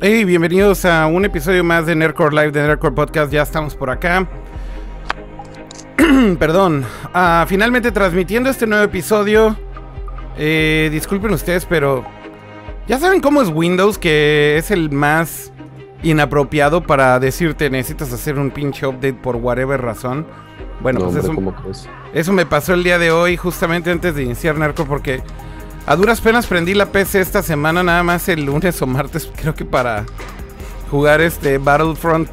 Hey, bienvenidos a un episodio más de Nerdcore Live de Nerdcore Podcast. Ya estamos por acá. Perdón. Ah, finalmente transmitiendo este nuevo episodio. Eh, disculpen ustedes, pero ya saben cómo es Windows, que es el más inapropiado para decirte necesitas hacer un pinche update por whatever razón. Bueno, No, pues hombre, eso, eso me pasó el día de hoy, justamente antes de iniciar Narco, porque a duras penas prendí la PC esta semana, nada más el lunes o martes, creo que para jugar este Battlefront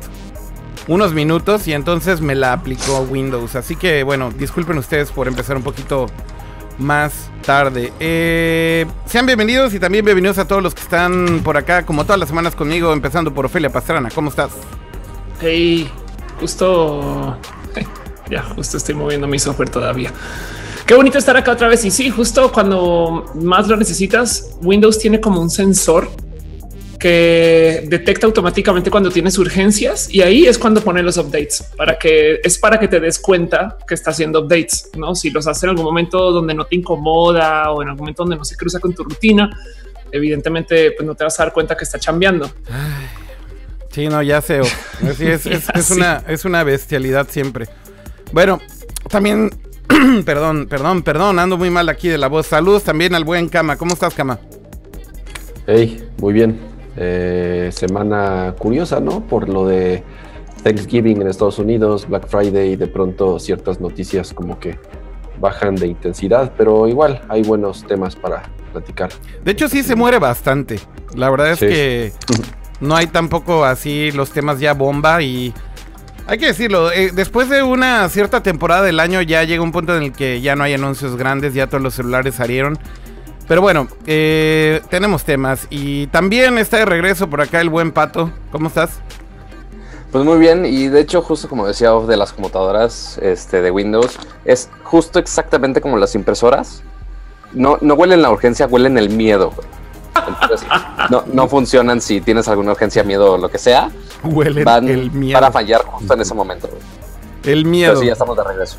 unos minutos y entonces me la aplicó Windows. Así que bueno, disculpen ustedes por empezar un poquito más tarde. Eh, sean bienvenidos y también bienvenidos a todos los que están por acá, como todas las semanas conmigo, empezando por Ofelia Pastrana. ¿Cómo estás? Hey, justo. Ya, justo estoy moviendo mi software todavía. Qué bonito estar acá otra vez. Y sí, justo cuando más lo necesitas, Windows tiene como un sensor que detecta automáticamente cuando tienes urgencias y ahí es cuando pone los updates para que es para que te des cuenta que está haciendo updates. No, si los hace en algún momento donde no te incomoda o en algún momento donde no se cruza con tu rutina, evidentemente pues no te vas a dar cuenta que está chambeando. Sí, no, ya sé. Es, es, es Sí. una, es una bestialidad siempre. Bueno, también, perdón, perdón, perdón, ando muy mal aquí de la voz. Saludos también al buen Cama. ¿Cómo estás, Cama? Hey, muy bien. Eh, semana curiosa, ¿no? Por lo de Thanksgiving en Estados Unidos, Black Friday, y de pronto ciertas noticias como que bajan de intensidad, pero igual hay buenos temas para platicar. De hecho, sí se muere bastante. La verdad es Sí. que no hay tampoco así los temas ya bomba y... Hay que decirlo, eh, después de una cierta temporada del año ya llega un punto en el que ya no hay anuncios grandes, ya todos los celulares salieron. Pero bueno, eh, tenemos temas y también está de regreso por acá el buen Pato. ¿Cómo estás? Pues muy bien, y de hecho, justo como decía Off de las computadoras este, de Windows, es justo exactamente como las impresoras. No, no huelen la urgencia, huelen el miedo. Entonces, no, no funcionan si tienes alguna urgencia, miedo o lo que sea. Huele Van el miedo. para fallar justo en ese momento. El Pero miedo. sí, ya estamos de regreso.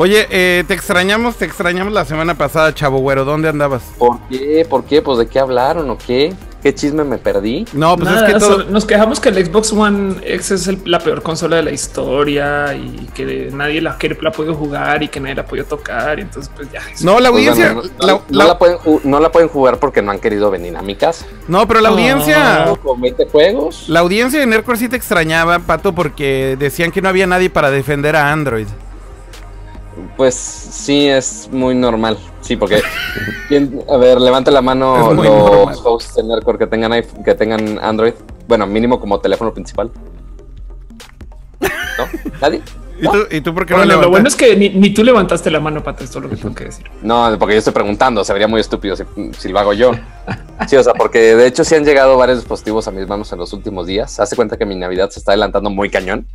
Oye, eh, te extrañamos, te extrañamos la semana pasada, chavo güero. ¿Dónde andabas? ¿Por qué? ¿Por qué? Pues de qué hablaron o qué? ¿Qué chisme me perdí? No, pues Nada, es que todo... nos quejamos que el Xbox One X es el- la peor consola de la historia y que nadie la, quiere- la ha podido jugar y que nadie la ha podido tocar. Y entonces, pues ya. eso. No, la Pues audiencia... bueno, no, la- no la- la pueden, ju- no la pueden jugar porque no han querido venir a mi casa. no, pero la audiencia... Con 20 juegos. La audiencia de Nerdcore sí te extrañaba, Pato, porque decían que no había nadie para defender a Android. Pues sí, es muy normal. Sí, porque. ¿quién- a ver, levante la mano los normal. hosts de Nerdcore que tengan, iPhone- que tengan Android. Bueno, mínimo como teléfono principal. ¿No? ¿Nadie? ¿Y tú, ¿y tú por qué no Bueno, lo levantas? bueno es que ni, ni tú levantaste la mano, Pato, esto es lo que tengo que decir. No, porque yo estoy preguntando. Se vería muy estúpido si, si lo hago yo. Sí, o sea, porque de hecho sí han llegado varios dispositivos a mis manos en los últimos días. Hace cuenta que mi Navidad se está adelantando muy cañón.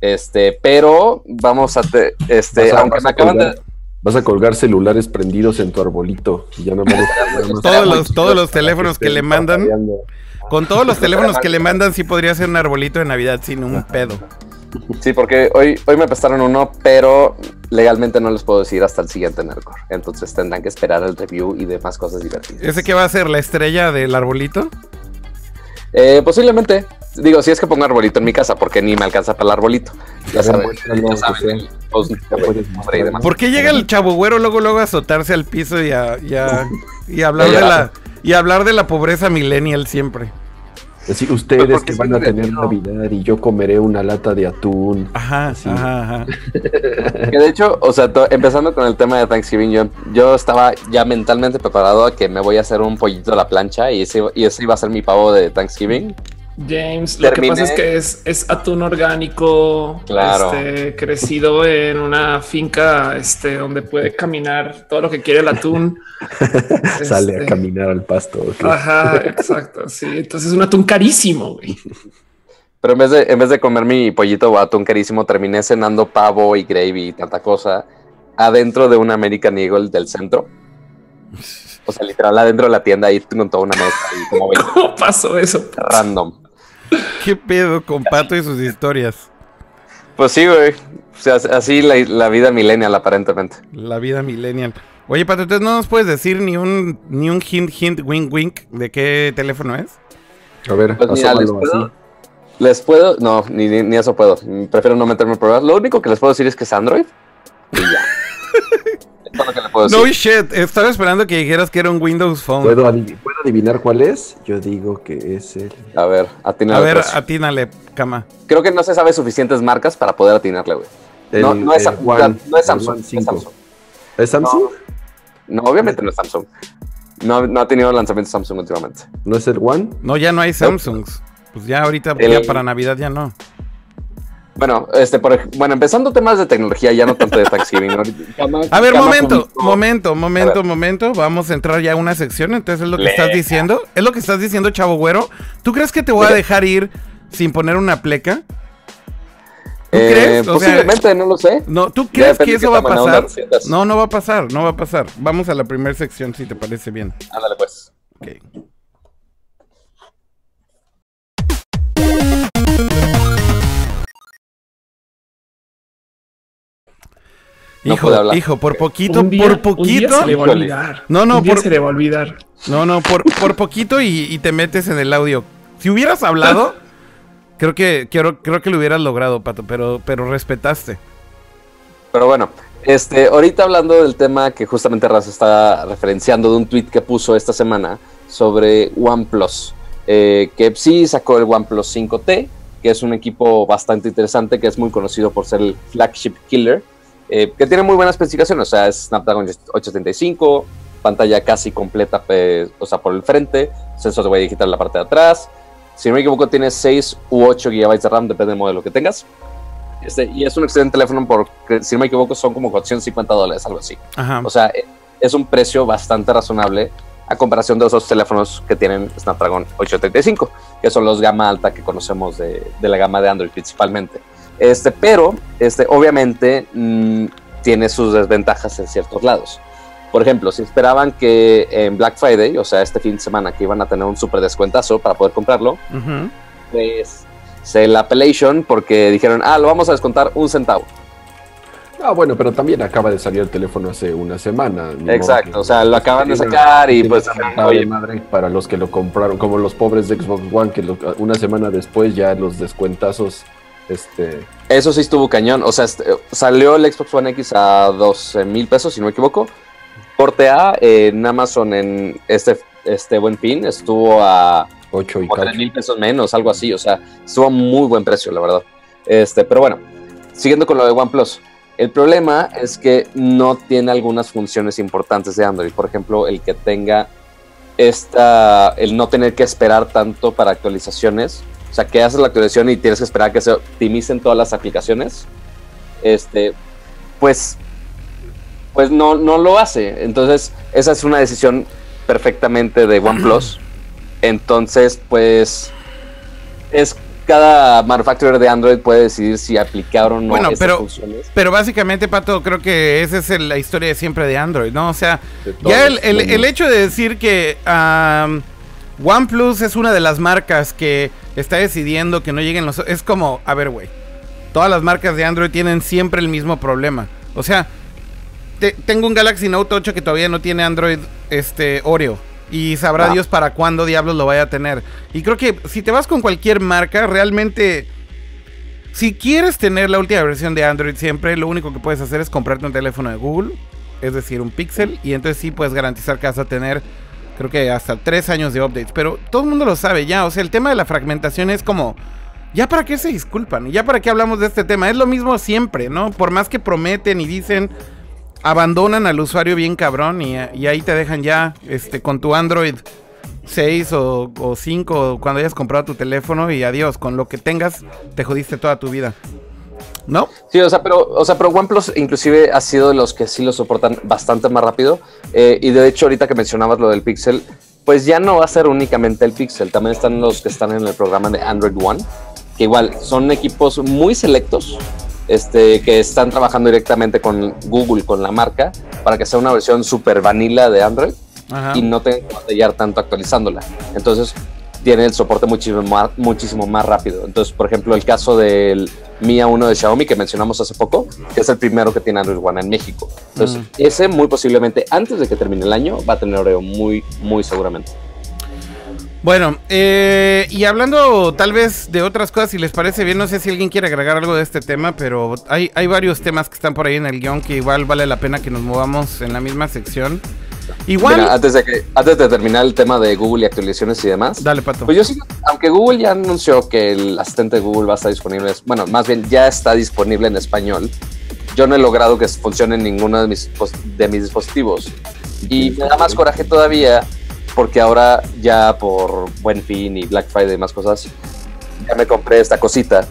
Este, pero vamos a. te- este, Vas a- aunque vas me acaban de. colgar- Vas a colgar celulares prendidos en tu arbolito y ya no me Todos los, todos los teléfonos que le mandan, con todos los teléfonos que le mandan, sí podría ser un arbolito de Navidad sin un pedo. Sí, porque hoy, hoy me prestaron uno, pero legalmente no les puedo decir hasta el siguiente Nerdcore. Entonces tendrán que esperar el review y demás cosas divertidas. ¿Ese que va a ser la estrella del arbolito? Eh, posiblemente. Digo, si es que pongo arbolito en mi casa, porque ni me alcanza para el arbolito. Ya saben, ya demás. ¿Por qué llega el chavo güero luego luego a azotarse al piso y a, y a- y a hablar de la y a hablar de la pobreza millennial siempre? Decir ustedes Pues que van a tener. Navidad y yo comeré una lata de atún. Ajá, Sí. ajá, ajá. Que de hecho, o sea, to- empezando con el tema de Thanksgiving, yo, yo estaba ya mentalmente preparado a que me voy a hacer un pollito a la plancha y ese, y ese iba a ser mi pavo de Thanksgiving. James, lo que pasa es que es, es atún orgánico, Claro. este, crecido en una finca este, donde puede caminar todo lo que quiere el atún. Sale Este, a caminar al pasto. Ajá, exacto. Sí, entonces es un atún carísimo. güey. Pero en vez de, en vez de comer mi pollito o atún carísimo, terminé cenando pavo y gravy y tanta cosa adentro de un American Eagle del centro. O sea, literal, adentro de la tienda ahí con toda una mesa y como 20 ¿Cómo pasó eso? random. ¿Qué pedo con Pato y sus historias? Pues sí, güey. O sea, así la, la vida millennial aparentemente. La vida millennial. Oye, Pato, entonces no nos puedes decir ni un ni un hint, hint, wink, wink de qué teléfono es. A ver, Pues mira, les puedo, así. les puedo, no, ni, ni, ni eso puedo. Prefiero no meterme en problemas. Lo único que les puedo decir es que es Android. Y ya. es todo lo que le puedo decir. No shit, estaba esperando que dijeras que era un Windows Phone. ¿Puedo, adiv- puedo adivinar cuál es? Yo digo que es el. A ver, atina A ver, precio. atínale, cama. Creo que no se sabe suficientes marcas para poder atinarle, güey. No, no es, One- no es Samsung. Es 5. Samsung. ¿Es Samsung? No, obviamente no es Samsung. No, no ha tenido lanzamientos Samsung últimamente. ¿No es el One? No, ya no hay Samsungs. Pues ya ahorita, El- ya para Navidad ya no. Bueno, este, por, bueno, empezando temas de tecnología, ya no tanto de Thanksgiving. ahorita- Cama- A ver, momento, momento, momento, momento. Vamos a entrar ya a una sección. Entonces es lo que estás diciendo. Es lo que estás diciendo, chavo güero. ¿Tú crees que te voy a dejar ir sin poner una pleca? ¿Tú Eh, crees? O sea, posiblemente, no lo sé. No, ¿tú crees que eso va a pasar? No, no va a pasar, no va a pasar. Vamos a la primera sección si te parece bien. Ándale, pues. Ok. No Hijo, puede hablar. hijo, por poquito, Un día- por Un día poquito. se le va a Híjole. olvidar. No, no, Un día por- se le va a olvidar. No, no, por, por poquito y, y te metes en el audio. Si hubieras hablado, creo que, creo, creo que lo hubieras logrado, Pato, pero, pero respetaste. Pero bueno, este, ahorita hablando del tema que justamente Raz está referenciando de un tweet que puso esta semana sobre OnePlus, eh, que sí sacó el OnePlus 5T, que es un equipo bastante interesante, que es muy conocido por ser el flagship killer, eh, que tiene muy buenas especificaciones, o sea, es Snapdragon 875, pantalla casi completa, pues, o sea, por el frente, sensor de huella digital en la parte de atrás. Si no me equivoco, tiene 6 u 8 GB de RAM, depende del modelo que tengas. Este, y es un excelente teléfono porque, si no me equivoco, son como 450 dólares, algo así. Ajá. O sea, eh, es un precio bastante razonable a comparación de esos teléfonos que tienen Snapdragon 835, que son los gama alta que conocemos de, de la gama de Android principalmente. Este, pero, este, obviamente, mm, tiene sus desventajas en ciertos lados. Por ejemplo, si esperaban que en Black Friday, o sea, este fin de semana, que iban a tener un súper descuentazo para poder comprarlo, Ujú. pues se la appellation porque dijeron, ah, lo vamos a descontar un centavo. Ah, bueno, pero también acaba de salir el teléfono hace una semana. Exacto, que- o sea, lo acaban de sacar y pues, oye, madre para los que lo compraron, como los pobres de Xbox One, que lo- una semana después ya los descuentazos, este, eso sí estuvo cañón. O sea, este, salió el Xbox One X a 12 mil pesos, si no me equivoco. Corte A en Amazon en este, este buen fin estuvo a 8 y como 3 cacho. mil pesos menos, algo así. O sea, estuvo a muy buen precio, la verdad. Este, pero bueno, siguiendo con lo de OnePlus. El problema es que no tiene algunas funciones importantes de Android. Por ejemplo, el que tenga esta, el no tener que esperar tanto para actualizaciones. O sea, que haces la actualización y tienes que esperar a que se optimicen todas las aplicaciones. Este, pues, pues no, no lo hace. Entonces, esa es una decisión perfectamente de OnePlus. Entonces, pues, es cada manufacturer de Android puede decidir si aplicar o no Bueno, esas pero- funciones. Pero básicamente, Pato, creo que esa es la historia de siempre de Android, ¿no? O sea, ya el, el- hecho de decir que OnePlus es una de las marcas que está decidiendo que no lleguen los... Es como, a ver, güey, todas las marcas de Android tienen siempre el mismo problema. O sea, te- tengo un Galaxy Note 8 que todavía no tiene Android este, Oreo. Y sabrá Ah. Dios para cuándo diablos lo vaya a tener. Y creo que si te vas con cualquier marca, realmente... Si quieres tener la última versión de Android siempre, lo único que puedes hacer es comprarte un teléfono de Google, es decir, un Pixel, y entonces sí puedes garantizar que vas a tener, creo que hasta tres años de updates. Pero todo el mundo lo sabe ya, o sea, el tema de la fragmentación es como, ¿ya para qué se disculpan? ¿Ya para qué hablamos de este tema? Es lo mismo siempre, ¿no? Por más que prometen y dicen, abandonan al usuario bien cabrón y, ahí te dejan ya este, con tu Android 6 o, o 5 o cuando hayas comprado tu teléfono y adiós, con lo que tengas te jodiste toda tu vida. ¿No? Sí, o sea, pero, o sea, pero OnePlus inclusive ha sido de los que sí lo soportan bastante más rápido. Eh, y de hecho, ahorita que mencionabas lo del Pixel, pues ya no va a ser únicamente el Pixel. También están los que están en el programa de Android One, que igual son equipos muy selectos, este, que están trabajando directamente con Google, con la marca, para que sea una versión super vanilla de Android Ajá. y no tengan que batallar tanto actualizándola. Entonces tiene el soporte muchísimo más, muchísimo más rápido. Entonces, por ejemplo, el caso del Mi A1 de Xiaomi que mencionamos hace poco, que es el primero que tiene Android One en México. Entonces, Mm. ese muy posiblemente antes de que termine el año va a tener Oreo muy, muy seguramente. Bueno, eh, y hablando tal vez de otras cosas, si les parece bien, no sé si alguien quiere agregar algo de este tema, pero hay, hay varios temas que están por ahí en el guion que igual vale la pena que nos movamos en la misma sección. Igual. Mira, antes de que antes de terminar el tema de Google y actualizaciones y demás. Dale, pato. Pues yo sí, aunque Google ya anunció que el asistente de Google va a estar disponible, bueno, más bien ya está disponible en español. Yo no he logrado que funcione en ninguno de mis, de mis dispositivos. Y me da más coraje todavía porque ahora ya por Buen Fin y Black Friday y más cosas, ya me compré esta cosita.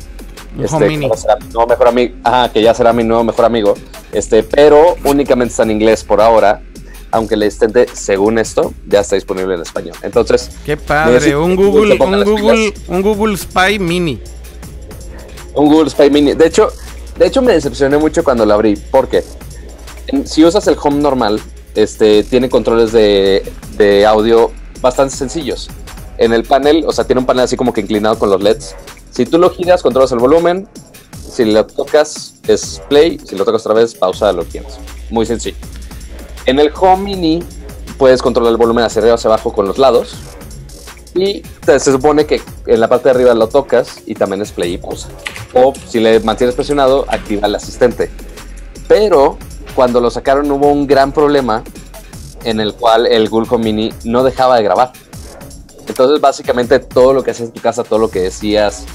Este, que, será mi nuevo mejor amigo, ajá, que ya será mi nuevo mejor amigo. Este, pero únicamente está en inglés por ahora aunque el asistente, según esto, ya está disponible en español. Entonces, qué padre, un Google, un Google, un Google Spy Mini. Un Google Spy Mini. De hecho, de hecho me decepcioné mucho cuando lo abrí, porque si usas el Home normal, este tiene controles de, de audio bastante sencillos. En el panel, o sea, tiene un panel así como que inclinado con los LEDs. Si tú lo giras, controlas el volumen. Si lo tocas, es play. Si lo tocas otra vez, pausa, lo tienes. Muy sencillo. En el Home Mini puedes controlar el volumen hacia arriba o hacia abajo con los lados. Y se supone que en la parte de arriba lo tocas y también es play y pausa. O si le mantienes presionado, activa el asistente. Pero cuando lo sacaron hubo un gran problema en el cual el Google Home Mini no dejaba de grabar. Entonces básicamente todo lo que hacías en tu casa, todo lo que decías,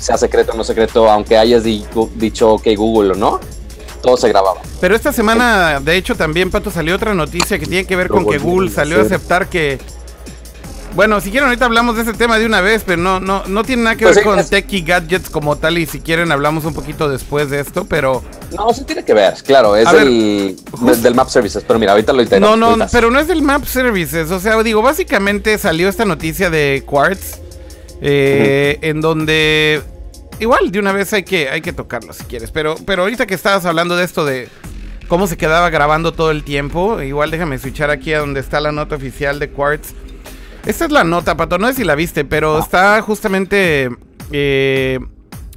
sea secreto o no secreto, aunque hayas dicho ok Google o no, todo se grababa. Pero esta semana, de hecho, también, Pato, salió otra noticia que tiene que ver con que Google salió a aceptar que. Bueno, si quieren, ahorita hablamos de ese tema de una vez, pero no, no, no tiene nada que pues ver con tech y gadgets como tal. Y si quieren, hablamos un poquito después de esto, pero. No, sí tiene que ver, claro, es del, del Map Services. Pero mira, ahorita lo intento. No, no, pero no es del Map Services. O sea, digo, básicamente salió esta noticia de Quartz, eh, en donde igual de una vez hay que, hay que tocarlo si quieres. Pero, pero ahorita que estabas hablando de esto de cómo se quedaba grabando todo el tiempo, igual déjame switchar aquí a donde está la nota oficial de Quartz. Esta es la nota, Pato, no sé si la viste, pero ah. está justamente eh,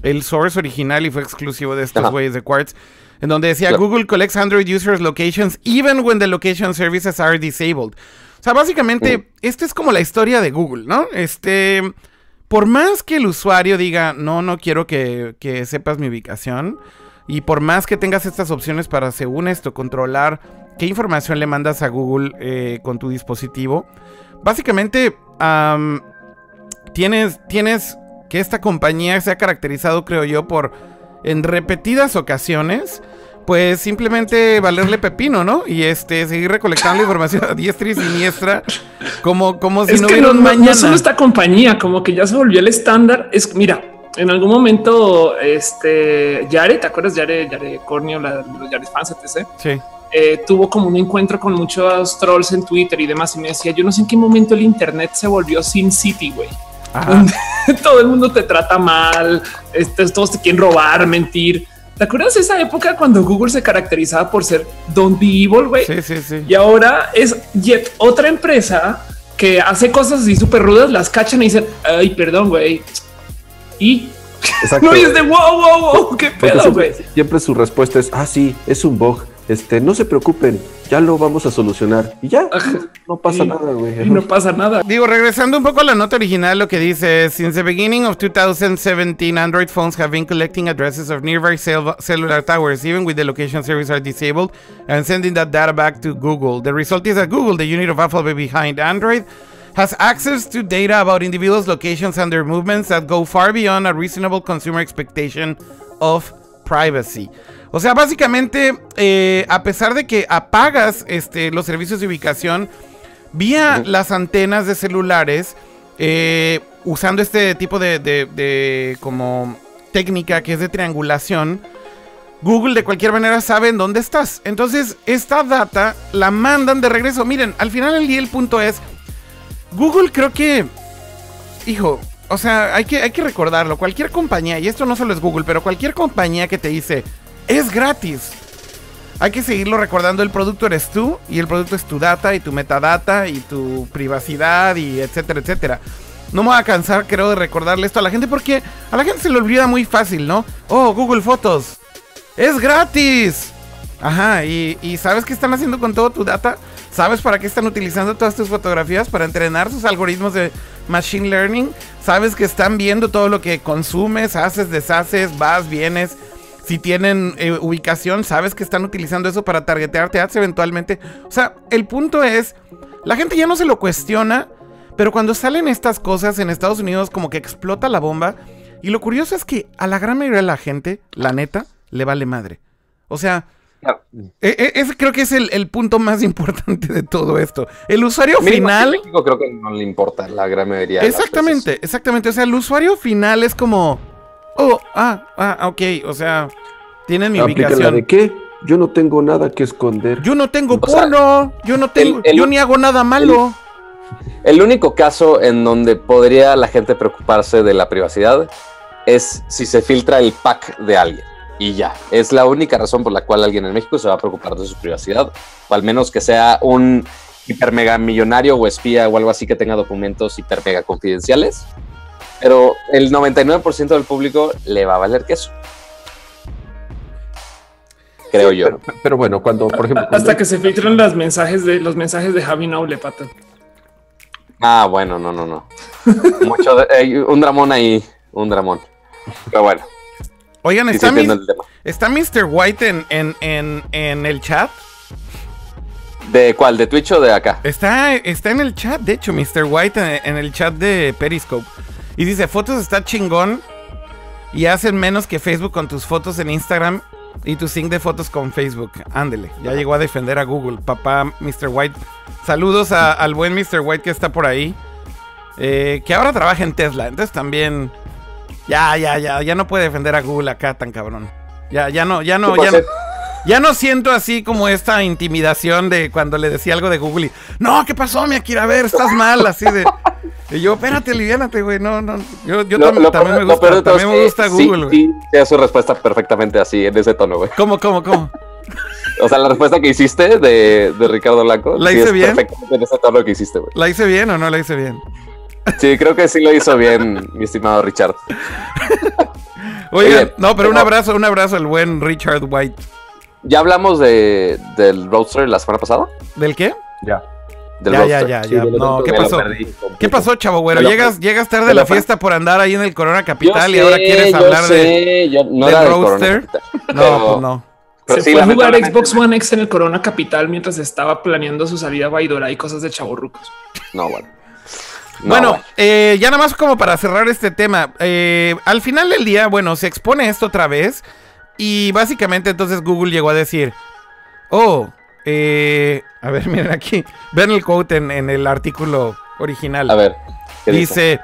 el source original y fue exclusivo de estos güeyes de Quartz. En donde decía Google collects Android users locations even when the location services are disabled. O sea, básicamente, mm. esta es como la historia de Google, ¿no? Este por más que el usuario diga, no, no quiero que, sepas mi ubicación, y por más que tengas estas opciones para, según esto, controlar qué información le mandas a Google eh, con tu dispositivo, básicamente tienes, tienes que esta compañía se ha caracterizado, creo yo, por en repetidas ocasiones pues simplemente valerle pepino, ¿no? Y este, seguir recolectando información a diestra y siniestra, como, como si no hubiera un mañana. No solo esta compañía, como que ya se volvió el estándar. Es, mira, en algún momento, este, Yare, ¿te acuerdas? Yare, Yare Cornio, la, los Yare fans, etc. Sí. Eh, tuvo como un encuentro con muchos trolls en Twitter y demás. Y me decía, yo no sé en qué momento el Internet se volvió Sin City, güey. Todo el mundo te trata mal, este, todos te quieren robar, mentir. ¿Te acuerdas de esa época cuando Google se caracterizaba por ser Don't Be Evil, güey? Sí, sí, sí. Y ahora es Jet, otra empresa que hace cosas así súper rudas, las cachan y dicen, ay, perdón, güey. Y Exacto. no es de wow, wow, wow, qué pedo, güey. siempre su respuesta es, ah, sí, es un bug este, no se preocupen, ya lo vamos a solucionar. Y ya, no pasa nada, güey. No pasa nada. Digo, regresando un poco a la nota original, lo que dice Since the beginning of 2017, Android phones have been collecting addresses of nearby cellular towers, even with the location service are disabled, and sending that data back to Google. The result is that Google, the unit of Alphabet behind Android, has access to data about individuals' locations and their movements that go far beyond a reasonable consumer expectation of privacy. O sea, básicamente, eh, a pesar de que apagas este, los servicios de ubicación vía las antenas de celulares, eh, usando este tipo de, de, como técnica que es de triangulación, Google de cualquier manera sabe en dónde estás. Entonces, esta data la mandan de regreso. Miren, al final el día el punto es, Google creo que, hijo, o sea, hay que, hay que recordarlo, cualquier compañía, y esto no solo es Google, pero cualquier compañía que te dice, es gratis. Hay que seguirlo recordando, el producto eres tú y el producto es tu data y tu metadata y tu privacidad y etcétera, etcétera. No me voy a cansar, creo, de recordarle esto a la gente porque a la gente se le olvida muy fácil, ¿no? Oh, Google Fotos. Es gratis. Ajá, y, ¿sabes qué están haciendo con todo tu data? ¿Sabes para qué están utilizando todas tus fotografías? Para entrenar sus algoritmos de machine learning. ¿Sabes que están viendo todo lo que consumes, haces, deshaces, vas, vienes? Si tienen eh, ubicación, sabes que están utilizando eso para targetearte ads eventualmente. O sea, el punto es, la gente ya no se lo cuestiona, pero cuando salen estas cosas en Estados Unidos como que explota la bomba. Y lo curioso es que a la gran mayoría de la gente, la neta, le vale madre. O sea, e- e- ese creo que es el, el punto más importante de todo esto. El usuario Mínimo aquí en final... México creo que no le importa la gran mayoría. de las Exactamente, exactamente. O sea, el usuario final es como... Oh, ah, ah, ok. O sea, tienen mi Aplica la ubicación. de qué? Yo no tengo nada que esconder. Yo no tengo O sea, porno. Yo no tengo... el- el- yo ni hago nada malo. veces. El único caso en donde podría la gente preocuparse de la privacidad es si se filtra el pack de alguien. Y ya, es la única razón por la cual alguien en México se va a preocupar de su privacidad. O al menos que sea un hiper mega millonario o espía o algo así que tenga documentos hiper mega confidenciales. Pero el 99% del público le va a valer queso. Creo yo. Pero, pero bueno, cuando, por ejemplo, Hasta que se filtran las mensajes de los mensajes de Javi Noble, pato. Ah, bueno, no, no, no. Mucho de- hay un dramón ahí, un dramón. Pero bueno, Oigan, sí, sí ¿está, mi-. ¿está Mr. White en, en, en, en el chat? ¿De cuál? ¿De Twitch o de acá? Está, está en el chat, de hecho, Mr. White en, en el chat de Periscope. Y dice, fotos está chingón y hacen menos que Facebook con tus fotos en Instagram y tu sync de fotos con Facebook. Ándele, ya llegó a defender a Google. Papá Mr. White. Saludos a- al buen Mr. White que está por ahí. eh, que ahora trabaja en Tesla. Entonces también... Ya, ya, ya, ya no puede defender a Google acá tan cabrón. Ya, ya no, ya no, ya no. Ya no siento así como esta intimidación de cuando le decía algo de Google y, no, ¿qué pasó, mi Akira? A ver, estás mal, así de... Y yo, espérate, aliviánate, güey, no, no, yo, yo Lo- tam- lo también me gusta, también me gusta sí, Google, güey. Sí, da su respuesta perfectamente así, en ese tono, güey. ¿Cómo, cómo, cómo? O sea, la respuesta que hiciste de, de Ricardo Blanco. ¿La sí hice es bien? Perfectamente en ese tono que hiciste, güey. ¿La hice bien o no la hice bien? Sí, creo que sí lo hizo bien, mi estimado Richard. Oigan, Oye, no, pero un abrazo, un abrazo al buen Richard White. ¿Ya hablamos de, del Roadster la semana pasada? ¿Del qué? ya. Del Ya, Roadster. ya, ya, Sí, ya. del No, ¿qué pasó? ¿Qué pasó, chavo, güero? Llegas, llegas tarde a la fiesta por andar ahí en el Corona Capital y ahora quieres hablar de... sé, yo- no del Roadster. No, Pero- pues no. pero se sí, fue a jugar Xbox One X en el Corona Capital mientras estaba planeando su salida a Baidora y cosas de chavorrucos. No, bueno. No, bueno, eh, ya nada más como para cerrar este tema. eh, al final del día, bueno, se expone esto otra vez. Y básicamente entonces Google llegó a decir, oh, eh, a ver, miren aquí, ven el quote en, en el artículo original. A ver. ¿qué dice? Dice,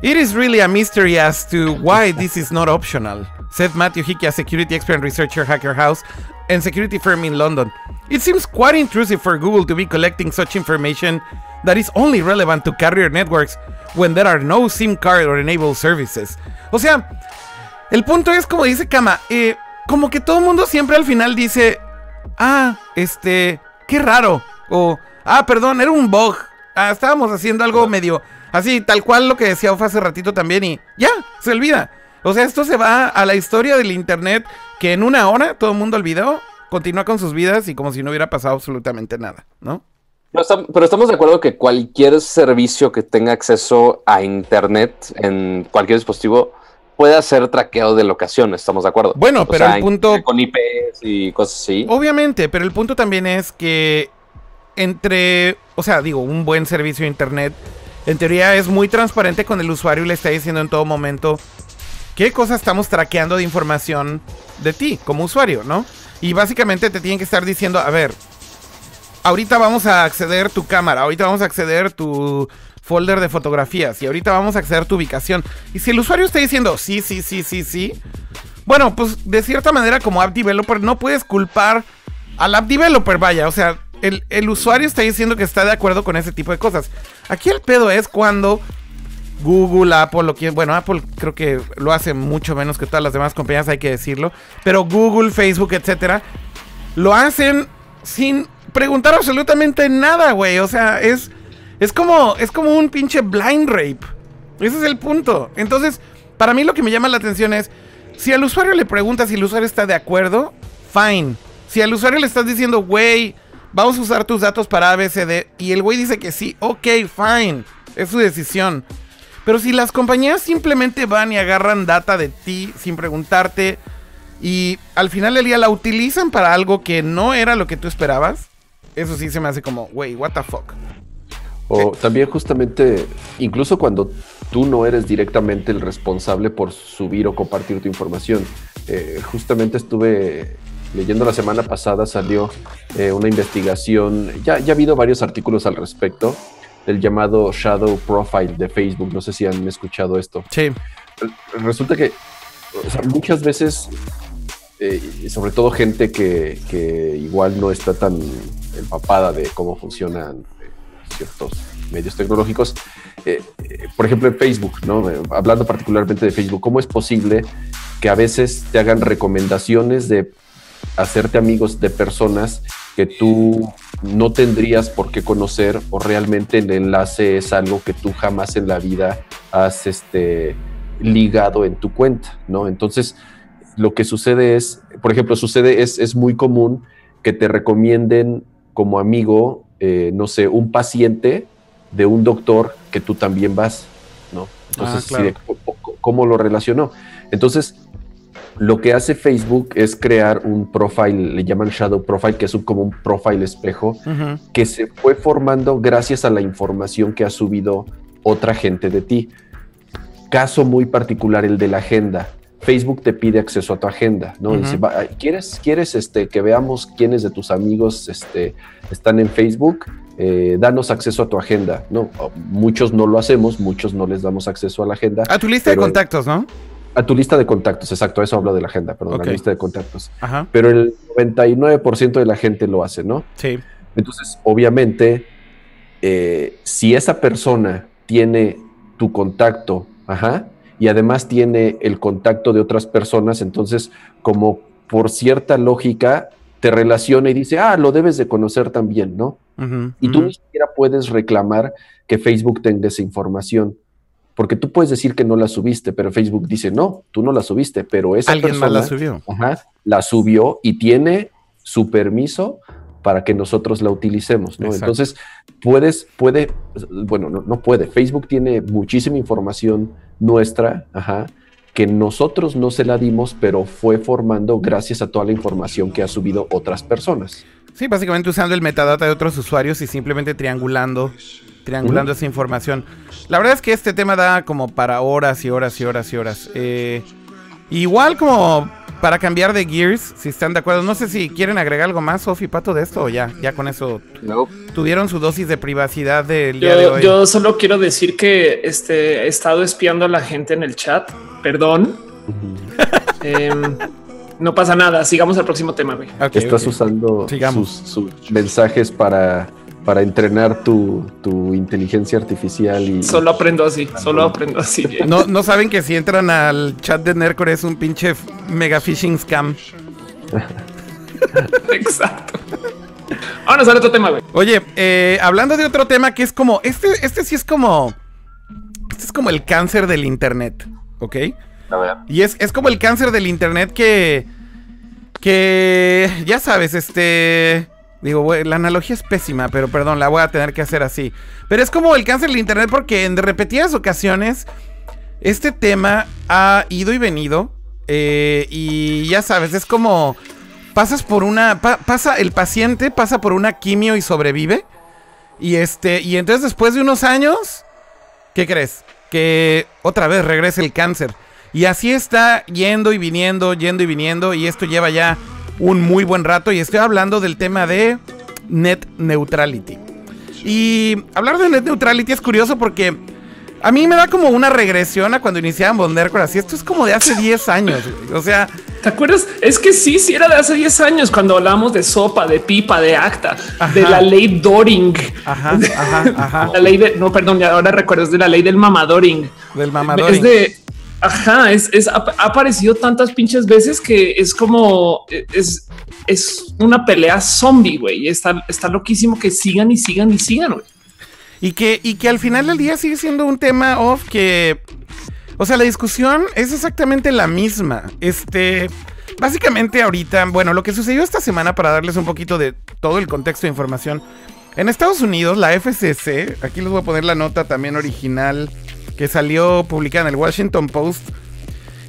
It is really a mystery as to why this is not optional, said Matthew Hickey, a security expert and researcher Hacker House and security firm in London. It seems quite intrusive for Google to be collecting such information that is only relevant to carrier networks when there are no SIM card or enabled services. O sea, el punto es como dice Kama, eh, como que todo el mundo siempre al final dice, ah, este, qué raro. O, ah, perdón, era un bug. Ah, estábamos haciendo algo medio así, tal cual lo que decía Ofa hace ratito también y ya, se olvida. O sea, esto se va a la historia del internet que en una hora todo el mundo olvidó, continúa con sus vidas y como si no hubiera pasado absolutamente nada, ¿no? Pero, estam- pero estamos de acuerdo que cualquier servicio que tenga acceso a Internet en cualquier dispositivo puede hacer traqueo de locación, estamos de acuerdo. Bueno, O pero sea, el punto- Con IPs y cosas así. Obviamente, pero el punto también es que entre, o sea, digo, un buen servicio de internet, en teoría es muy transparente con el usuario y le está diciendo en todo momento qué cosas estamos traqueando de información de ti como usuario, ¿no? Y básicamente te tienen que estar diciendo, a ver, ahorita vamos a acceder tu cámara, ahorita vamos a acceder tu folder de fotografías y ahorita vamos a acceder tu ubicación. Y si el usuario está diciendo, sí, sí, sí, sí, sí, bueno, pues de cierta manera como app developer no puedes culpar al app developer, vaya, o sea, el, el usuario está diciendo que está de acuerdo con ese tipo de cosas. Aquí el pedo es cuando Google, Apple, lo que, bueno, Apple creo que lo hace mucho menos que todas las demás compañías, hay que decirlo, pero Google, Facebook, etcétera, lo hacen sin preguntar absolutamente nada, güey, o sea, es es como es como un pinche blind rape. Ese es el punto. Entonces, para mí lo que me llama la atención es si al usuario le preguntas si el usuario está de acuerdo, fine. Si al usuario le estás diciendo, güey, vamos a usar tus datos para ABCD. Y el güey dice que sí, ok, fine, es su decisión. Pero si las compañías simplemente van y agarran data de ti sin preguntarte y al final del día la utilizan para algo que no era lo que tú esperabas, eso sí se me hace como, wey, what the fuck. O también justamente, incluso cuando tú no eres directamente el responsable por subir o compartir tu información. Eh, justamente estuve leyendo la semana pasada, salió eh, una investigación, ya, ya ha habido varios artículos al respecto, del llamado Shadow Profile de Facebook. No sé si han escuchado esto. Sí. Resulta que muchas veces, eh, sobre todo gente que, que, igual no está tan empapada de cómo funcionan ciertos medios tecnológicos, eh, por ejemplo en Facebook, ¿no? hablando particularmente de Facebook, ¿cómo es posible que a veces te hagan recomendaciones de hacerte amigos de personas que tú no tendrías por qué conocer o realmente el enlace es algo que tú jamás en la vida has este, ligado en tu cuenta, ¿no? Entonces, lo que sucede es, por ejemplo, sucede, es, es muy común que te recomienden como amigo, eh, no sé, un paciente de un doctor que tú también vas, ¿no? Entonces, ah, ¿cómo lo relacionó? Entonces, lo que hace Facebook es crear un profile, le llaman shadow profile, que es como un profile espejo, que se fue formando gracias a la información que ha subido otra gente de ti. Caso muy particular, el de la agenda. Facebook te pide acceso a tu agenda, ¿no? Dice, ¿quieres, quieres este, que veamos quiénes de tus amigos este, están en Facebook? Eh, danos acceso a tu agenda. No, muchos no lo hacemos, muchos no les damos acceso a la agenda. A tu lista de contactos, ¿no? A tu lista de contactos, exacto, eso hablo de la agenda, perdón, la lista de contactos. Pero el 99% de la gente lo hace, ¿no? Sí. Entonces, obviamente, eh, si esa persona tiene tu contacto, ajá, y además tiene el contacto de otras personas, entonces, como por cierta lógica, te relaciona y dice, ah, lo debes de conocer también, ¿no? y tú ni siquiera puedes reclamar que Facebook tenga esa información. Porque tú puedes decir que no la subiste, pero Facebook dice, no, tú no la subiste, pero esa Alguien persona más la subió. la subió y tiene su permiso para que nosotros la utilicemos, ¿no? Entonces, puedes, puede, bueno, no, puede. Facebook tiene muchísima información nuestra, ajá, que nosotros no se la dimos, pero fue formando gracias a toda la información que ha subido otras personas. Sí, básicamente usando el metadata de otros usuarios y simplemente triangulando triangulando esa información. La verdad es que este tema da como para horas y horas y horas y horas. Eh, igual como para cambiar de Gears, si están de acuerdo. No sé si quieren agregar algo más, Sofi Pato, de esto o ya, ya con eso tuvieron su dosis de privacidad del día de hoy. Yo solo quiero decir que este, he estado espiando a la gente en el chat. Perdón. Em, no pasa nada. Sigamos al próximo tema, güey. Estás usando sus mensajes para para entrenar tu, inteligencia artificial y... Solo aprendo así, solo aprendo así. No, no saben que si entran al chat de Nercor es un pinche mega phishing scam. Exacto. Ahora a otro tema, güey. Oye, eh, hablando de otro tema que es como... Este, este sí es como... Este es como el cáncer del internet, ¿ok? Y es, es como el cáncer del internet que... Que... Ya sabes, este Digo, la analogía es pésima, pero perdón, la voy a tener que hacer así. Pero es como el cáncer del Internet porque en repetidas ocasiones este tema ha ido y venido. Eh, y ya sabes, es como pasas por una... pasa, el paciente pasa por una quimio y sobrevive. Y este, y entonces después de unos años, ¿qué crees? Que otra vez regresa el cáncer. Y así está yendo y viniendo, yendo y viniendo. Y esto lleva ya un muy buen rato y estoy hablando del tema de net neutrality. Y hablar de net neutrality es curioso porque a mí me da como una regresión a cuando iniciábamos Nerdcore así. Esto es como de hace 10 años. O sea, ¿te acuerdas? Es que sí, sí era de hace 10 años cuando hablábamos de sopa, de pipa, de acta, de la ley Doring. Ajá, ajá, ajá. La ley de, no, perdón, ahora recuerdo, es de la ley del mamadoring. Del mamadoring. Es de, Ajá, es, es, ha, aparecido tantas pinches veces que es como es, es una pelea zombie, güey. Está, está loquísimo que sigan y sigan y sigan, güey. Y que, y que al final del día sigue siendo un tema off que. O sea, la discusión es exactamente la misma. Este. Básicamente ahorita, bueno, lo que sucedió esta semana para darles un poquito de todo el contexto de información. En Estados Unidos, la FCC, aquí les voy a poner la nota también original que salió publicada en el Washington Post.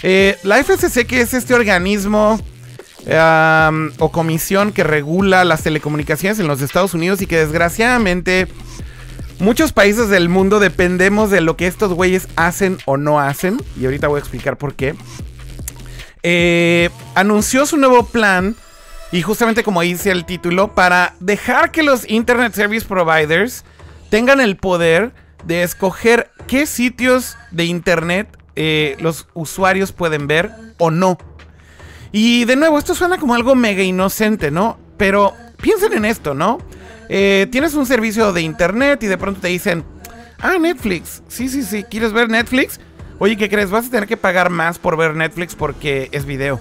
Eh, la FCC, que es este organismo o comisión que regula las telecomunicaciones en los Estados Unidos y que desgraciadamente muchos países del mundo dependemos de lo que estos güeyes hacen o no hacen. Y ahorita voy a explicar por qué. Eh, anunció su nuevo plan. Y justamente como dice el título, para dejar que los Internet Service Providers tengan el poder de escoger qué sitios de Internet eh, los usuarios pueden ver o no. Y de nuevo, esto suena como algo mega inocente, ¿no? Pero piensen en esto, ¿no? Eh, tienes un servicio de Internet y de pronto te dicen, ah, Netflix, sí, sí, sí, ¿quieres ver Netflix? Oye, ¿qué crees? Vas a tener que pagar más por ver Netflix porque es video.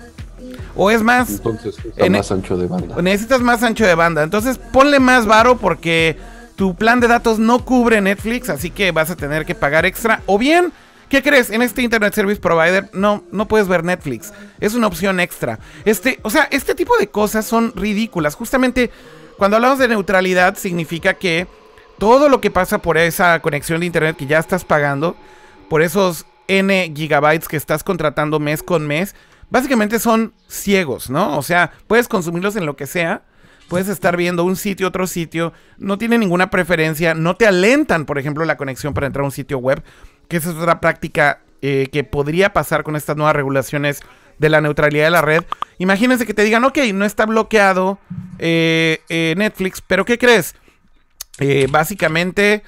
O es más. Entonces, más ancho de banda. Necesitas más ancho de banda. Entonces, ponle más varo porque tu plan de datos no cubre Netflix, así que vas a tener que pagar extra. O bien, ¿qué crees? En este Internet Service Provider no, no puedes ver Netflix. Es una opción extra. Este, o sea, este tipo de cosas son ridículas. Justamente cuando hablamos de neutralidad, significa que todo lo que pasa por esa conexión de Internet que ya estás pagando, por esos N gigabytes que estás contratando mes con mes, básicamente son ciegos, ¿no? O sea, puedes consumirlos en lo que sea. Puedes estar viendo un sitio, otro sitio, no tiene ninguna preferencia, no te alentan, por ejemplo, la conexión para entrar a un sitio web, que esa es otra práctica eh, que podría pasar con estas nuevas regulaciones de la neutralidad de la red. Imagínense que te digan, ok, no está bloqueado eh, eh, Netflix, pero ¿qué crees? básicamente,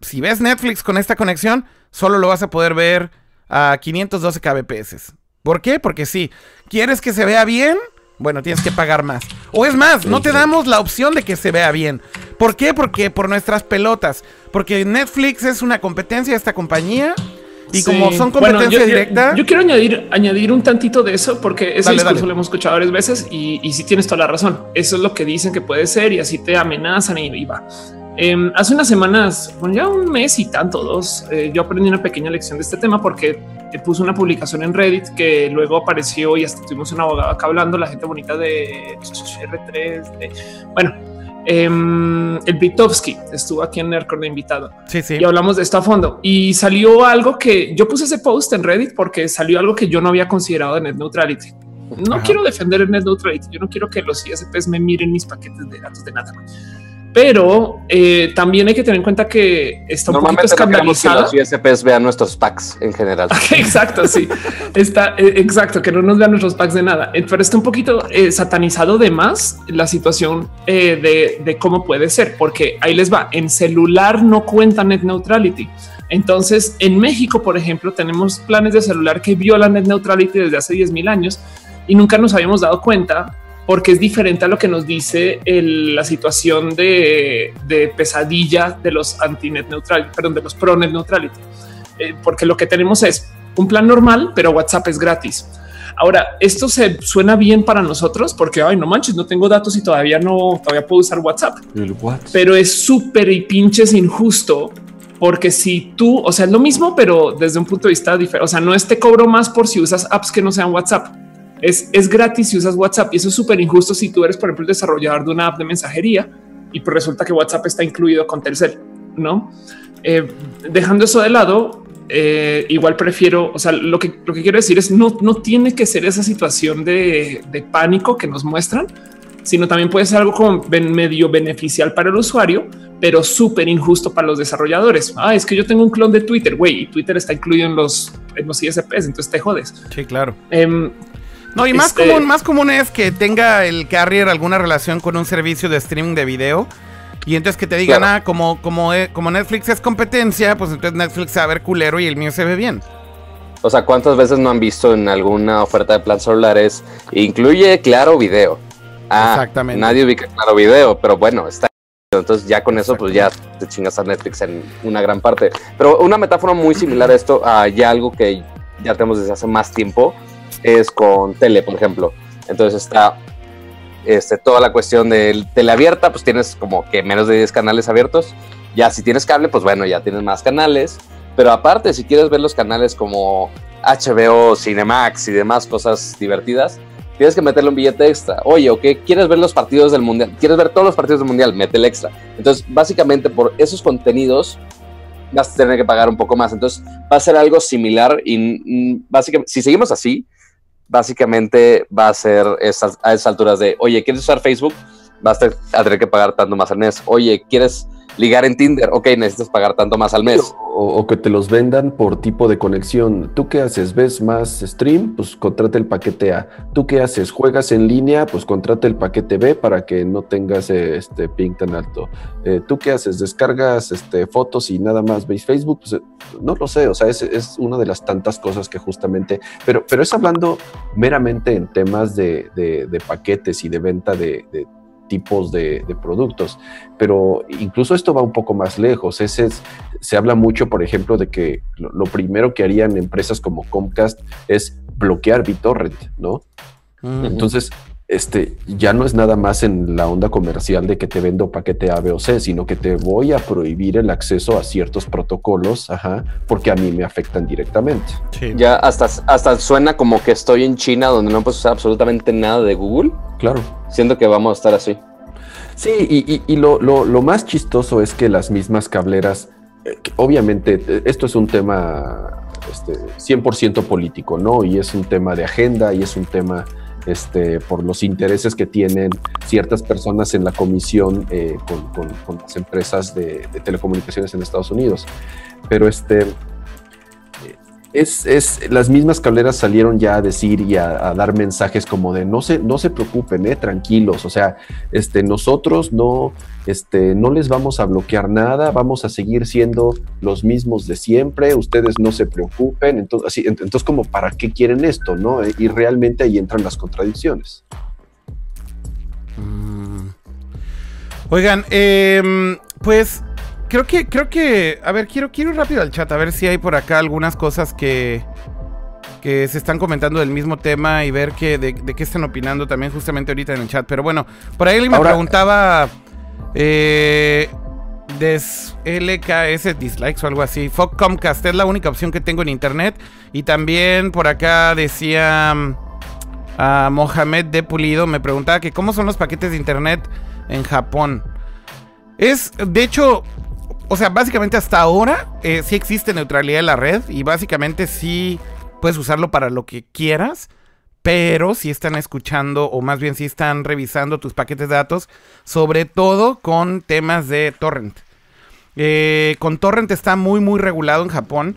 si ves Netflix con esta conexión, solo lo vas a poder ver a 512 kbps. ¿Por qué? Porque si quieres que se vea bien, bueno, tienes que pagar más. O es más, no te damos la opción de que se vea bien. ¿Por qué? Porque por nuestras pelotas. Porque Netflix es una competencia de esta compañía. Y como son competencia directa. Yo, quiero añadir, añadir un tantito de eso, porque ese discurso lo hemos escuchado varias veces y, y si tienes toda la razón. Eso es lo que dicen que puede ser y así te amenazan y, va. Em, hace unas semanas, bueno, ya un mes y tanto, dos, eh, yo aprendí una pequeña lección de este tema porque puse una publicación en Reddit que luego apareció y hasta tuvimos un abogado acá hablando, la gente bonita de R3. bueno, em, el Britovsky estuvo aquí en Nerdcore de invitado. Sí, sí. Y hablamos de esto a fondo. Y salió algo que yo puse ese post en Reddit porque salió algo que yo no había considerado de net neutrality. No quiero defender el net neutrality. Yo no quiero que los ISPs me miren mis paquetes de datos de nada pero eh, también hay que tener en cuenta que está un poquito escandalizada. que los ISPs vean nuestros packs en general. exacto, sí. está eh, exacto, que no nos vean nuestros packs de nada. Eh, pero está un poquito satanizado de más la situación de, de, cómo puede ser, porque ahí les va. En celular no cuenta net neutrality. Entonces, en México, por ejemplo, tenemos planes de celular que violan net neutrality desde hace 10 mil años y nunca nos habíamos dado cuenta porque es diferente a lo que nos dice la situación de, pesadilla de los anti-net neutral, perdón, de los pro net neutrality, eh, porque lo que tenemos es un plan normal, pero WhatsApp es gratis. Ahora, esto se suena bien para nosotros porque, ay, no manches, no tengo datos y todavía no, todavía puedo usar WhatsApp. Pero es súper y pinches injusto porque si tú, o sea, es lo mismo, pero desde un punto de vista diferente, o sea, no es te cobro más por si usas apps que no sean WhatsApp es, gratis si usas WhatsApp y eso es súper injusto si tú eres, por ejemplo, el desarrollador de una app de mensajería y pues resulta que WhatsApp está incluido con Telcel, ¿no? Eh, dejando eso de lado, eh, igual prefiero, o sea, lo que, lo que quiero decir es no, no tiene que ser esa situación de, pánico que nos muestran, sino también puede ser algo como medio beneficial para el usuario, pero súper injusto para los desarrolladores. Ah, es que yo tengo un clon de Twitter, güey, y Twitter está incluido en los, en los ISPs, entonces te jodes. Sí, claro. Em, no, y más este común, más común es que tenga el carrier alguna relación con un servicio de streaming de video. Y entonces que te digan, ah, como, como, eh, como Netflix es competencia, pues entonces Netflix se va a ver culero y el mío se ve bien. O sea, ¿cuántas veces no han visto en alguna oferta de plan celulares? Incluye claro video. Ah, Exactamente. Nadie ubica claro video, pero bueno, está. Entonces ya con eso, pues ya te chingas a Netflix en una gran parte. Pero una metáfora muy similar a esto, a ya algo que ya tenemos desde hace más tiempo, es con tele, por ejemplo. Entonces está este, toda la cuestión de tele abierta, pues tienes como que menos de 10 canales abiertos. Ya si tienes cable, pues bueno, ya tienes más canales. Pero aparte, si quieres ver los canales como HBO, Cinemax y demás cosas divertidas, tienes que meterle un billete extra. Oye, ¿o qué? ¿Quieres ver los partidos del mundial? ¿Quieres ver todos los partidos del mundial? Mete el extra. Entonces, básicamente por esos contenidos vas a tener que pagar un poco más. Entonces, va a ser algo similar y mm, básicamente, si seguimos así, básicamente va a ser a esas alturas de, oye, ¿quieres usar Facebook? Vas a tener que pagar tanto más al mes. Oye, ¿quieres ligar en Tinder, ok, necesitas pagar tanto más al mes. O, que te los vendan por tipo de conexión. ¿Tú qué haces? ¿Ves más stream? Pues contrata el paquete A. ¿Tú qué haces? ¿Juegas en línea? Pues contrata el paquete B para que no tengas este ping tan alto. Eh, ¿Tú qué haces? ¿Descargas este, fotos y nada más veis Facebook? Pues, no lo sé, o sea, es, es, una de las tantas cosas que justamente, pero, pero es hablando meramente en temas de, de, paquetes y de venta de tipos de, productos. Pero incluso esto va un poco más lejos. Ese se habla mucho, por ejemplo, de que lo, primero que harían empresas como Comcast es bloquear BitTorrent, ¿no? Entonces, este, ya no es nada más en la onda comercial de que te vendo paquete A, B o C, sino que te voy a prohibir el acceso a ciertos protocolos, ajá, porque a mí me afectan directamente. Ya hasta, hasta suena como que estoy en China donde no puedes usar absolutamente nada de Google. Claro. Siento que vamos a estar así. Sí, y, lo, más chistoso es que las mismas cableras, eh, obviamente eh, esto es un tema este, 100% político, ¿no? Y es un tema de agenda y es un tema este, por los intereses que tienen ciertas personas en la comisión eh, con, las empresas de, telecomunicaciones en Estados Unidos. Pero este, es, las mismas cableras salieron ya a decir y a, dar mensajes como de no se, no se preocupen, eh, tranquilos, o sea, este, nosotros no, este, no les vamos a bloquear nada, vamos a seguir siendo los mismos de siempre, ustedes no se preocupen, entonces, así, entonces como para qué quieren esto, ¿no? Y realmente ahí entran las contradicciones. Mm. Oigan, em, pues creo que, creo que, a ver, quiero, quiero ir rápido al chat a ver si hay por acá algunas cosas que, que se están comentando del mismo tema y ver que, de, qué están opinando también justamente ahorita en el chat. Pero bueno, por ahí alguien me preguntaba eh, des LKS dislikes o algo así. Fuck Comcast es la única opción que tengo en internet. Y también por acá decía mm, a Mohamed de Pulido, me preguntaba que cómo son los paquetes de internet en Japón. Es, de hecho, o sea, básicamente hasta ahora eh, sí existe neutralidad en la red y básicamente sí puedes usarlo para lo que quieras, pero sí están escuchando o más bien sí están revisando tus paquetes de datos, sobre todo con temas de torrent. Eh, con torrent está muy muy regulado en Japón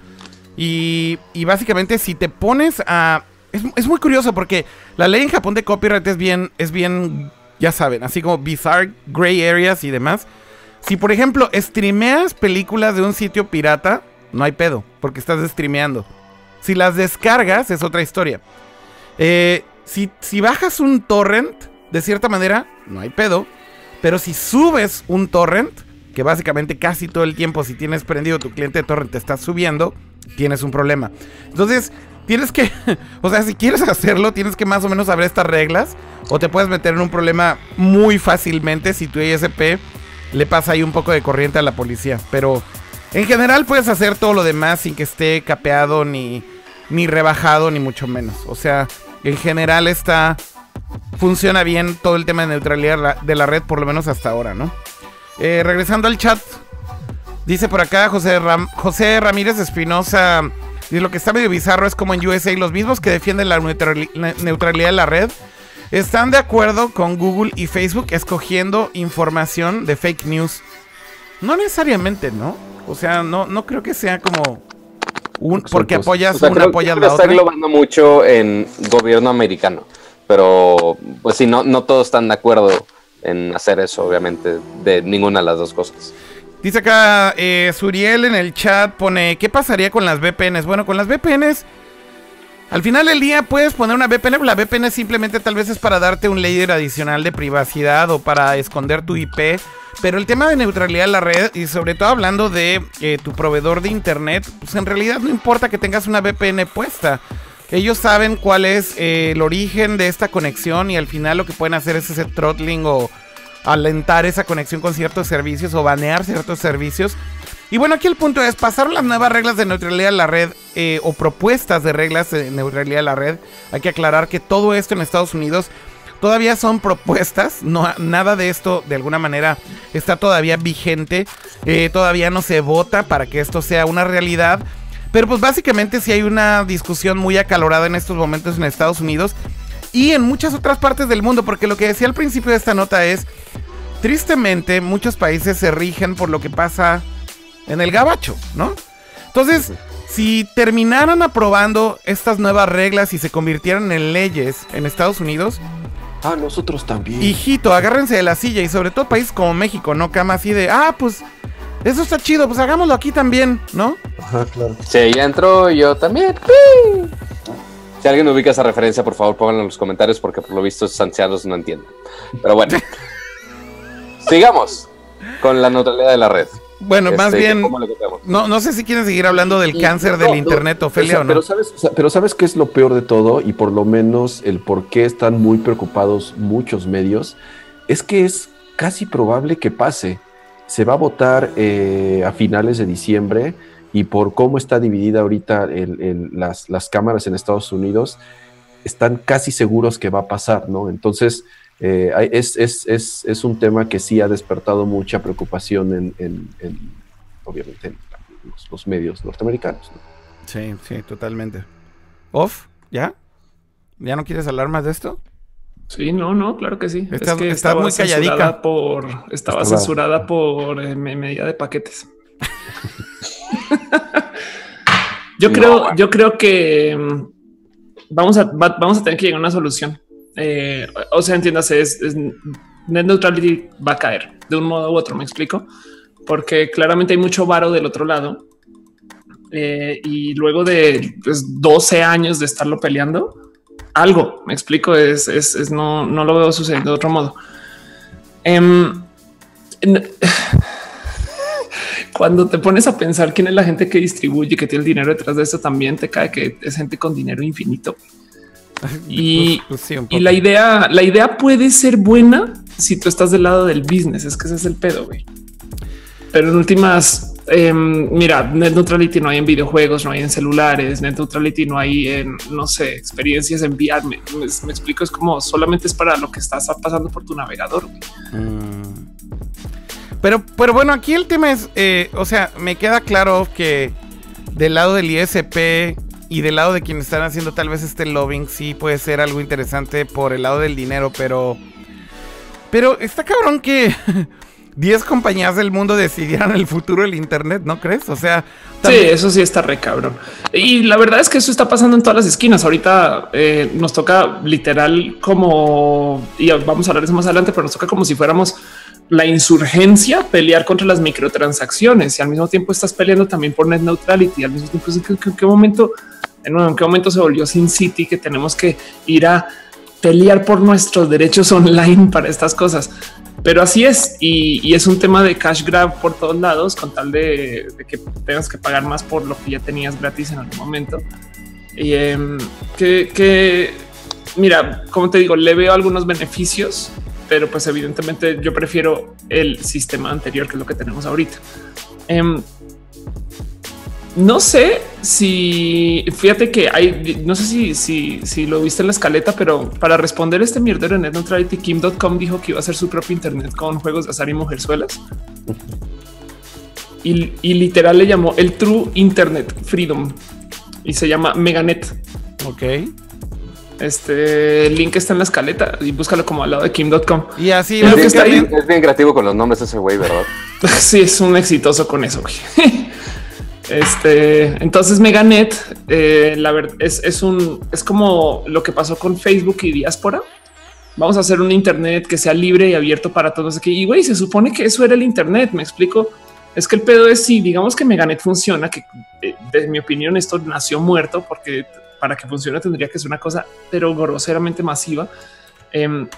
y, y básicamente si te pones a... Es, es, muy curioso porque la ley en Japón de copyright es bien, es bien, ya saben, así como bizarre, gray areas y demás. Si, por ejemplo, streameas películas de un sitio pirata, no hay pedo, porque estás streameando. Si las descargas, es otra historia. Eh, si, si bajas un torrent, de cierta manera, no hay pedo. Pero si subes un torrent, que básicamente casi todo el tiempo, si tienes prendido tu cliente de torrent, te está subiendo, tienes un problema. Entonces, tienes que, o sea, si quieres hacerlo, tienes que más o menos saber estas reglas. O te puedes meter en un problema muy fácilmente si tu ISP le pasa ahí un poco de corriente a la policía. Pero en general puedes hacer todo lo demás sin que esté capeado ni, ni rebajado, ni mucho menos. O sea, en general está. Funciona bien todo el tema de neutralidad de la red, por lo menos hasta ahora, ¿no? Eh, regresando al chat, dice por acá José, José Ramírez Espinosa. Y lo que está medio bizarro es como en USA los mismos que defienden la neutralidad de la red están de acuerdo con Google y Facebook escogiendo información de fake news. No necesariamente, ¿no? O sea, no, no creo que sea como un, porque apoyas una, apoyas la otra. Está globando mucho en gobierno americano, pero pues sí, no, no todos están de acuerdo en hacer eso, obviamente, de ninguna de las dos cosas. Dice acá eh, Suriel en el chat, pone, ¿qué pasaría con las VPNs? Bueno, con las VPNs al final del día puedes poner una VPN, la VPN simplemente tal vez es para darte un layer adicional de privacidad o para esconder tu IP. Pero el tema de neutralidad de la red y sobre todo hablando de eh, tu proveedor de internet, pues en realidad no importa que tengas una VPN puesta. Ellos saben cuál es eh, el origen de esta conexión y al final lo que pueden hacer es ese throttling o alentar esa conexión con ciertos servicios o banear ciertos servicios Y bueno, aquí el punto es, pasar las nuevas reglas de neutralidad a la red eh, o propuestas de reglas de neutralidad a la red. Hay que aclarar que todo esto en Estados Unidos todavía son propuestas, no, nada de esto de alguna manera está todavía vigente, eh, todavía no se vota para que esto sea una realidad. Pero pues básicamente sí hay una discusión muy acalorada en estos momentos en Estados Unidos y en muchas otras partes del mundo, porque lo que decía al principio de esta nota es, tristemente muchos países se rigen por lo que pasa en el gabacho, ¿no? Entonces, si terminaran aprobando estas nuevas reglas y se convirtieran en leyes en Estados Unidos, Ah, nosotros también. hijito, agárrense de la silla y sobre todo países como México, ¿no? Cama así de, ah, pues eso está chido, pues hagámoslo aquí también, ¿no? Ajá, claro. Sí, ya entró yo también. Si alguien ubica esa referencia, por favor, pónganlo en los comentarios porque por lo visto esos ancianos no entienden. Pero bueno. Sigamos con la neutralidad de la red. Bueno, más Este, bien, no, no sé si quieren seguir hablando del Y- cáncer no, del no, internet, o Ofelia, sea, o no. Pero sabes, o sea, pero sabes qué es lo peor de todo y por lo menos el por qué están muy preocupados muchos medios es que es casi probable que pase. Se va a votar eh, a finales de diciembre y por cómo está dividida ahorita el- el- las, las cámaras en Estados Unidos, están casi seguros que va a pasar, ¿no? Entonces, eh, es, es, es, es un tema que sí ha despertado mucha preocupación en, en- en, obviamente, en los, los medios norteamericanos. ¿no? Sí, sí, totalmente. ¿Off? ¿Ya? ¿Ya no quieres hablar más de esto? Sí, no, no, claro que sí. Estás- es que estás estaba muy calladica. censurada por estaba Estaba- censurada por eh, me- medida de paquetes. yo No, creo, bueno. yo creo que mm, vamos a va- vamos a tener que llegar a una solución. Eh, o sea, entiéndase, es, es- net neutrality va a caer de un modo u otro. Me explico, porque claramente hay mucho varo del otro lado. Eh, y luego de pues, 12 años de estarlo peleando, algo, me explico, es, es, es no, no lo veo sucediendo de otro modo. En- cuando te pones a pensar quién es la gente que distribuye, que tiene el dinero detrás de esto, también te cae que es gente con dinero infinito. Y, Pues- pues sí, y la idea, la idea puede ser buena si tú estás del lado del business. Es que ese es el pedo, güey. Pero en últimas, em, mira, net neutrality no hay en videojuegos, no hay en celulares, net neutrality no hay en, no sé, experiencias en VR. Me, me- me explico, es como solamente es para lo que estás pasando por tu navegador. Mm. Pero, pero bueno, aquí el tema es, eh, o sea, me queda claro que del lado del ISP y del lado de quienes están haciendo tal vez este lobbying, sí puede ser algo interesante por el lado del dinero, pero... Pero está cabrón que 10 compañías del mundo decidieran el futuro del Internet, ¿no crees? O sea... Sí, eso sí está re cabrón. Y la verdad es que eso está pasando en todas las esquinas. Ahorita eh, nos toca literal como, y vamos a hablar de eso más adelante, pero nos toca como si fuéramos la insurgencia, pelear contra las microtransacciones y al mismo tiempo estás peleando también por net neutrality. Al mismo tiempo, ¿en qué, qué- qué momento, en qué momento se volvió Sin City que tenemos que ir a pelear por nuestros derechos online para estas cosas? Pero así es, y, es un tema de cash grab por todos lados, con tal de, que tengas que pagar más por lo que ya tenías gratis en algún momento. Y em, que, que, mira, como te digo, le veo algunos beneficios, pero pues evidentemente yo prefiero el sistema anterior, que es lo que tenemos ahorita. Em, no sé si fíjate que hay, no sé si, si, si lo viste en la escaleta, pero para responder este mierdero en Net Neutrality, Kim.com dijo que iba a hacer su propio internet con juegos de azar y mujerzuelas. Y, y literal le llamó el True Internet Freedom y se llama Meganet. Ok. Este link está en la escaleta y búscalo como al lado de Kim.com. Y así, Es lo que Es está ahí. bien, es bien creativo con los nombres ese güey, ¿verdad? Sí, es un exitoso con eso. güey. Este, entonces Meganet, eh, la verdad es, es un, es como lo que pasó con Facebook y Diáspora. Vamos a hacer un Internet que sea libre y abierto para todos. Aquí y güey, se supone que eso era el Internet. Me explico. Es que el pedo es si digamos que Meganet funciona, que eh, de mi opinión esto nació muerto porque para que funcione tendría que ser una cosa, pero groseramente masiva. Em,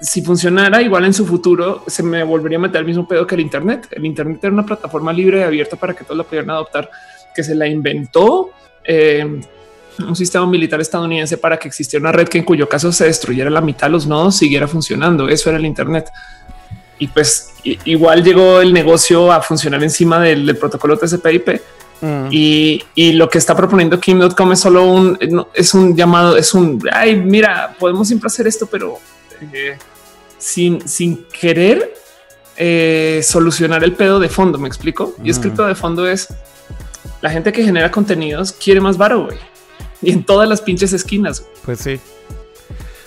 si funcionara igual en su futuro, se me volvería a meter el mismo pedo que el Internet. El Internet era una plataforma libre y abierta para que todos la pudieran adoptar, que se la inventó eh, un sistema militar estadounidense para que existiera una red que en cuyo caso se destruyera la mitad de los nodos, siguiera funcionando. Eso era el Internet. Y pues igual llegó el negocio a funcionar encima del, protocolo TCP/IP. Mm. Y, lo que está proponiendo Kim.com es solo un, es un llamado, es un, ay, mira, podemos siempre hacer esto, pero eh, sin, sin querer eh, solucionar el pedo de fondo. Me explico. Y es que el pedo de fondo es la gente que genera contenidos quiere más varo, güey. Y en todas las pinches esquinas. Pues sí.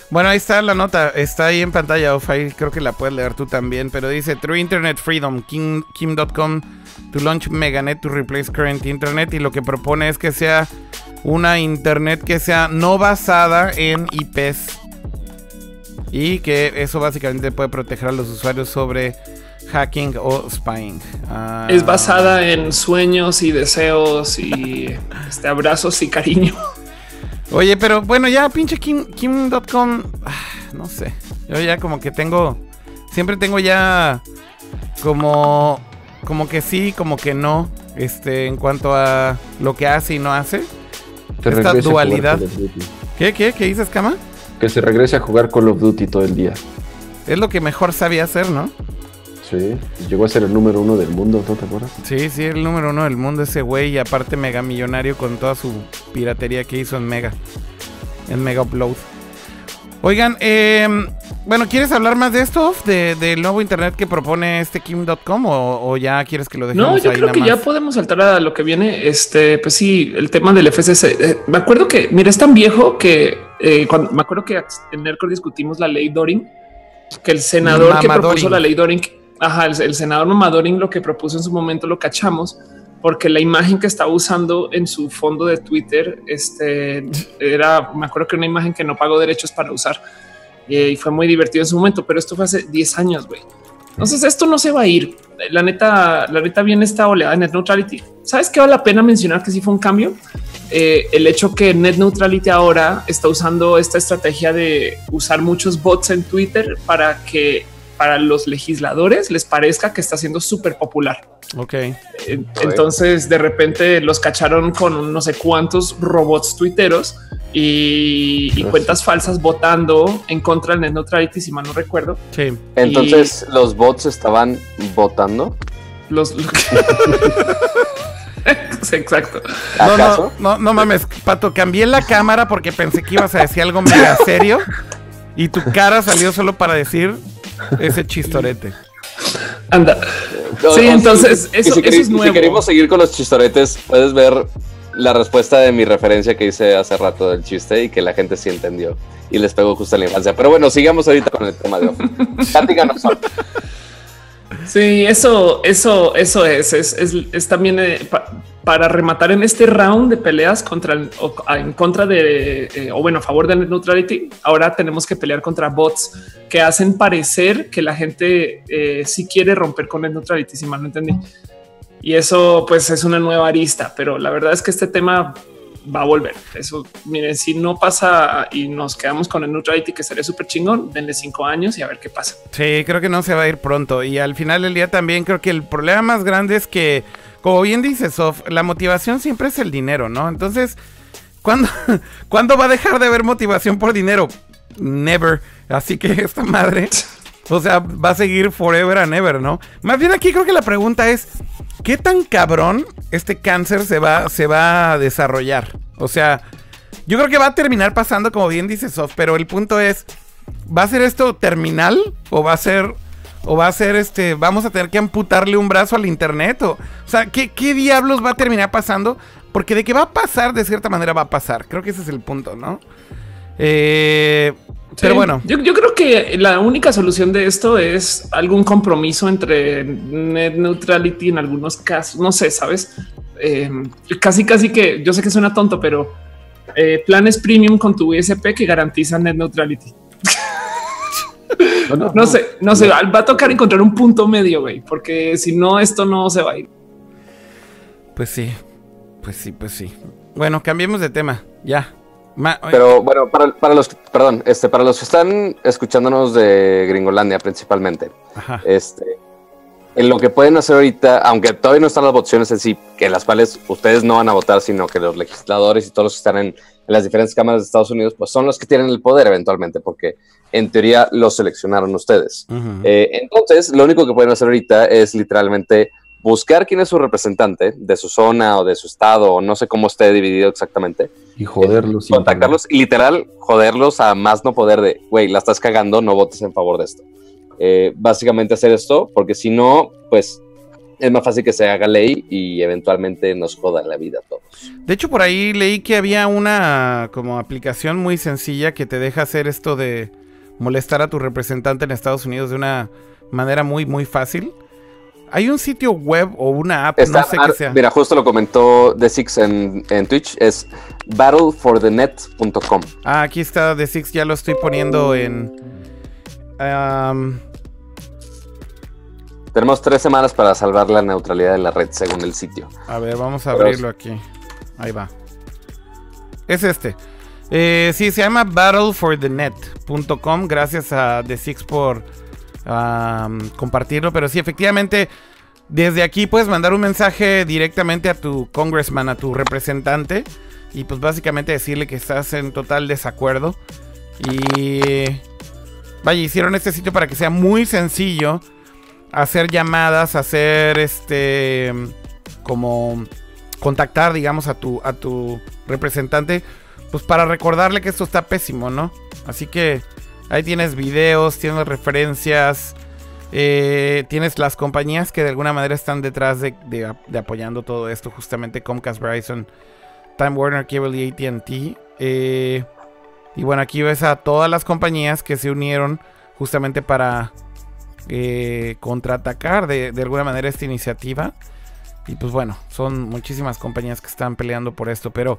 Bueno, ahí está la nota. Está ahí en pantalla off. Ahí creo que la puedes leer tú también. Pero dice True Internet Freedom, Kim.com to launch Meganet to replace current Internet. Y lo que propone es que sea una Internet que sea no basada en IPs. Y que eso básicamente puede proteger a los usuarios sobre hacking o spying. Ah. Es basada en sueños y deseos y este, abrazos y cariño. Oye, pero bueno, ya pinche Kim.com, ah, no sé. Yo ya como que tengo, siempre tengo ya como, como que sí, como que no, este, en cuanto a lo que hace y no hace. Esta dualidad. ¿Qué, qué, qué dices, Cama? Que se regrese a jugar Call of Duty todo el día. Es lo que mejor sabía hacer, ¿no? Sí, llegó a ser el número uno del mundo, ¿no te acuerdas? Sí, sí, el número uno del mundo ese güey y aparte mega millonario con toda su piratería que hizo en Mega, en Mega Upload. Oigan, eh, bueno, ¿quieres hablar más de esto, de, del nuevo internet que propone este Kim.com o, ya quieres que lo dejemos No, yo creo que ya podemos saltar a lo que viene. Este, pues sí, el tema del FCC. Eh, me acuerdo que, mira, es tan viejo que eh, cuando me acuerdo que en NERCO discutimos la ley Doring, que el senador que propuso la ley Doring Ajá, el, senador Mamadoring lo que propuso en su momento lo cachamos porque la imagen que estaba usando en su fondo de Twitter este, era, me acuerdo que una imagen que no pagó derechos para usar y fue muy divertido en su momento, pero esto fue hace 10 años, güey. Entonces esto no se va a ir. La neta, la neta viene esta oleada de net neutrality. ¿Sabes qué vale la pena mencionar que sí fue un cambio? Eh, el hecho que net neutrality ahora está usando esta estrategia de usar muchos bots en Twitter para que para los legisladores les parezca que está siendo súper popular. Ok. Entonces de repente los cacharon con no sé cuántos robots tuiteros y, cuentas falsas votando en contra del net neutrality, si mal no recuerdo. Sí. Entonces los bots estaban votando. Los. Exacto. No, no, no, no mames, Pato, cambié la cámara porque pensé que ibas a decir algo mega serio y tu cara salió solo para decir ese chistorete. Anda. sí, entonces eso, es nuevo. Si queremos seguir con los chistoretes, puedes ver la respuesta de mi referencia que hice hace rato del chiste y que la gente sí entendió y les pegó justo en la infancia. Pero bueno, sigamos ahorita con el tema de hoy. Sí, eso, eso, eso es, es, también eh, para rematar en este round de peleas contra en contra de eh, o bueno, a favor del neutrality. Ahora tenemos que pelear contra bots que hacen parecer que la gente eh, sí quiere romper con el neutrality, si mal no entendí. Y eso pues es una nueva arista, pero la verdad es que este tema va a volver. Eso, miren, si no pasa y nos quedamos con el neutrality, que sería súper chingón, denle cinco años y a ver qué pasa. Sí, creo que no se va a ir pronto. Y al final del día también creo que el problema más grande es que como bien dice Sof, la motivación siempre es el dinero, ¿no? Entonces, ¿cuándo, ¿cuándo va a dejar de haber motivación por dinero? Never. Así que esta madre, o sea, va a seguir forever and ever, ¿no? Más bien aquí creo que la pregunta es, ¿qué tan cabrón este cáncer se va, se va a desarrollar? O sea, yo creo que va a terminar pasando, como bien dice Sof, pero el punto es, ¿va a ser esto terminal o va a ser o va a ser este, vamos a tener que amputarle un brazo al internet, o, sea, ¿qué, ¿qué, diablos va a terminar pasando? Porque de que va a pasar, de cierta manera va a pasar. Creo que ese es el punto, ¿no? Eh, pero bueno. Yo, yo, creo que la única solución de esto es algún compromiso entre net neutrality en algunos casos. No sé, sabes? Eh, casi, casi que yo sé que suena tonto, pero eh, planes premium con tu ISP que garantizan net neutrality. No, sé, no sé, va a tocar encontrar un punto medio, güey, porque si no, esto no se va a ir. Pues sí, pues sí, pues sí. Bueno, cambiemos de tema, ya. Pero bueno, para, los, perdón, este, para los que están escuchándonos de Gringolandia principalmente, este, en lo que pueden hacer ahorita, aunque todavía no están las votaciones en sí, que en las cuales ustedes no van a votar, sino que los legisladores y todos los que están en, en las diferentes cámaras de Estados Unidos, pues son los que tienen el poder eventualmente, porque en teoría los seleccionaron ustedes. Eh, entonces, lo único que pueden hacer ahorita es literalmente buscar quién es su representante de su zona o de su estado, o no sé cómo esté dividido exactamente, Y joderlos. sin contactarlos y literal joderlos a más no poder de, güey, la estás cagando, no votes en favor de esto. Eh, básicamente hacer esto, porque si no, pues es más fácil que se haga ley y eventualmente nos joda la vida a todos. De hecho, por ahí leí que había una como aplicación muy sencilla que te deja hacer esto de molestar a tu representante en Estados Unidos de una manera muy, muy fácil. Hay un sitio web o una app, Está- no sé qué sea. Mira, justo lo comentó The Six en, en Twitch, es battleforthenet.com. Ah, aquí está The Six, ya lo estoy poniendo en... Tenemos tres semanas para salvar la neutralidad de la red, según el sitio. a ver, vamos a Pero- abrirlo aquí. Ahí va. Es este. Eh, sí, se llama battleforthenet.com. Gracias a The Six por am, compartirlo. Pero sí, efectivamente, desde aquí puedes mandar un mensaje directamente a tu congressman, a tu representante. Y pues básicamente decirle que estás en total desacuerdo. Y vaya, hicieron este sitio para que sea muy sencillo hacer llamadas, hacer este como contactar, digamos, a tu a tu representante, pues para recordarle que esto está pésimo, ¿no? Así que ahí tienes videos, tienes referencias, eh, tienes las compañías que de alguna manera están detrás de, apoyando todo esto, justamente Comcast, Verizon, Time Warner, Cable y AT&T. eh, y bueno, aquí ves a todas las compañías que se unieron justamente para eh, contraatacar de alguna manera esta iniciativa. Y pues bueno, son muchísimas compañías que están peleando por esto, pero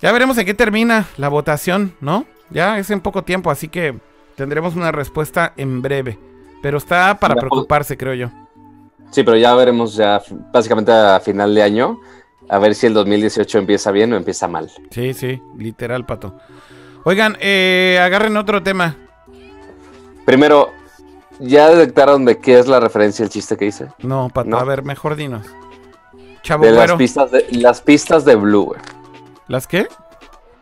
ya veremos en qué termina la votación, ¿no? Ya es en poco tiempo, así que tendremos una respuesta en breve. Pero está para pues- preocuparse, creo yo. Sí, pero ya veremos ya básicamente a final de año, a ver si el 2018 empieza bien o empieza mal. Sí, sí, literal, pato. Oigan, eh, agarren otro tema. Primero, ¿ya detectaron de qué es la referencia el chiste que hice? No, pato, No. a ver, mejor dinos. Chavo De las pistas de, las pistas de Blue. ¿Las qué?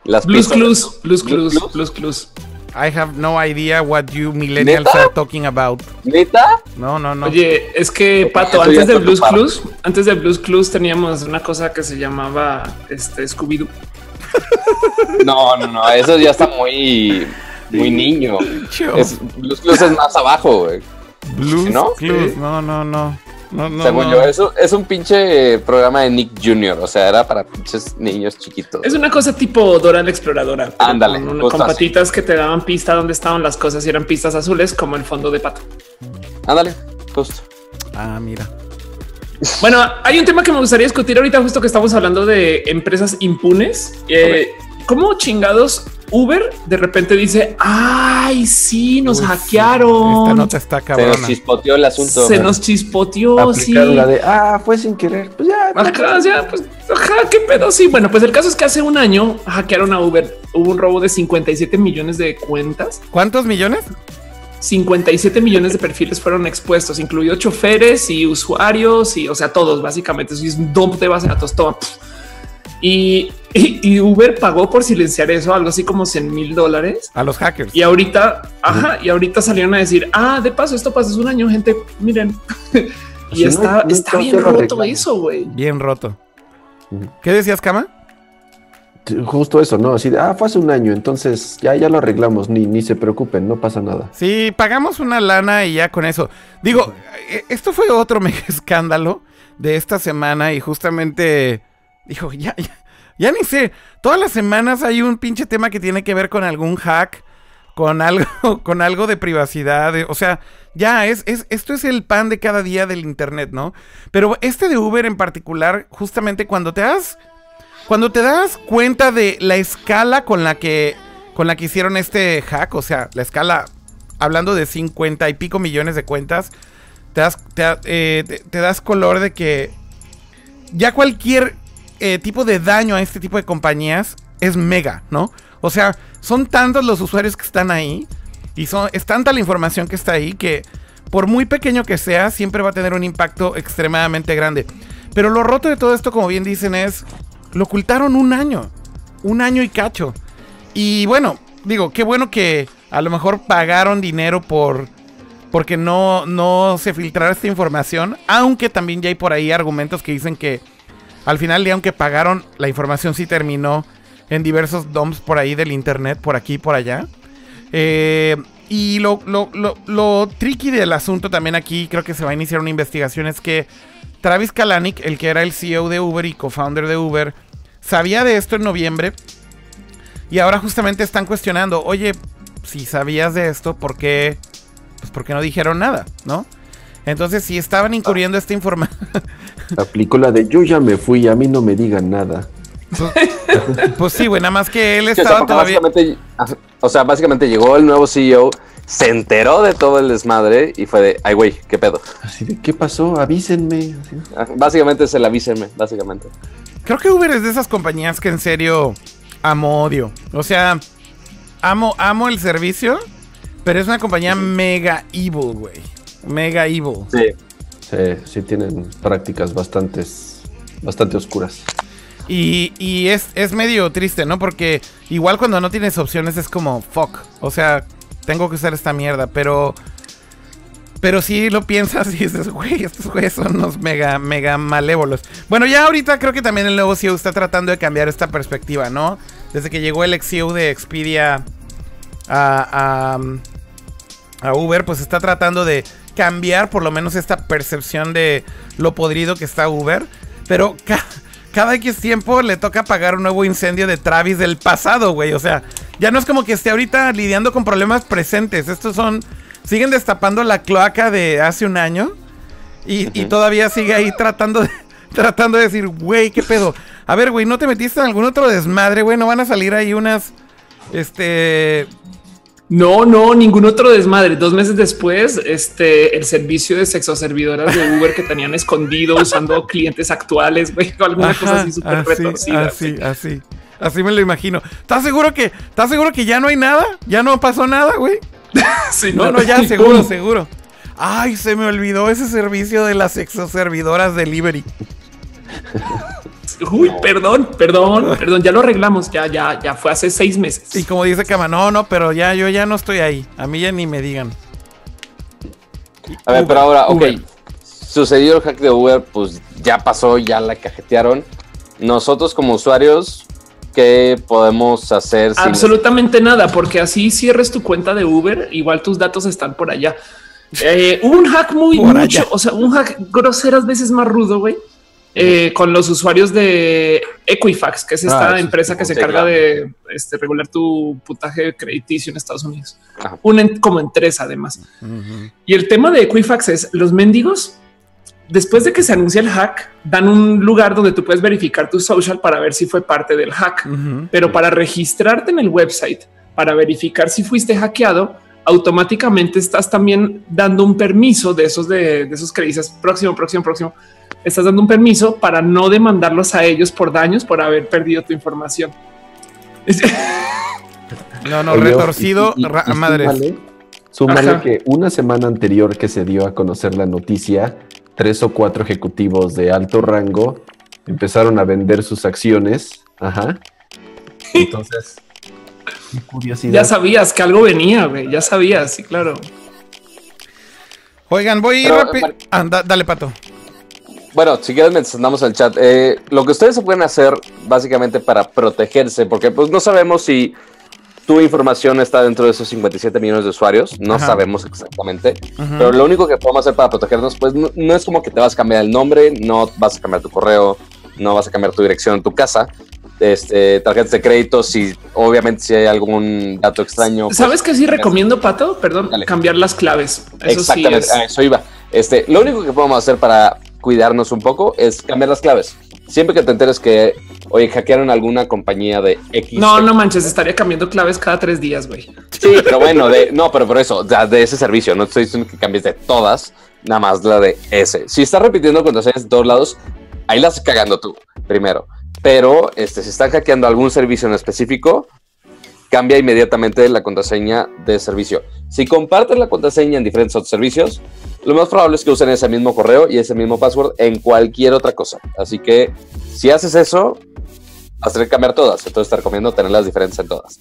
Las Blues Clues, Blues Clues. Blues Clues. I have no idea what you millennials ¿Neta? are talking about. ¿Neta? No, no, no. Oye, es que Pato, antes de Blues. Clues, antes de Blues Clues teníamos una cosa que se llamaba este Scooby-Doo. No, no, no, eso ya está muy, muy niño. Es, Blues Clues es más abajo, güey. Blues ¿no? Clues. No, no, no. No, no, Según no. yo, eso es un pinche programa de Nick Jr., o sea, era para pinches niños chiquitos. Es una cosa tipo Dora la exploradora. Ándale, Con, así. patitas que te daban pista dónde estaban las cosas y eran pistas azules como el fondo de pato. Ándale, justo. Ah, mira. Bueno, hay un tema que me gustaría discutir ahorita, justo que estamos hablando de empresas impunes. Eh, ¿Cómo chingados Uber de repente dice, ay, sí, nos hackearon? Esta nota está Se nos cabrona. chispoteó el asunto. Se nos chispoteó, sí. La de, ah, fue sin querer. Pues ya. Ajá, ya, pues, ajá, qué pedo. Sí, bueno, pues el caso es que hace un año hackearon a Uber. Hubo un robo de 57 millones de cuentas. ¿Cuántos millones? 57 millones de perfiles fueron expuestos, incluido choferes y usuarios y, o sea, todos básicamente. Eso es un dump de base de datos. Toma. Y, y- y Uber pagó por silenciar eso, algo así como 100 mil dólares. A los hackers. Y ahorita, ajá, y ahorita salieron a decir, ah, de paso, esto pasó hace un año, gente, miren. y no, está, no, está no, bien roto reclamo. eso, güey. Bien roto. ¿Qué decías, Cama? Justo eso, ¿no? Así de, ah, fue hace un año, entonces ya, ya lo arreglamos, ni, ni se preocupen, no pasa nada. Sí, pagamos una lana y ya con eso. Digo, eh, esto fue otro mega escándalo de esta semana y justamente, dijo, ya, ya, ya ni sé, todas las semanas hay un pinche tema que tiene que ver con algún hack, con algo, con algo de privacidad, o sea, ya es, es, esto es el pan de cada día del internet, ¿no? Pero este de Uber en particular, justamente cuando te das, cuando te das cuenta de la escala con la que, con la que hicieron este hack, o sea, la escala hablando de 50 y pico millones de cuentas, te das, te, eh, das color de que ya cualquier eh, tipo de daño a este tipo de compañías es mega, ¿no? O sea, son tantos los usuarios que están ahí y son, es tanta la información que está ahí que por muy pequeño que sea, siempre va a tener un impacto extremadamente grande. Pero lo roto de todo esto, como bien dicen, es, lo ocultaron un año, un año y cacho. Y bueno, digo, qué bueno que a lo mejor pagaron dinero por porque no, no se filtrara esta información, aunque también ya hay por ahí argumentos que dicen que al final de aunque pagaron, la información sí terminó en diversos DOMs por ahí del internet, por aquí y por allá. Eh, y lo, lo, lo, tricky del asunto también aquí, creo que se va a iniciar una investigación, es que Travis Kalanick, el que era el CEO de Uber y co-founder de Uber, sabía de esto en noviembre. Y ahora justamente están cuestionando, oye, si sabías de esto, ¿por qué, pues, ¿por qué no dijeron nada? ¿No? Entonces, si estaban incurriendo esta información... Aplicó la de yo ya me fui, a mí no me digan nada. Pues, sí, güey, nada más que él estaba todavía. o sea, básicamente llegó el nuevo CEO, se enteró de todo el desmadre y fue de, ay, güey, ¿qué pedo? Así de, ¿qué pasó? Avísenme. Básicamente es el avísenme, básicamente. Creo que Uber es de esas compañías que en serio amo odio. O sea, amo, amo el servicio, pero es una compañía mega evil, güey. Mega evil. Sí. Sí, sí tienen prácticas bastante, bastante oscuras. Y, es, es, medio triste, ¿no? Porque igual cuando no tienes opciones es como, fuck. O sea, tengo que usar esta mierda, pero... Pero si lo piensas y dices, güey, estos güeyes son unos mega, mega malévolos. Bueno, ya ahorita creo que también el nuevo CEO está tratando de cambiar esta perspectiva, ¿no? Desde que llegó el CEO de Expedia a, a, a Uber, pues está tratando de cambiar por lo menos esta percepción de lo podrido que está Uber. Pero cada X tiempo le toca pagar un nuevo incendio de Travis del pasado, güey. O sea, ya no es como que esté ahorita lidiando con problemas presentes. Estos son. Siguen destapando la cloaca de hace un año. Y, todavía sigue ahí tratando de, tratando de decir, güey, ¿qué pedo? A ver, güey, ¿no te metiste en algún otro desmadre, güey? ¿No van a salir ahí unas. Este. No, no, ningún otro desmadre. Dos meses después, este, el servicio de sexo servidoras de Uber que tenían escondido usando clientes actuales, güey, alguna cosa así súper retorcida. Así, así, así me lo imagino. ¿Estás seguro que, estás seguro que ya no hay nada? ¿Ya no pasó nada, güey? sí, no, no, ya, seguro, seguro. Ay, se me olvidó ese servicio de las servidoras delivery. Uy, perdón, perdón, perdón, ya lo arreglamos, ya, ya, ya fue hace seis meses. Y como dice Kama, no, no, pero ya, yo ya no estoy ahí. A mí ya ni me digan. A ver, pero ahora, ok. Sucedió el hack de Uber, pues ya pasó, ya la cajetearon. Nosotros como usuarios, ¿qué podemos hacer? Absolutamente nada, porque así cierres tu cuenta de Uber, igual tus datos están por allá. Eh, un hack muy mucho, o sea, un hack groseras veces más rudo, güey eh, con los usuarios de Equifax, que es esta ah, empresa que se encarga de este, regular tu putaje crediticio en Estados Unidos. Un como en tres, además. Y el tema de Equifax es los mendigos. Después de que se anuncia el hack, dan un lugar donde tú puedes verificar tu social para ver si fue parte del hack. Pero para registrarte en el website, para verificar si fuiste hackeado, automáticamente estás también dando un permiso de esos de, de esos que dices próximo, próximo, próximo estás dando un permiso para no demandarlos a ellos por daños por haber perdido tu información. No, no, retorcido, madre. Súmale, que una semana anterior que se dio a conocer la noticia, tres o cuatro ejecutivos de alto rango empezaron a vender sus acciones. Ajá. Entonces, curiosidad. Ya sabías que algo venía, güey. Ya sabías, sí, claro. Oigan, voy rápido. Ah, dale, pato. Bueno, si quieres mientras andamos en el chat, eh, lo que ustedes se pueden hacer básicamente para protegerse, porque pues no sabemos si tu información está dentro de esos 57 millones de usuarios, no sabemos exactamente, pero lo único que podemos hacer para protegernos, pues no, es como que te vas a cambiar el nombre, no vas a cambiar tu correo, no vas a cambiar tu dirección en tu casa, este, tarjetas de crédito, si obviamente si hay algún dato extraño. Pues, ¿Sabes qué sí recomiendo, Pato? Perdón, cambiar las claves. Eso Exactamente, sí eso iba. Este, lo único que podemos hacer para cuidarnos un poco es cambiar las claves. Siempre que te enteres que, oye, hackearon alguna compañía de X. No, no manches, estaría cambiando claves cada tres días, güey. Sí, pero bueno, de, no, pero por eso, de, ese servicio, no estoy diciendo que cambies de todas, nada más la de ese. Si estás repitiendo contraseñas de todos lados, ahí las cagando tú, primero. Pero este, si están hackeando algún servicio en específico, cambia inmediatamente la contraseña de servicio. Si comparten la contraseña en diferentes otros servicios, lo más probable es que usen ese mismo correo y ese mismo password en cualquier otra cosa. Así que si haces eso, vas a tener que cambiar todas. Entonces te recomiendo tenerlas diferentes en todas.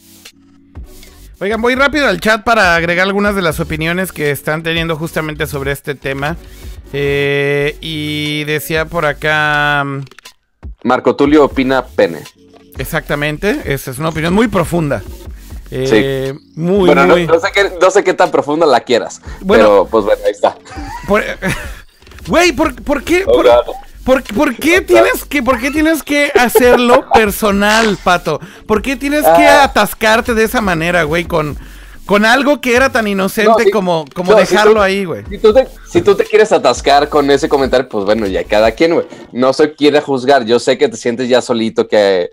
Oigan, voy rápido al chat para agregar algunas de las opiniones que están teniendo justamente sobre este tema. Eh, y decía por acá... mm, Marco Tulio opina pene. Exactamente, esa es una opinión muy profunda. Eh, Muy, bueno, no, muy... no sé qué, no sé qué tan profunda la quieras. Bueno. pero pues bueno, ahí está. Güey, ¿por, por qué? Oh, por- God. ¿Por, por qué tienes que, por qué tienes que hacerlo personal, pato? ¿Por qué tienes que Ah. atascarte de esa manera, güey, con, con algo que era tan inocente No, sí. como, como No, si dejarlo tú- ahí, güey? Si tú, te, si tú te quieres atascar con ese comentario, pues bueno, ya cada quien, güey. No se quiere juzgar. Yo sé que te sientes ya solito que,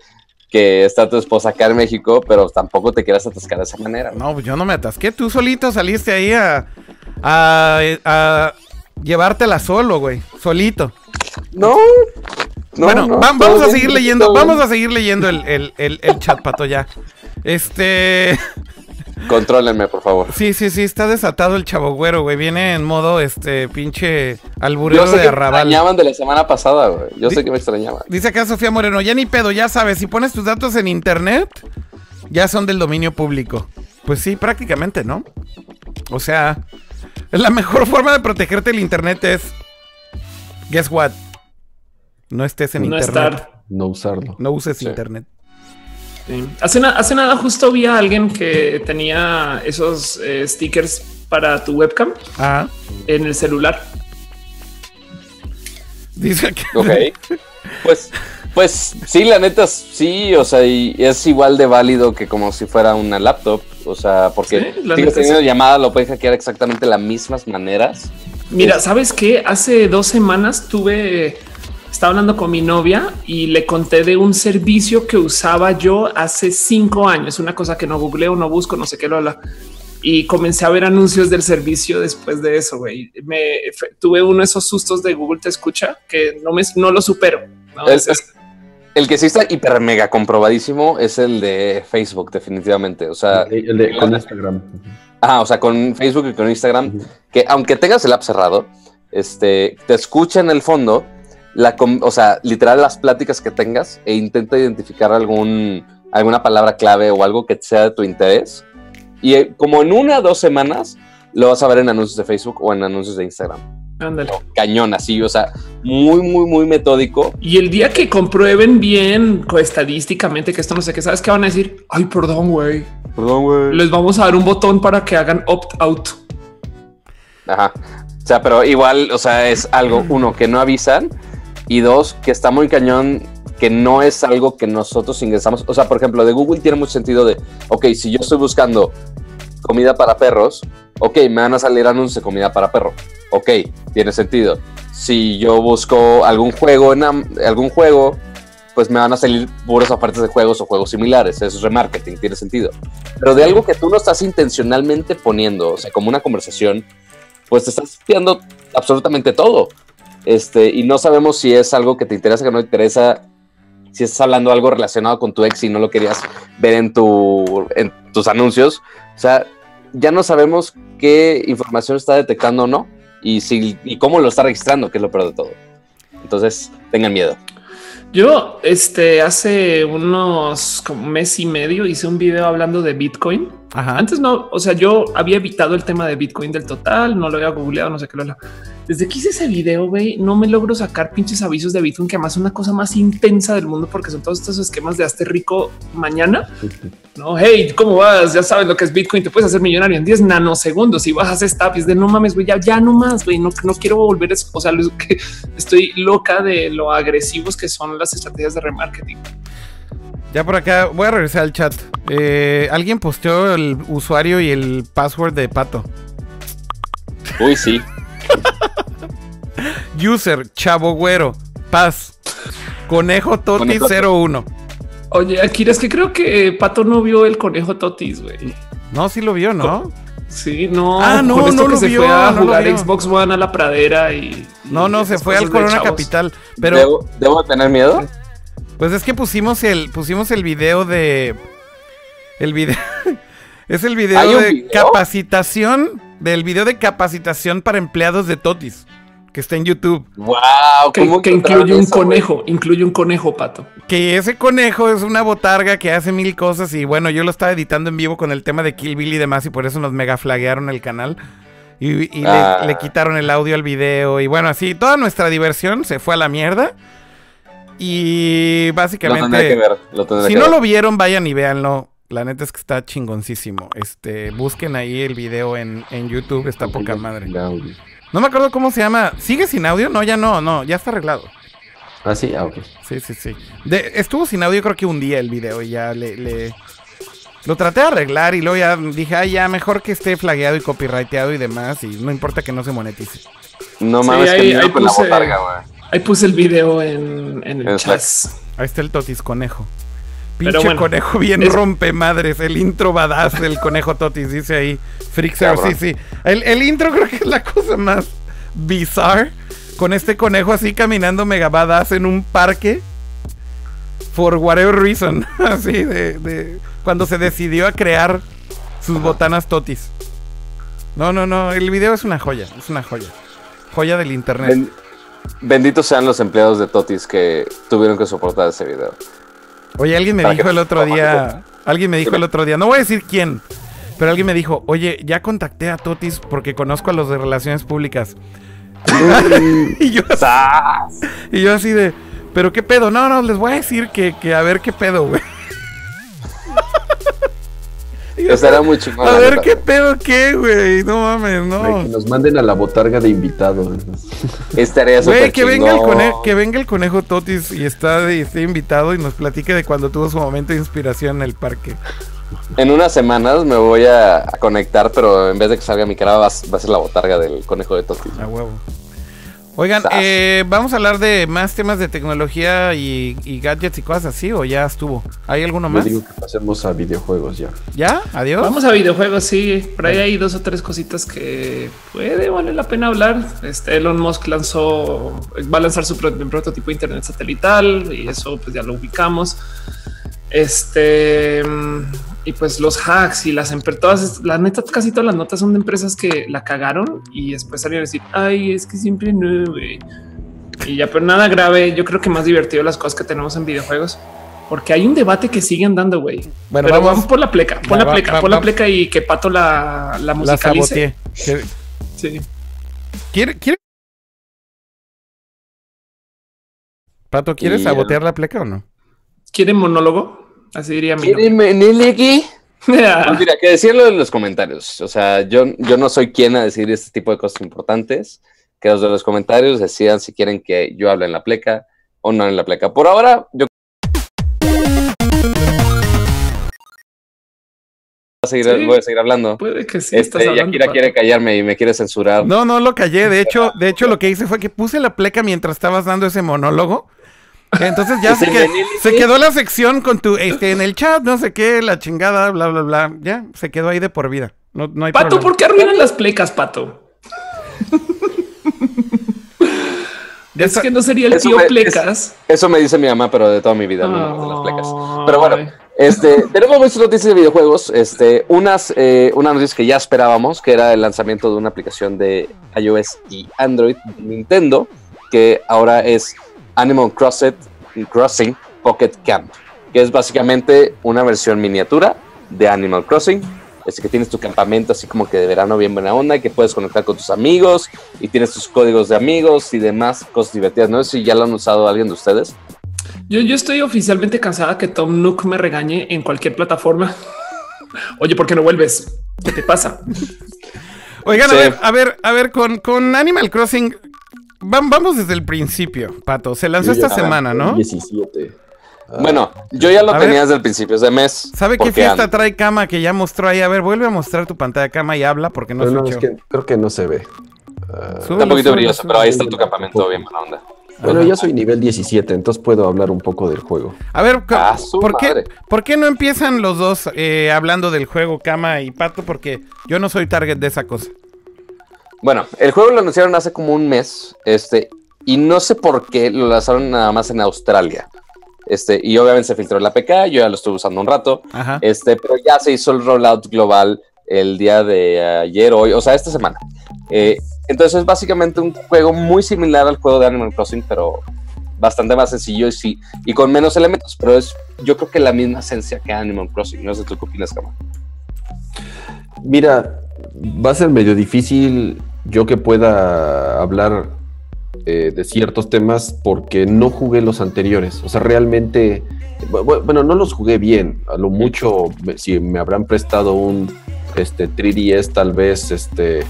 que está tu esposa acá en México, pero tampoco te quieras atascar de esa manera. No, pues yo no me atasqué. Tú solito saliste ahí a, a, a llevártela solo, güey. Solito. No. no, bueno, no, va- todo vamos a bien, seguir leyendo, vamos a seguir leyendo el, el, el, el chat, pato, ya. Este. Contrólenme, por favor. Sí, sí, sí, está desatado el chavo güero, güey. Viene en modo, este, pinche alburero Yo sé de que me arrabal. extrañaban de la semana pasada, güey. Yo sé que me extrañaban. Dice acá Sofía Moreno, ya ni pedo, ya sabes, si pones tus datos en internet, ya son del dominio público. Pues sí, prácticamente, ¿no? O sea, la mejor forma de protegerte del internet es, guess what? No estés en No internet. estar. No usarlo. No uses Sí. internet. Sí. Hace, na- hace nada justo vi a alguien que tenía esos eh, stickers para tu webcam Ah, en el celular. dice aquí. Ok. Pues, pues sí, la neta, sí, o sea, y es igual de válido que como si fuera una laptop. O sea, porque Sí, la sigues teniendo sí. llamada, lo puedes hackear exactamente de las mismas maneras. Mira, ¿sabes qué? Hace dos semanas tuve, estaba hablando con mi novia y le conté de un servicio que usaba yo hace cinco años, una cosa que no googleo, no busco, no sé qué lo habla. Y comencé a ver anuncios del servicio después de eso, güey. Me tuve uno de esos sustos de Google Te Escucha que no me, no lo supero. ¿no? El, Es- es- el que sí está hiper mega comprobadísimo es el de Facebook, definitivamente. O sea, El de- el de- con Instagram. ah, o sea, con Facebook y con Instagram, que aunque tengas el app cerrado, este, te escucha en el fondo, la, o sea, literal las pláticas que tengas e intenta identificar algún, alguna palabra clave o algo que sea de tu interés. Y eh, como en una o dos semanas, lo vas a ver en anuncios de Facebook o en anuncios de Instagram. ándale. Cañón, así, o sea, muy, muy, muy metódico. Y el día que comprueben bien estadísticamente que esto no sé qué, sabes que van a decir, ay, perdón, güey, Perdón, güey. les vamos a dar un botón para que hagan opt out. Ajá. O sea, pero igual, o sea, es algo, uno, que no avisan y dos, que está muy cañón, que no es algo que nosotros ingresamos. O sea, por ejemplo, de Google tiene mucho sentido de, ok, si yo estoy buscando comida para perros, ok, me van a salir anuncios de comida para perro. Ok, tiene sentido. Si yo busco algún juego en algún juego, pues me van a salir puras ofertas de juegos o juegos similares. Eso es remarketing, tiene sentido. Pero de algo que tú no estás intencionalmente poniendo, o sea, como una conversación, pues te estás espiando absolutamente todo. Este, y no sabemos si es algo que te interesa, que no te interesa, si estás hablando algo relacionado con tu ex y no lo querías ver en, tu, en tus anuncios. O sea, ya no sabemos qué información está detectando o no y, si, y cómo lo está registrando, que es lo peor de todo. Entonces, tengan miedo. Yo, este, hace unos como mes y medio hice un video hablando de Bitcoin. Ajá. Antes no, o sea, yo había evitado el tema de Bitcoin del total, no lo había googleado, no sé qué lo. Desde que hice ese video, güey, no me logro sacar pinches avisos de Bitcoin, que además es una cosa más intensa del mundo porque son todos estos esquemas de hazte rico mañana. No, hey, ¿cómo vas? Ya sabes lo que es Bitcoin, te puedes hacer millonario en 10 nanosegundos y bajas esta es de no mames, güey, ya, ya no más, güey, no, no quiero volver, a- o sea, lo que estoy loca de lo agresivos que son las estrategias de remarketing. Ya por acá, voy a regresar al chat. Eh, Alguien posteó el usuario y el password de Pato. Uy, sí. User, chavo güero, paz, conejo toti Conejo. 01. Oye, Akira, es que creo que Pato no vio el conejo Totis, güey. No, sí lo vio, ¿no? Sí, no. Ah, no, con esto no que lo se vio, fue a no lo jugar vio. Xbox One a la pradera y. No, no, y se fue al Corona. Capital. Pero ¿Debo, debo tener miedo? Pues es que pusimos el pusimos el video de el video Es el video ¿Hay un de video? capacitación, del video de capacitación para empleados de Totis, que está en YouTube. Wow, Que, ¿cómo que incluye un eso, conejo, incluye un conejo, pato. Que ese conejo es una botarga que hace mil cosas y bueno, yo lo estaba editando en vivo con el tema de Kill Bill y demás y por eso nos mega flaguearon el canal. Y, y le- Ah. le, quitaron el audio al video y bueno, así toda nuestra diversión se fue a la mierda. Y básicamente... tendré que ver. Lo tendré Si que no ver. lo vieron, vayan y véanlo. La neta es que está chingoncísimo. Este, busquen ahí el video en, en YouTube, está poca madre. No me acuerdo cómo se llama. ¿Sigue sin audio? No, ya no, no, ya está arreglado. Ah, sí, ah, ok. Sí, sí, sí. De- estuvo sin audio creo que un día el video y ya le, le- Lo traté de arreglar y luego ya dije, ah, ya, mejor que esté flagueado y copyrighteado y demás y no importa que no se monetice. No Sí, mames, ahí- que miedo ahí con la botarga, güey. Ahí puse el video en, en el En chat. Slack. Ahí está el Totis Conejo. Pinche bueno, conejo bien es- rompe madres. El intro badass del conejo Totis, dice ahí. Freakzer, sí, sí. El, el intro creo que es la cosa más bizarre. Con este conejo así caminando mega badass en un parque. For whatever reason. Así de, de- Cuando se decidió a crear sus botanas Totis. No, no, no. El video es una joya. Es una joya. Joya del internet. Benditos sean los empleados de Totis que tuvieron que soportar ese video. Oye, alguien me Para dijo el otro día, alguien me dijo el otro día, no voy a decir quién, pero alguien me dijo, oye, ya contacté a Totis porque conozco a los de relaciones públicas. y, yo, ¡Sas! y yo así de, pero qué pedo, no, no, les voy a decir que, que a ver qué pedo, güey. Estaría muy chingón. a ver qué pedo, qué, güey, no mames, Güey, que no. nos manden a la botarga de invitado. Estaría Güey, súper que venga, el conejo, que venga el conejo Totis y está y esté invitado y nos platique de cuando tuvo su momento de inspiración en el parque. En unas semanas me voy a, a conectar, pero en vez de que salga mi cara, va, a- va a ser la botarga del conejo de Totis. A huevo. Oigan, eh, vamos a hablar de más temas de tecnología y, y gadgets y cosas así, o ya estuvo. ¿Hay alguno Yo más? digo que pasemos a videojuegos ya. ¿Ya? ¿Adiós? Vamos a videojuegos, sí. Por ahí hay dos o tres cositas que puede valer la pena hablar. Este Elon Musk lanzó, va a lanzar su pro- prototipo de internet satelital y eso pues ya lo ubicamos. Este y pues los hacks y las empresas, todas la neta, casi todas las notas son de empresas que la cagaron y después salieron a decir, ay, es que siempre no, güey". Y ya, pero nada grave. Yo creo que más divertido las cosas que tenemos en videojuegos, porque hay un debate que siguen dando, güey. Bueno, Pero vamos- vamos por la pleca, pon Va, la pleca, va, pon la pleca y que Pato la, la La musicalice. saboteé. ¿Quiere- Sí. ¿Quiere, quiere... Pato, ¿quieres Y, sabotear la pleca o no? ¿Quieren monólogo? Así diría mi. ¿Quieren venirle aquí? Novia. mira, que decirlo en los comentarios. O sea, yo, yo no soy quien a decir este tipo de cosas importantes. Que los de los comentarios decidan si quieren que yo hable en la pleca o no en la pleca. Por ahora, yo voy a seguir, Sí. voy a seguir hablando. Puede que sí. estás Este, hablando, Yakira quiere callarme y me quiere censurar. No, no lo callé. De hecho, de hecho, lo que hice fue que puse la pleca mientras estabas dando ese monólogo. Entonces ya se, se quedó la sección con tu este en el chat, no sé qué, la chingada, bla, bla, bla. Ya, se quedó ahí de por vida. No, no hay Pato, problema. ¿por qué arruinan las plecas, Pato? Ya Es que no sería el tío me- plecas. Eso me dice mi mamá, pero de toda mi vida, no nomás de las plecas. Pero bueno, este, tenemos muchas noticias de videojuegos. Este, unas, eh, una noticia que ya esperábamos, que era el lanzamiento de una aplicación de iOS y Android de Nintendo, que ahora es Animal Crossing, Crossing Pocket Camp, que es básicamente una versión miniatura de Animal Crossing. Es que tienes tu campamento así como que de verano bien buena onda y que puedes conectar con tus amigos y tienes tus códigos de amigos y demás cosas divertidas. No sé si ya lo han usado alguien de ustedes. Yo, yo estoy oficialmente cansada que Tom Nook me regañe en cualquier plataforma. Oye, ¿por qué no vuelves? ¿Qué te pasa? Oigan, Sí. a ver, a ver, a ver, con, con Animal Crossing, vamos desde el principio, Pato. Se lanzó Yo esta semana, ¿no? 17. Ah, Bueno, yo ya lo tenía ver. desde el principio de mes. ¿Sabe qué fiesta trae cama que ya mostró ahí? A ver, vuelve a mostrar tu pantalla de cama y habla porque no no, escucho. es que creo que no se ve. Está un poquito brilloso, pero ahí está tu campamento bien buena onda. bueno, Ajá. ya soy nivel 17, entonces puedo hablar un poco del juego. A ver, Ah, ¿por, qué. ¿por qué no empiezan los dos eh, hablando del juego Cama y Pato? Porque yo no soy target de esa cosa. Bueno, el juego lo anunciaron hace como un mes, este, y no sé por qué lo lanzaron nada más en Australia. Este, y obviamente se filtró la APK, yo ya lo estuve usando un rato. Ajá. Este, pero ya se hizo el rollout global el día de ayer, hoy, o sea, esta semana. Eh, entonces es básicamente un juego muy similar al juego de Animal Crossing, pero bastante más sencillo y, sí, y con menos elementos, pero es yo creo que la misma esencia que Animal Crossing. No sé tú qué opinas, Cama. Mira, va a ser medio difícil yo que pueda hablar eh, de ciertos temas porque no jugué los anteriores. O sea, realmente, bu- bueno, no los jugué bien. A lo mucho, si me habrán prestado un este, 3DS tal vez, este,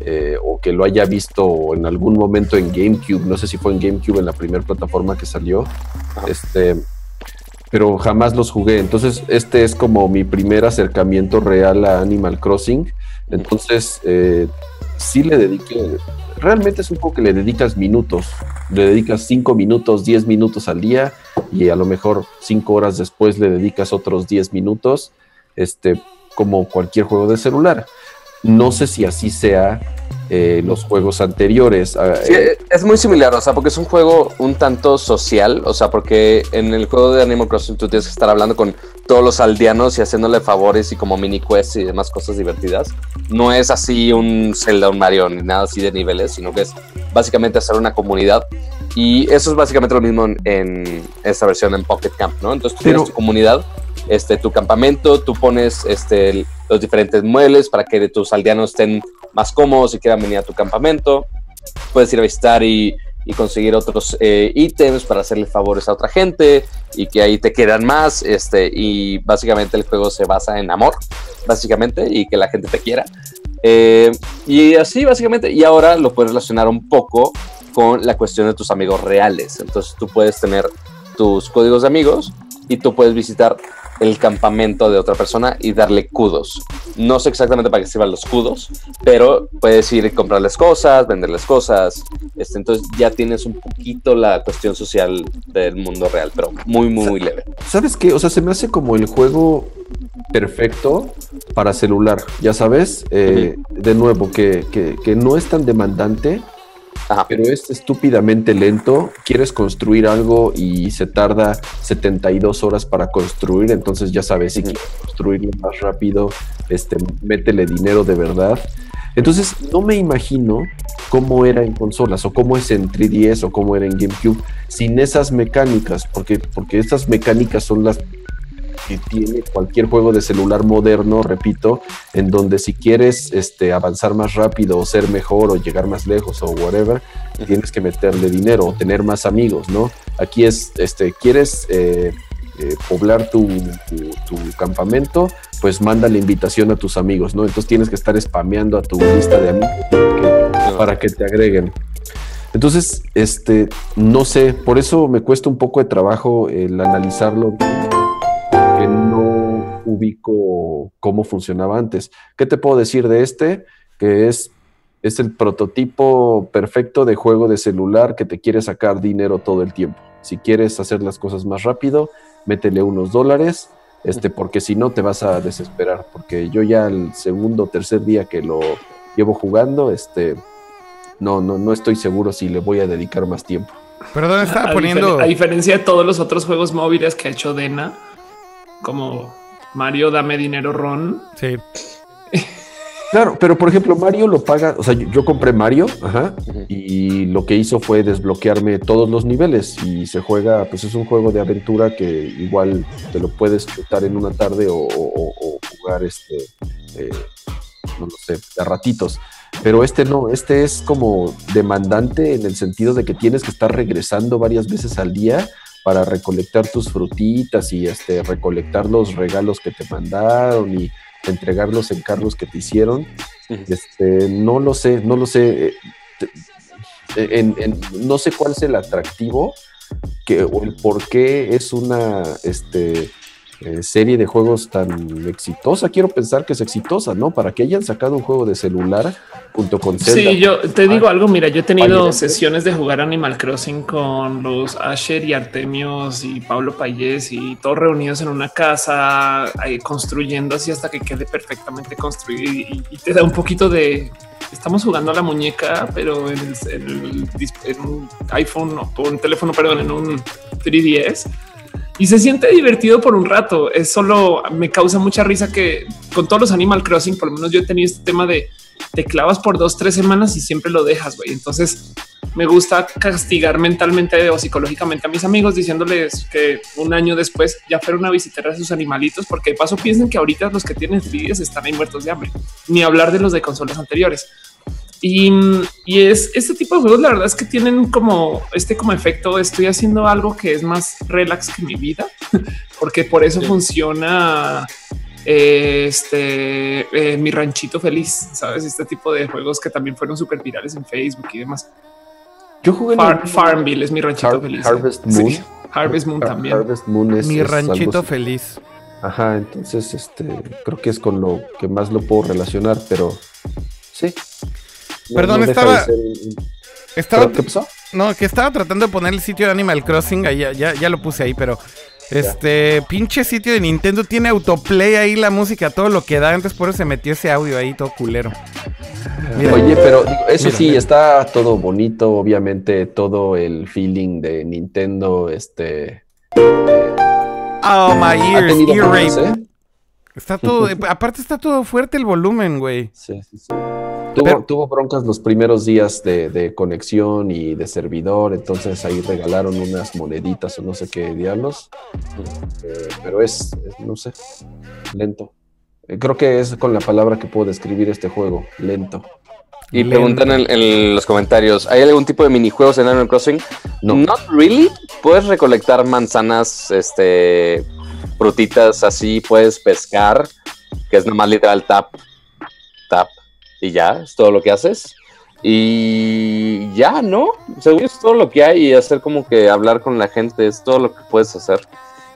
eh, o que lo haya visto en algún momento en GameCube. No sé si fue en GameCube en la primera plataforma que salió. Este, pero jamás los jugué. Entonces, este es como mi primer acercamiento real a Animal Crossing. Entonces, eh, sí le dediqué. Realmente es un juego que le dedicas minutos. Le dedicas 5 minutos, 10 minutos al día y a lo mejor 5 horas después le dedicas otros 10 minutos, este, como cualquier juego de celular. No sé si así sea eh, los juegos anteriores. Ah, Sí, eh, es muy similar, o sea, porque es un juego un tanto social, o sea, porque en el juego de Animal Crossing tú tienes que estar hablando con todos los aldeanos y haciéndole favores y como mini quests y demás cosas divertidas. No es así un Zelda, un Mario, ni nada así de niveles, sino que es básicamente hacer una comunidad. Y eso es básicamente lo mismo en, en esta versión en Pocket Camp, ¿no? Entonces tú Pero- tienes tu comunidad, este, tu campamento, tú pones este, los diferentes muebles para que tus aldeanos estén más cómodos y quieran venir a tu campamento puedes ir a visitar y, y conseguir otros eh, ítems para hacerle favores a otra gente y que ahí te quieran más. Este, y básicamente el juego se basa en amor, básicamente, y que la gente te quiera. Eh, y así, básicamente, y ahora lo puedes relacionar un poco con la cuestión de tus amigos reales. Entonces tú puedes tener tus códigos de amigos y tú puedes visitar el campamento de otra persona y darle kudos. No sé exactamente para qué sirvan los kudos, pero puedes ir y comprarles cosas, venderles cosas. Este, entonces ya tienes un poquito la cuestión social del mundo real, pero muy, muy, muy leve. ¿Sabes qué? O sea, se me hace como el juego perfecto para celular, ya sabes. Eh, De nuevo, que, que- que no es tan demandante, Pero es estúpidamente lento. Quieres construir algo y se tarda 72 horas para construir, entonces ya sabes, si quieres construirlo más rápido, este, métele dinero de verdad. Entonces, no me imagino cómo era en consolas, o cómo es en 3DS, o cómo era en GameCube, sin esas mecánicas, porque, porque estas mecánicas son las que tiene cualquier juego de celular moderno, repito, en donde si quieres este, avanzar más rápido, o ser mejor, o llegar más lejos, o whatever, tienes que meterle dinero, o tener más amigos, ¿no? Aquí es, este, quieres eh, eh, poblar tu, tu- tu campamento, pues manda la invitación a tus amigos, ¿no? Entonces tienes que estar spameando a tu lista de amigos para que, para que te agreguen. Entonces, este, no sé, por eso me cuesta un poco de trabajo el analizarlo, ubico cómo funcionaba antes. ¿Qué te puedo decir de este? Que es, es el prototipo perfecto de juego de celular que te quiere sacar dinero todo el tiempo. Si quieres hacer las cosas más rápido, métele unos dólares, este, porque si no te vas a desesperar. Porque yo ya el segundo o tercer día que lo llevo jugando, este, no, no, no estoy seguro si le voy a dedicar más tiempo. Perdón, estaba A, poniendo. a diferencia de todos los otros juegos móviles que ha hecho Dena, como Mario Dame Dinero Ron, Sí. Claro, pero por ejemplo, Mario lo paga, o sea, yo, yo compré Mario, ajá, y lo que hizo fue desbloquearme todos los niveles y se juega, pues es un juego de aventura que igual te lo puedes disfrutar en una tarde o, o- o- o jugar este, eh, no lo sé, a ratitos. Pero este no, este es como demandante en el sentido de que tienes que estar regresando varias veces al día para recolectar tus frutitas y este, recolectar los regalos que te mandaron y entregar los encargos que te hicieron. Este, no lo sé, no lo sé. eh, te- en- en- no sé cuál es el atractivo que, o el por qué es una este, eh, serie de juegos tan exitosa. Quiero pensar que es exitosa, ¿no? Para que hayan sacado un juego de celular junto con Zelda. Sí, yo te digo algo. Mira, yo he tenido sesiones de jugar Animal Crossing con los Asher y Artemios y Pablo Payés y todos reunidos en una casa, ahí construyendo así hasta que quede perfectamente construido y, y te da un poquito de. Estamos jugando a la muñeca, pero en, el, en el dis- en un iPhone o un teléfono, perdón, en un 3DS. Y se siente divertido por un rato. Es solo me causa mucha risa que con todos los Animal Crossing, por lo menos yo he tenido este tema de te clavas por dos, tres semanas y siempre lo dejas. güey. Entonces me gusta castigar mentalmente o psicológicamente a mis amigos diciéndoles que un año después ya fueron a visitar a sus animalitos, porque de paso piensen que ahorita los que tienen 3 están ahí muertos de hambre, ni hablar de los de consolas anteriores. Y, y, es este tipo de juegos. La verdad es que tienen como este como efecto. Estoy haciendo algo que es más relax que mi vida, porque por eso funciona eh, este eh, mi ranchito feliz. Sabes, este tipo de juegos que también fueron súper virales en Facebook y demás. Yo jugué Far, Farmville es mi ranchito Har feliz. Harvest Moon. Sí, Harvest Moon Har- también. Harvest Moon es Mi ranchito feliz. Ajá, entonces este creo que es con lo que más lo puedo relacionar, pero sí. No- Perdón, no estaba- de ser un- Estaba, ¿Pero ¿Qué pasó? no, que estaba tratando de poner el sitio de Animal Crossing. ahí, ya, ya, ya lo puse ahí, pero este pinche sitio de Nintendo tiene autoplay ahí la música, todo lo que da. Antes por eso se metió ese audio ahí todo culero. Mira. Oye, pero eso Mira, sí, está todo bonito, obviamente, todo el feeling de Nintendo, este... Oh, my ears, ear. ¿eh? Está todo, aparte está todo fuerte el volumen, güey. Sí, sí, sí. Tuvo, Pero- tuvo broncas los primeros días de, de conexión y de servidor, entonces ahí regalaron unas moneditas o no sé qué diablos. Eh, pero es, es, no sé, lento. Eh, creo que es con la palabra que puedo describir este juego, lento. Y Lento. preguntan en, en los comentarios, ¿hay algún tipo de minijuegos en Animal Crossing? No. Not really. Puedes recolectar manzanas, este, frutitas así, puedes pescar, que es nomás literal tap, tap, y ya, es todo lo que haces. Y ya, ¿no? Seguro es todo lo que hay y hacer como que hablar con la gente, es todo lo que puedes hacer.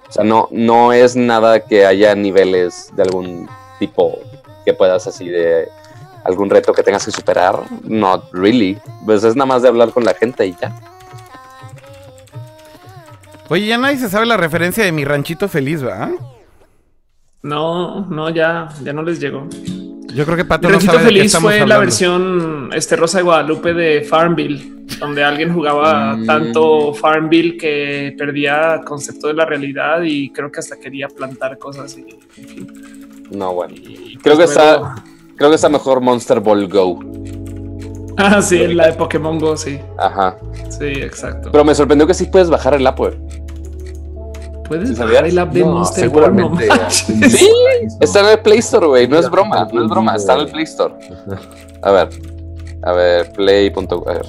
O sea, no, no es nada que haya niveles de algún tipo que puedas así de algún reto que tengas que superar. Not really. Pues es nada más de hablar con la gente y ya. Oye, ya nadie se sabe la referencia de mi ranchito feliz, ¿va? No, no, ya, ya no les llegó. Yo creo que Pato no de qué Feliz estamos fue la versión este Rosa de Guadalupe de Farmville, donde alguien jugaba Mm. tanto Farmville que perdía concepto de la realidad y creo que hasta quería plantar cosas. Y, en fin. No, bueno. Y Creo que pues está, creo que está mejor Monster Ball Go. Ah, sí, la de Pokémon Go, sí. Ajá. Sí, exacto. Pero me sorprendió que sí puedes bajar el app, güey. Puedes bajar el app de No, Monster seguramente. Sí, está en el Play Store, güey. No es broma, no es broma. Está en el Play Store. A ver. A ver, play. punto- A ver.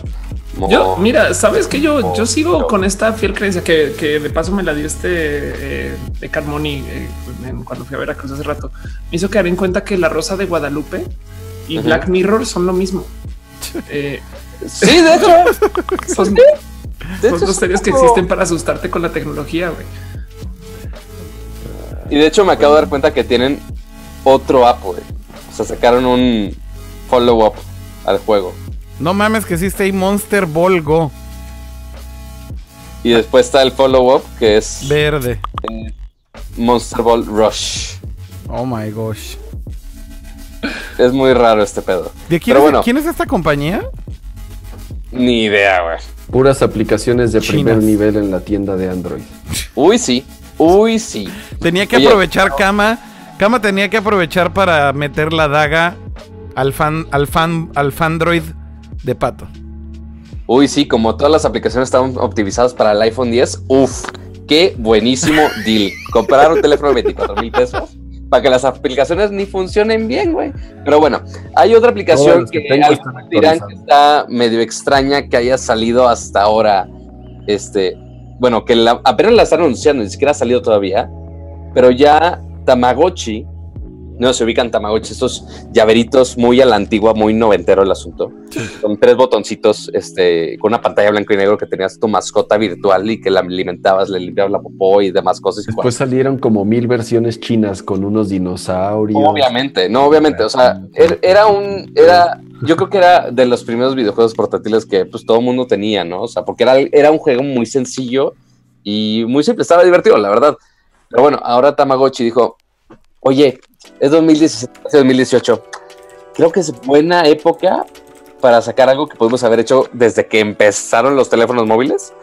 Mo- Yo, mira, sabes que yo, yo sigo con esta fiel creencia que, que de paso me la dio este eh, de Carmoni eh, cuando fui a Veracruz hace rato. Me hizo caer en cuenta que la Rosa de Guadalupe y. Black Mirror son lo mismo. Eh, Sí, de hecho. son, de son hecho, dos series que existen para asustarte con la tecnología. güey. Y de hecho me acabo de dar cuenta que tienen otro app, güey. O sea, sacaron un follow-up al juego. No mames que existe ahí Monster Ball Go. Y después está el follow-up que es Verde. eh, Monster Ball Rush. Oh my gosh. Es muy raro este pedo. ¿De quién, Pero es, bueno. quién es esta compañía? Ni idea, güey. Puras aplicaciones de primer nivel en la tienda de Android. Uy, sí. Uy, sí. Tenía que Oye. aprovechar Kama. Kama tenía que aprovechar para meter la daga al fan, al fan, al Fandroid de Pato. Uy, sí, como todas las aplicaciones estaban optimizadas para el iPhone 10, uff, qué buenísimo deal. Comprar un teléfono de 24 mil pesos para que las aplicaciones ni funcionen bien, güey. Pero bueno, hay otra aplicación que que, dirán que está medio extraña que haya salido hasta ahora. Este, bueno, que la- apenas la están anunciando, ni siquiera ha salido todavía, pero ya Tamagotchi, no se ubican Tamagotchi, estos llaveritos muy a la antigua, muy noventero el asunto con tres botoncitos, este, con una pantalla blanco y negro que tenías tu mascota virtual y que la alimentabas, le limpiabas la popó y demás cosas. Después salieron como mil versiones chinas con unos dinosaurios. Obviamente, no, obviamente, o sea, er- era un, era, yo creo que era de los primeros videojuegos portátiles que pues todo el mundo tenía, ¿no? O sea, porque era, era un juego muy sencillo y muy simple, estaba divertido, la verdad. Pero bueno, ahora Tamagotchi dijo, oye, es 2017, 2018, creo que es buena época para sacar algo que pudimos haber hecho desde que empezaron los teléfonos móviles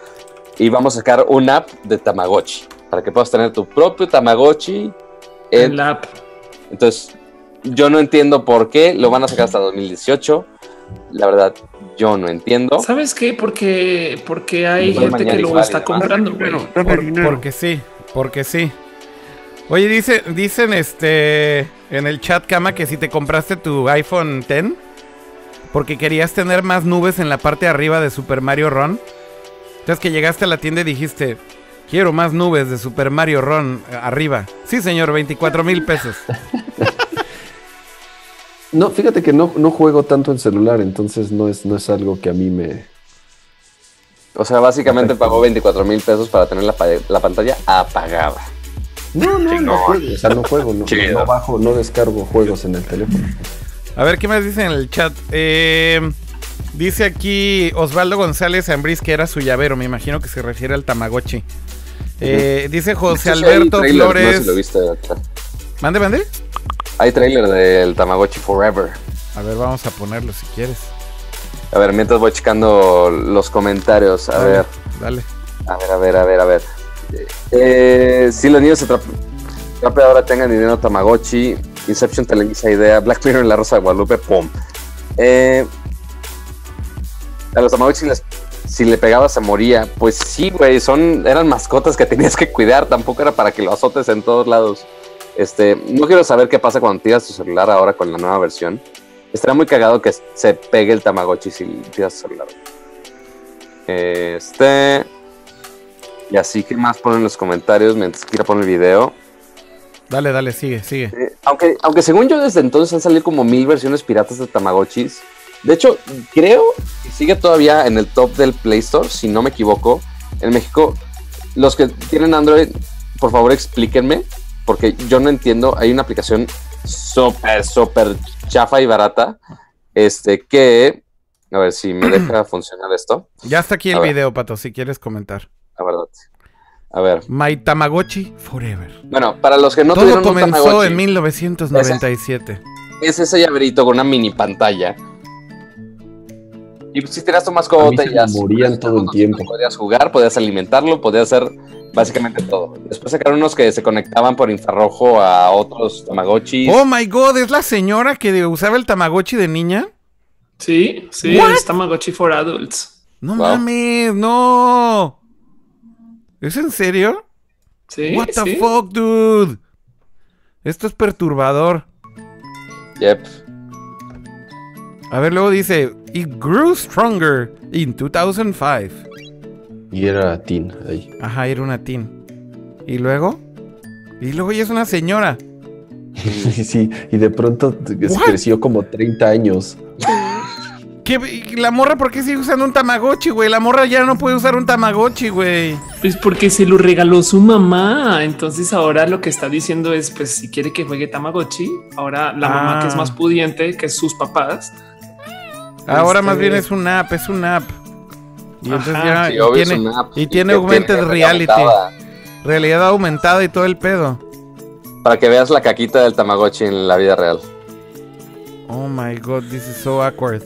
y vamos a sacar una app de Tamagotchi. para que puedas tener tu propio Tamagotchi. En En, la app. entonces, yo no entiendo por qué lo van a sacar hasta 2018. La verdad, yo no entiendo. ¿Sabes qué? Porque, porque hay Igual gente que lo está comprando. Por- porque sí, porque sí. Oye, dice, dicen este en el chat cama que si te compraste tu iPhone X porque querías tener más nubes en la parte de arriba de Super Mario Run. Entonces que llegaste a la tienda y dijiste, quiero más nubes de Super Mario Run eh, arriba. Sí, señor, 24 mil pesos. No, fíjate que no, no juego tanto en celular, entonces no es, no es algo que a mí me. O sea, básicamente pagó 24 mil pesos para tener la, la pantalla apagada. No, no, no juego. O sea, no juego, no, no bajo, no descargo juegos en el teléfono. A ver, ¿qué más dice en el chat? Eh, dice aquí Osvaldo González Ambriz que era su llavero. Me imagino que se refiere al Tamagotchi. Eh, Dice José De hecho, sí Alberto trailer, Flores. No sé si lo viste. acá. Mande, mande. Hay trailer del Tamagotchi Forever. A ver, vamos a ponerlo si quieres. A ver, mientras voy checando los comentarios. A Dale, ver, Dale. a ver, a ver, a ver, a ver. Eh, si los niños se trap- ahora tengan dinero Tamagotchi, Inception Televisa Idea, Black Mirror en la Rosa de Guadalupe, pum. Eh, a los Tamagotchi si le pegabas se moría. Pues sí, güey, son, eran mascotas que tenías que cuidar, tampoco era para que lo azotes en todos lados. Este, no quiero saber qué pasa cuando tiras tu celular ahora con la nueva versión. Estaría muy cagado que se pegue el Tamagotchi si tiras tu celular. Este. Y así, ¿qué más ponen en los comentarios mientras quiera poner el video? Dale, dale, sigue, sigue. Eh, aunque, aunque según yo desde entonces han salido como mil versiones piratas de Tamagotchis. De hecho, creo que sigue todavía en el top del Play Store, si no me equivoco. En México, los que tienen Android, por favor explíquenme, porque yo no entiendo. Hay una aplicación súper, súper chafa y barata, este, que... A ver si me deja funcionar esto. Ya está aquí el video, Pato, si quieres comentar. La verdad. A ver. My Tamagotchi Forever. Bueno, para los que no Todo tuvieron un comenzó Tamagotchi, en 1997. es ese llaverito con una mini pantalla. Y pues, si tenías tu mascota ya morían todo el tiempo. Podías jugar, podías alimentarlo, podías hacer básicamente todo. Después sacaron unos que se conectaban por infrarrojo a otros Tamagotchis. Oh my god, ¿es la señora que usaba el Tamagotchi de niña? Sí, sí, What? es Tamagotchi for Adults. No Wow. mames, no. ¿Es en serio? Sí, What the sí. fuck, dude? Esto es perturbador. Yep. A ver, luego dice, It grew stronger in 2005. Y era teen ahí. Ajá, era una teen. ¿Y luego? Y luego ya es una señora. sí, y de pronto What? creció como 30 años. ¿Qué, y ¿La morra por qué sigue usando un Tamagotchi, güey? La morra ya no puede usar un Tamagotchi, güey. Pues porque se lo regaló su mamá. Entonces ahora lo que está diciendo es, pues si quiere que juegue Tamagotchi, ahora la mamá Ah. que es más pudiente que sus papás. Ahora Este- más bien es un app, es un app. Y entonces Ajá, ya Sí, y obvio, es tiene, una app. y tiene que augmented tiene reality, aumentada. realidad aumentada y todo el pedo. Para que veas la caquita del Tamagotchi en la vida real. Oh my god, this is so awkward.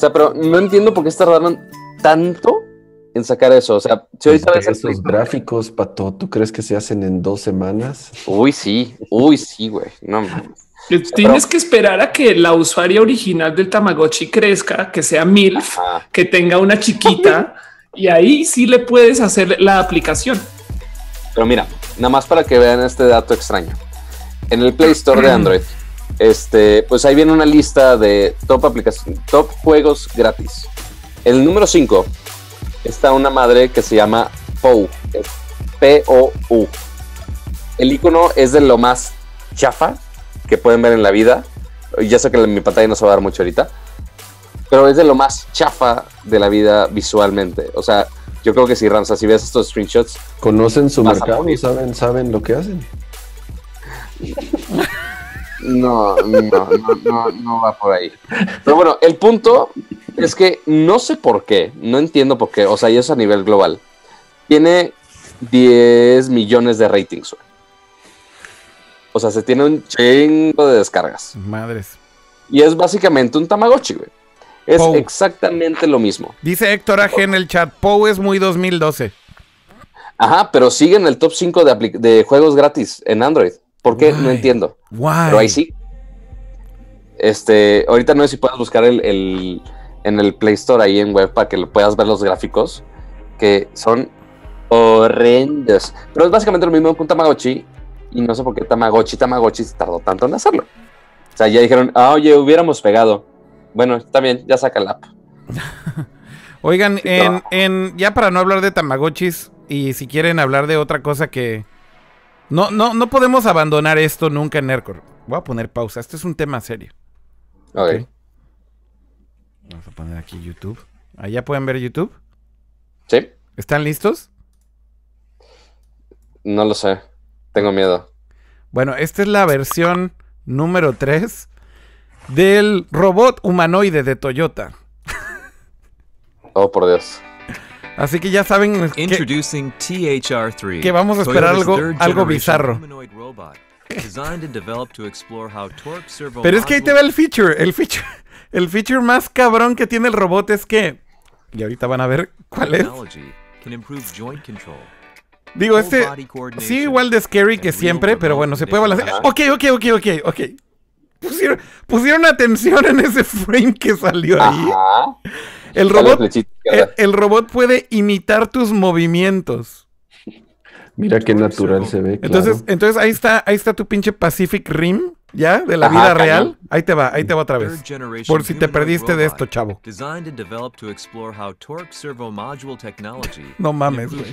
O sea, pero no entiendo por qué tardaron tanto en sacar eso. O sea, si ahorita ves esos gráficos, Pato, ¿tú crees que se hacen en dos semanas? Uy, sí, uy, sí, güey. No mames. Tienes que esperar a que la usuaria original del Tamagotchi crezca, que sea MILF, Ajá. que tenga una chiquita y ahí sí le puedes hacer la aplicación. Pero mira, nada más para que vean este dato extraño. En el Play Store de Android, este, pues ahí viene una lista de top aplicaciones, top juegos gratis. El número 5 está una madre que se llama POU. P-O-U. El icono es de lo más chafa que pueden ver en la vida. Ya sé que mi pantalla no se va a dar mucho ahorita. Pero es de lo más chafa de la vida visualmente. O sea, yo creo que si Ramsa, si ves estos screenshots, ¿Conocen su mercado? morir. ¿Saben, ¿Saben lo que hacen? No, no, no, no, no va por ahí. Pero bueno, el punto es que no sé por qué, no entiendo por qué, o sea, y eso a nivel global. Tiene 10 millones de ratings. O sea, se tiene un chingo de descargas. Madres. Y es básicamente un Tamagotchi, güey. Es Pou. exactamente lo mismo. Dice Héctor AG en el chat, Poe es muy 2012. Ajá, pero sigue en el top 5 de, apli- de juegos gratis en Android. ¿Por qué? No entiendo. Guay. Pero ahí sí. Este, ahorita no sé si puedes buscar el, el- en el Play Store ahí en web para que lo puedas ver los gráficos que son horrendos. Pero es básicamente lo mismo que un Tamagotchi y no sé por qué Tamagotchi, Tamagotchi se tardó tanto en hacerlo. O sea, ya dijeron, ah, oye, hubiéramos pegado. Bueno, está bien, ya saca la app. Oigan, en, en, ya para no hablar de Tamagotchis y si quieren hablar de otra cosa que... No, no, no podemos abandonar esto nunca en Nerdcore. Voy a poner pausa. Este es un tema serio. Ok. Ok. Vamos a poner aquí YouTube. Allá pueden ver YouTube. ¿Sí? ¿Están listos? No lo sé. Tengo miedo. Bueno, esta es la versión número 3 del robot humanoide de Toyota. Oh, por Dios. Así que ya saben que, Introducing THR3. que vamos a esperar algo- algo bizarro. Pero es que ahí te va el feature. El feature, el feature más cabrón que tiene el robot es que. Y ahorita van a ver cuál es. Digo, este. Sí, igual de scary que siempre, pero bueno, se puede balancear. Ok, ok, ok, ok, ok. Pusieron, pusieron atención en ese frame que salió ahí. Ajá. El robot, flechita el, robot puede imitar tus movimientos. Mira qué natural se ve. Entonces, entonces ahí está, ahí está tu pinche Pacific Rim, ¿ya? De la Ajá, vida cañón. real. Ahí te va, ahí te va otra vez. Por si te perdiste de esto, chavo. Designed and developed to explore how torque servo module technology No mames, güey.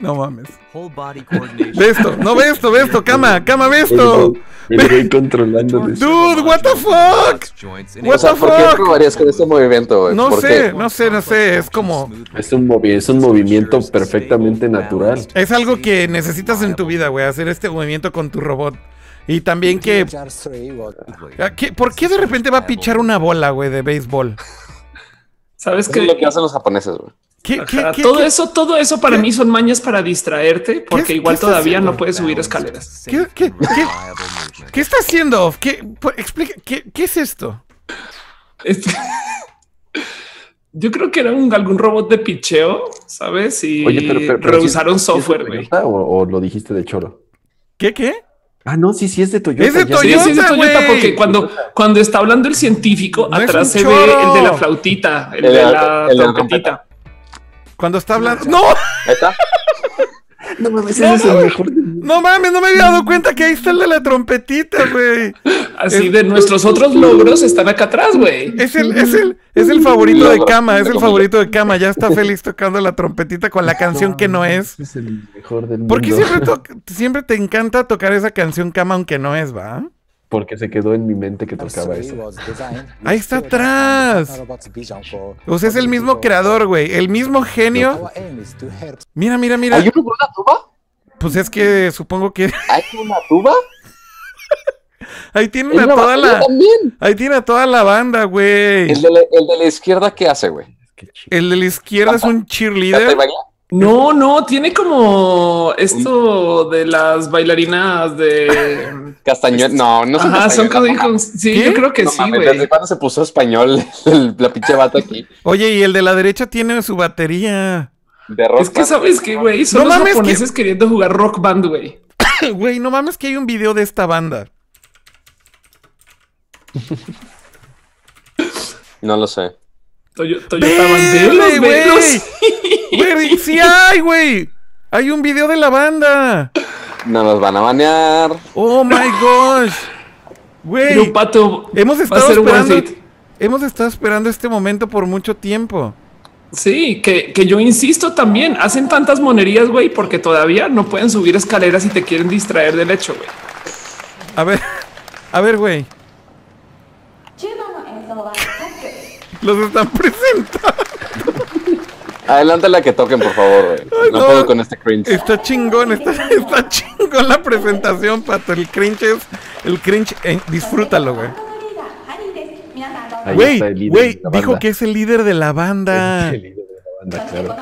No mames. Whole body coordination. Ve esto, no ve esto, ve esto, cama, cama, ve esto. Me voy controlando. Dude, what the fuck? What the ¿por qué fuck? con este movimiento, güey? No ¿Por sé, no sé, no sé, es como... Es un, movi- es un movimiento perfectamente natural. Es algo que necesitas en tu vida, güey, hacer este movimiento con tu robot. Y también que... ¿a qué- ¿Por qué de repente va a pichar una bola, güey, de béisbol? ¿Sabes Eso qué? es lo que hacen los japoneses, güey. ¿Qué, qué, Ajá, qué- todo qué- eso, todo eso para mí son mañas para distraerte, porque ¿Qué- igual todavía haciendo? no puedes subir escaleras. ¿Qué- qué- qué- ¿Qué está haciendo? ¿Qué, explica, ¿qué, qué es esto? Este- Yo creo que era un, algún robot de picheo, ¿sabes? Y Oye, pero, pero, pero sí- rehusaron ¿sí es de software, güey. Toyota ¿O, o lo dijiste de choro? ¿Qué, qué? Ah, no, sí, sí es de Toyota. Es de ya Sí, sí, es de Toyota, Toyota, porque cuando, cuando está hablando el científico, No atrás se choro. ve el de la flautita, el, El de la- el trompetita. Cuando está hablando... ¡No! Ahí está. No mames, ese es el mejor. mundo. No mames, no me había dado cuenta que ahí está el de la trompetita, güey. Así Es- de nuestros otros logros están acá atrás, güey. Es el, es el, es el favorito de cama, es el favorito de cama. Ya está feliz tocando la trompetita con la canción que no es. Es el mejor del ¿Por qué mundo. siempre, siempre te encanta tocar esa canción cama aunque no es, va? Porque se quedó en mi mente que tocaba eso. Ahí está atrás. O sea, es el mismo creador, güey. El mismo genio. Mira, mira, mira. ¿Hay uno con una tuba? Pues es que supongo que ¿Hay una tuba? ahí tienen ¿Es a toda la. también? Ahí tiene a toda la banda, güey. El de, la, el de la izquierda, ¿qué hace, güey? El de la izquierda es un ¿Canta y cheerleader. No, no, tiene como esto de las bailarinas de. Castañuel. No, no son Ajá, son hijos. Sí, ¿Qué? yo creo que No sí, güey. ¿Desde cuándo se puso español el- la pinche bata aquí? Oye, y el de la derecha tiene su batería. De rock Es que band. sabes que, güey, son No los mames, japoneses queriendo jugar rock band, güey. Güey, no mames que hay un video de esta banda. No lo sé. Toyo- Toyota Verde, Band, velos, güey. Güey, sí hay, güey. Hay un video de la banda. No nos van a banear. Oh my gosh. Güey. Un pato. Hemos estado esperando. Hemos estado esperando este momento por mucho tiempo. Sí, que, que, yo insisto también, hacen tantas monerías, güey, porque todavía no pueden subir escaleras y te quieren distraer del hecho, güey. A ver, a ver, güey. Los están presentando. Adelantala que toquen, por favor. Ay, no, puedo con este cringe. Está chingón, está, chingón la presentación, pato. El cringe es. El cringe, eh, disfrútalo, güey. Güey, güey, dijo que es el líder de la banda. Es el líder de la banda, claro.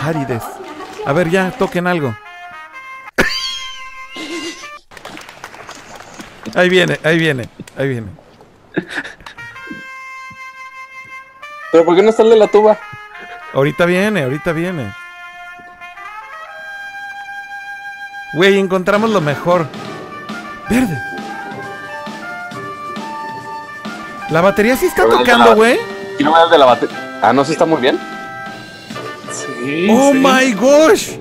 Harides. A ver, ya, toquen algo. ahí viene, ahí viene, ahí viene. ¿Pero por qué no sale la tuba? Ahorita viene, ahorita viene. Güey, encontramos lo mejor. Verde. La batería sí está tocando, güey. ¿Quién me de la batería? Ah, no, sí está muy bien. Sí. Oh my gosh.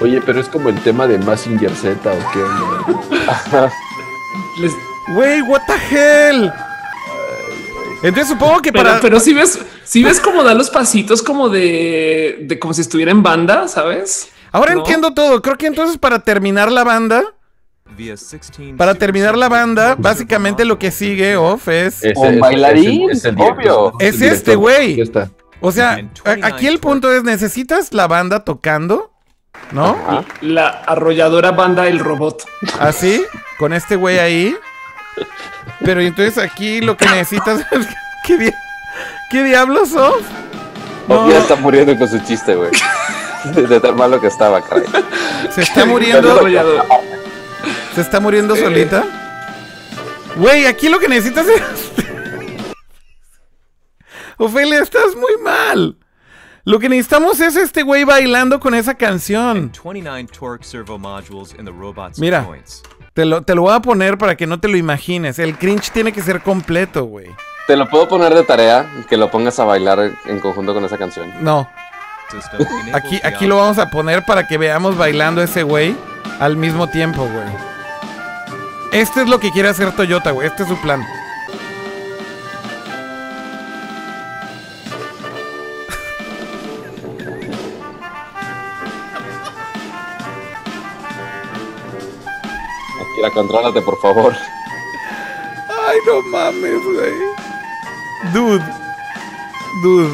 Oye, pero es como el tema de Massinger Z o qué. Güey, what the hell. Entonces supongo que Pero, para. pero si ves, si ves cómo da los pasitos como de, de como si estuviera en banda, ¿sabes? Ahora ¿no? entiendo todo. Creo que entonces para terminar la banda, Via 16 para terminar la banda, básicamente lo que sigue off es. Ese- Un bailarín, ese el obvio. Es el este, güey. O sea, aquí el 29 punto es: necesitas la banda tocando, ¿no? Ajá. La arrolladora banda El Robot. Así, con este güey ahí. Pero entonces aquí lo que necesitas es. ¿Qué, di- ¿Qué diablos sos? No, Ya está muriendo con su chiste, güey. De tan malo que estaba, caray. se está muriendo. Se está muriendo solita. Güey, aquí lo que necesitas es. Ofelia, estás muy mal. Lo que necesitamos es este güey bailando con esa canción. 29 torque servo modules in the robot's Mira. Te lo, te lo voy a poner para que no te lo imagines. El cringe tiene que ser completo, güey. Te lo puedo poner de tarea que lo pongas a bailar en conjunto con esa canción. No, aquí, aquí lo vamos a poner para que veamos bailando ese güey al mismo tiempo, güey. Este es lo que quiere hacer Toyota, güey. Este es su plan. Akira, contrólate, por favor. Ay, no mames, güey. Dude. Dude.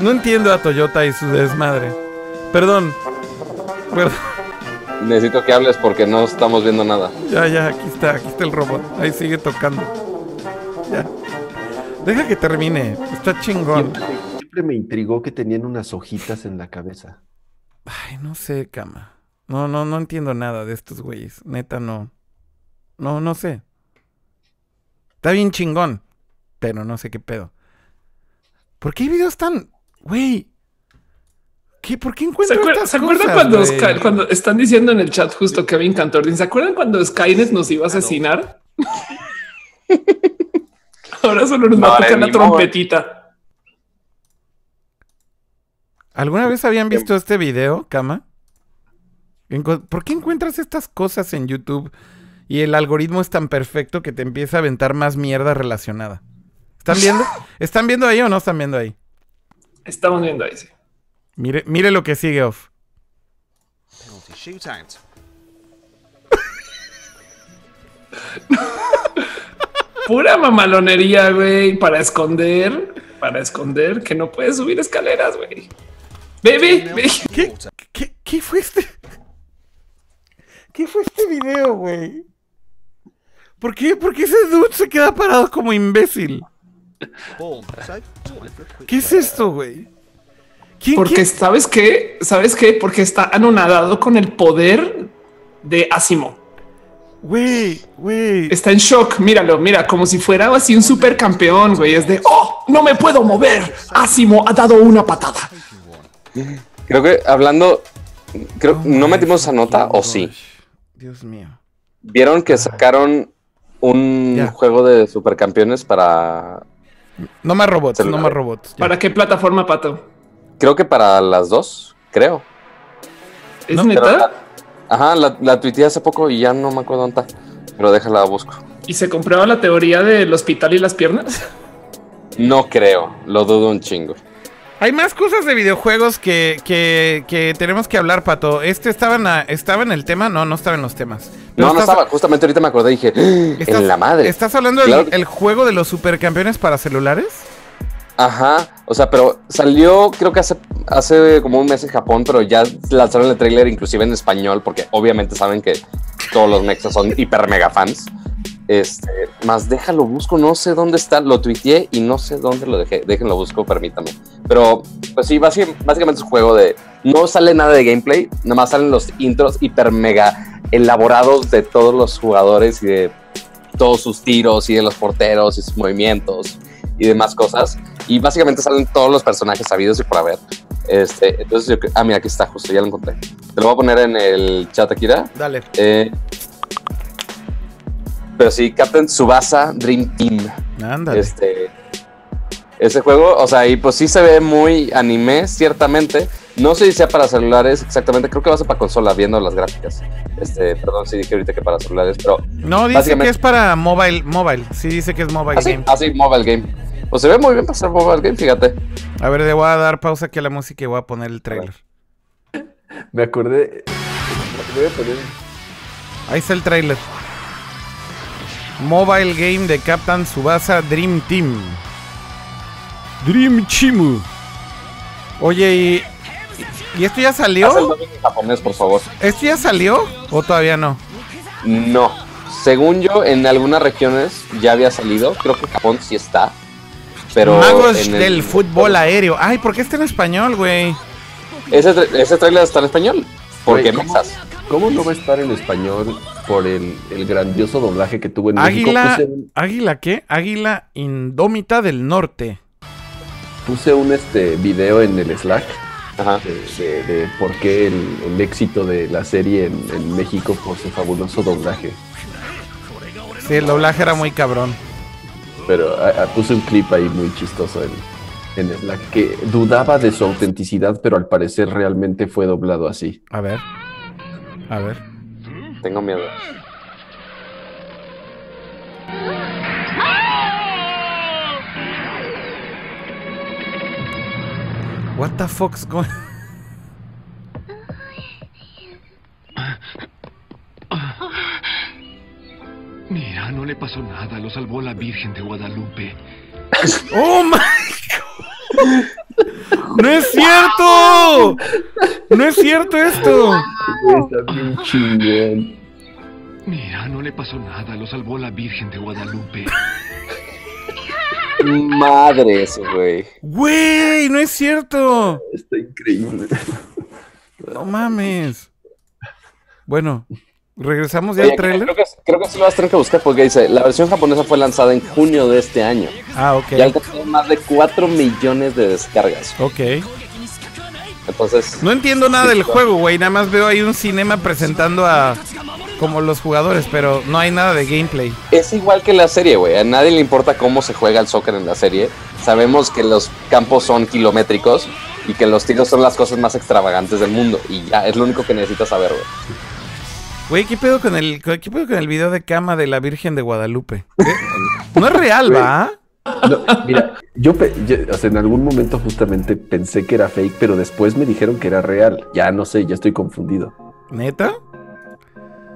No entiendo a Toyota y su desmadre. Perdón. Perdón. Necesito que hables porque no estamos viendo nada. Ya, ya, aquí está, aquí está el robot. Ahí sigue tocando. Ya. Deja que termine. Está chingón. Siempre, siempre me intrigó que tenían unas hojitas en la cabeza. Ay, no sé, cama. No, no, no entiendo nada de estos güeyes. Neta, no. No, no sé. Está bien chingón. Pero no sé qué pedo. ¿Por qué hay videos tan. Güey. ¿Qué? ¿Por qué ¿Se, encuentro acuer- estas ¿se acuerdan cosas, cuando, güey? Sky- cuando están diciendo en el chat justo Kevin Cantor? ¿Se acuerdan cuando Skynet nos iba a asesinar? Ahora solo nos va a tocar la trompetita. ¿Alguna vez habían visto este video, Cama? ¿Por qué encuentras estas cosas en YouTube y el algoritmo es tan perfecto que te empieza a aventar más mierda relacionada? ¿Están viendo? ¿Están viendo ahí o no están viendo ahí? Estamos viendo ahí. sí. Mire, mire lo que sigue off. Pura mamalonería, güey, para esconder, para esconder que no puedes subir escaleras, güey. Baby. ¿Qué, qué, qué fue este? ¿Qué fue este video, güey? ¿Por qué, ¿Por qué ese dude se queda parado como imbécil? ¿Qué es esto, güey? ¿Quién- Porque quién- sabes qué, sabes qué, porque está anonadado con el poder de Asimo. Güey, güey. Está en shock. Míralo, mira, como si fuera así un supercampeón, güey. Es de oh, no me puedo mover. Asimo ha dado una patada. Creo que hablando, creo, Oh ¿no metimos esa nota o sí? Dios mío. ¿Vieron que sacaron un Ya. juego de supercampeones para, No más robots, no más robots. ya. ¿Para qué plataforma, Pato? creo que para las dos, creo? ¿Es No, neta? La- ajá, la, la tuiteé hace poco y ya no me acuerdo dónde está. Pero déjala busco. ¿Y se comprueba la teoría del hospital y las piernas? No creo, lo dudo un chingo. Hay más cosas de videojuegos que, que, que tenemos que hablar, Pato. ¿Este estaba en, la- estaba en el tema? No, no estaba en los temas. Pero No, no estaba. Justamente ahorita me acordé y dije, "Ah, estás- en la madre. ¿Estás hablando del Claro que- el juego de los supercampeones para celulares? Ajá. O sea, pero salió creo que hace, hace como un mes en Japón, pero ya lanzaron el tráiler inclusive en español, porque obviamente saben que todos los mexas son hiper mega fans. Este, más déjalo busco, no sé dónde está, lo tuiteé y no sé dónde lo dejé. Déjenlo busco, permítame. Pero, pues sí, básicamente es un juego de. No sale nada de gameplay, nada más salen los intros hiper mega elaborados de todos los jugadores y de todos sus tiros y de los porteros y sus movimientos y demás cosas. Y básicamente salen todos los personajes sabidos y por haber. Este, entonces, yo, ah, mira, aquí está, justo ya lo encontré. Te lo voy a poner en el chat, Akira. Dale. Eh, pero sí, Captain Subasa Dream Team. Ándale. Este, ese juego, o sea, y pues sí se ve muy anime, ciertamente. No sé si sea para celulares exactamente, creo que va a ser para consola, viendo las gráficas. Este, perdón, sí dije ahorita que para celulares, pero. No, dice básicamente- que es para mobile, mobile. Sí, dice que es mobile Así, game. así, mobile game. Pues se ve muy bien para ser mobile game, fíjate. A ver, le voy a dar pausa aquí a la música y voy a poner el trailer. Me acordé. Ahí está el trailer. Mobile game de Captain Subasa Dream Team. Dream Chimu. Oye, ¿y, ¿y esto ya Haz el salió? en japonés, por favor. ¿Esto ya salió o todavía no? No. Según yo, en algunas regiones ya había salido. Creo que Japón sí está. Pero. Magos en el- del fútbol aéreo. Ay, ¿por qué está en español, güey? Ese, ese trailer está en español. Porque Güey, ¿cómo? Mexas. ¿Cómo no va a estar en español por el, el grandioso doblaje que tuvo en México? Águila, un, ¿Águila qué? Águila Indómita del Norte. puse un, este, video en el Slack Ajá. de, de- de por qué el, el éxito de la serie en, en México por su fabuloso doblaje. Sí, el doblaje era muy cabrón. Pero puse un clip ahí muy chistoso en, en Slack que dudaba de su autenticidad, pero al parecer realmente fue doblado así. A ver. A ver. Tengo miedo. What the fuck's going Mira, no le pasó nada, lo salvó la Virgen de Guadalupe. ¡Oh my God! ¡No es cierto! ¡No es cierto esto! Está bien chingón. Mira, no le pasó nada, lo salvó la Virgen de Guadalupe. Madre ese, güey. ¡Güey! ¡No es cierto! Está increíble. No mames. Bueno, regresamos ya Oye, al trailer. creo, que, creo que sí lo vas a tener que buscar porque dice, la versión japonesa fue lanzada en junio de este año. Ah, ok. Y alcanzó más de 4 millones de descargas. Ok. Entonces, No entiendo nada del juego, güey. Nada más veo ahí un cinema presentando a como los jugadores, pero no hay nada de gameplay. es igual que la serie, güey. A nadie le importa cómo se juega el soccer en la serie. Sabemos que los campos son kilométricos y que los tiros son las cosas más extravagantes del mundo. Y ya, es lo único que necesitas saber, güey. Güey, ¿qué pedo con el qué pedo con el video de cama de la Virgen de Guadalupe? ¿Qué? No es real, ¿va? No, mira, yo, pe- yo, o sea, en algún momento justamente pensé que era fake, pero después me dijeron que era real. Ya no sé, ya estoy confundido. ¿Neta?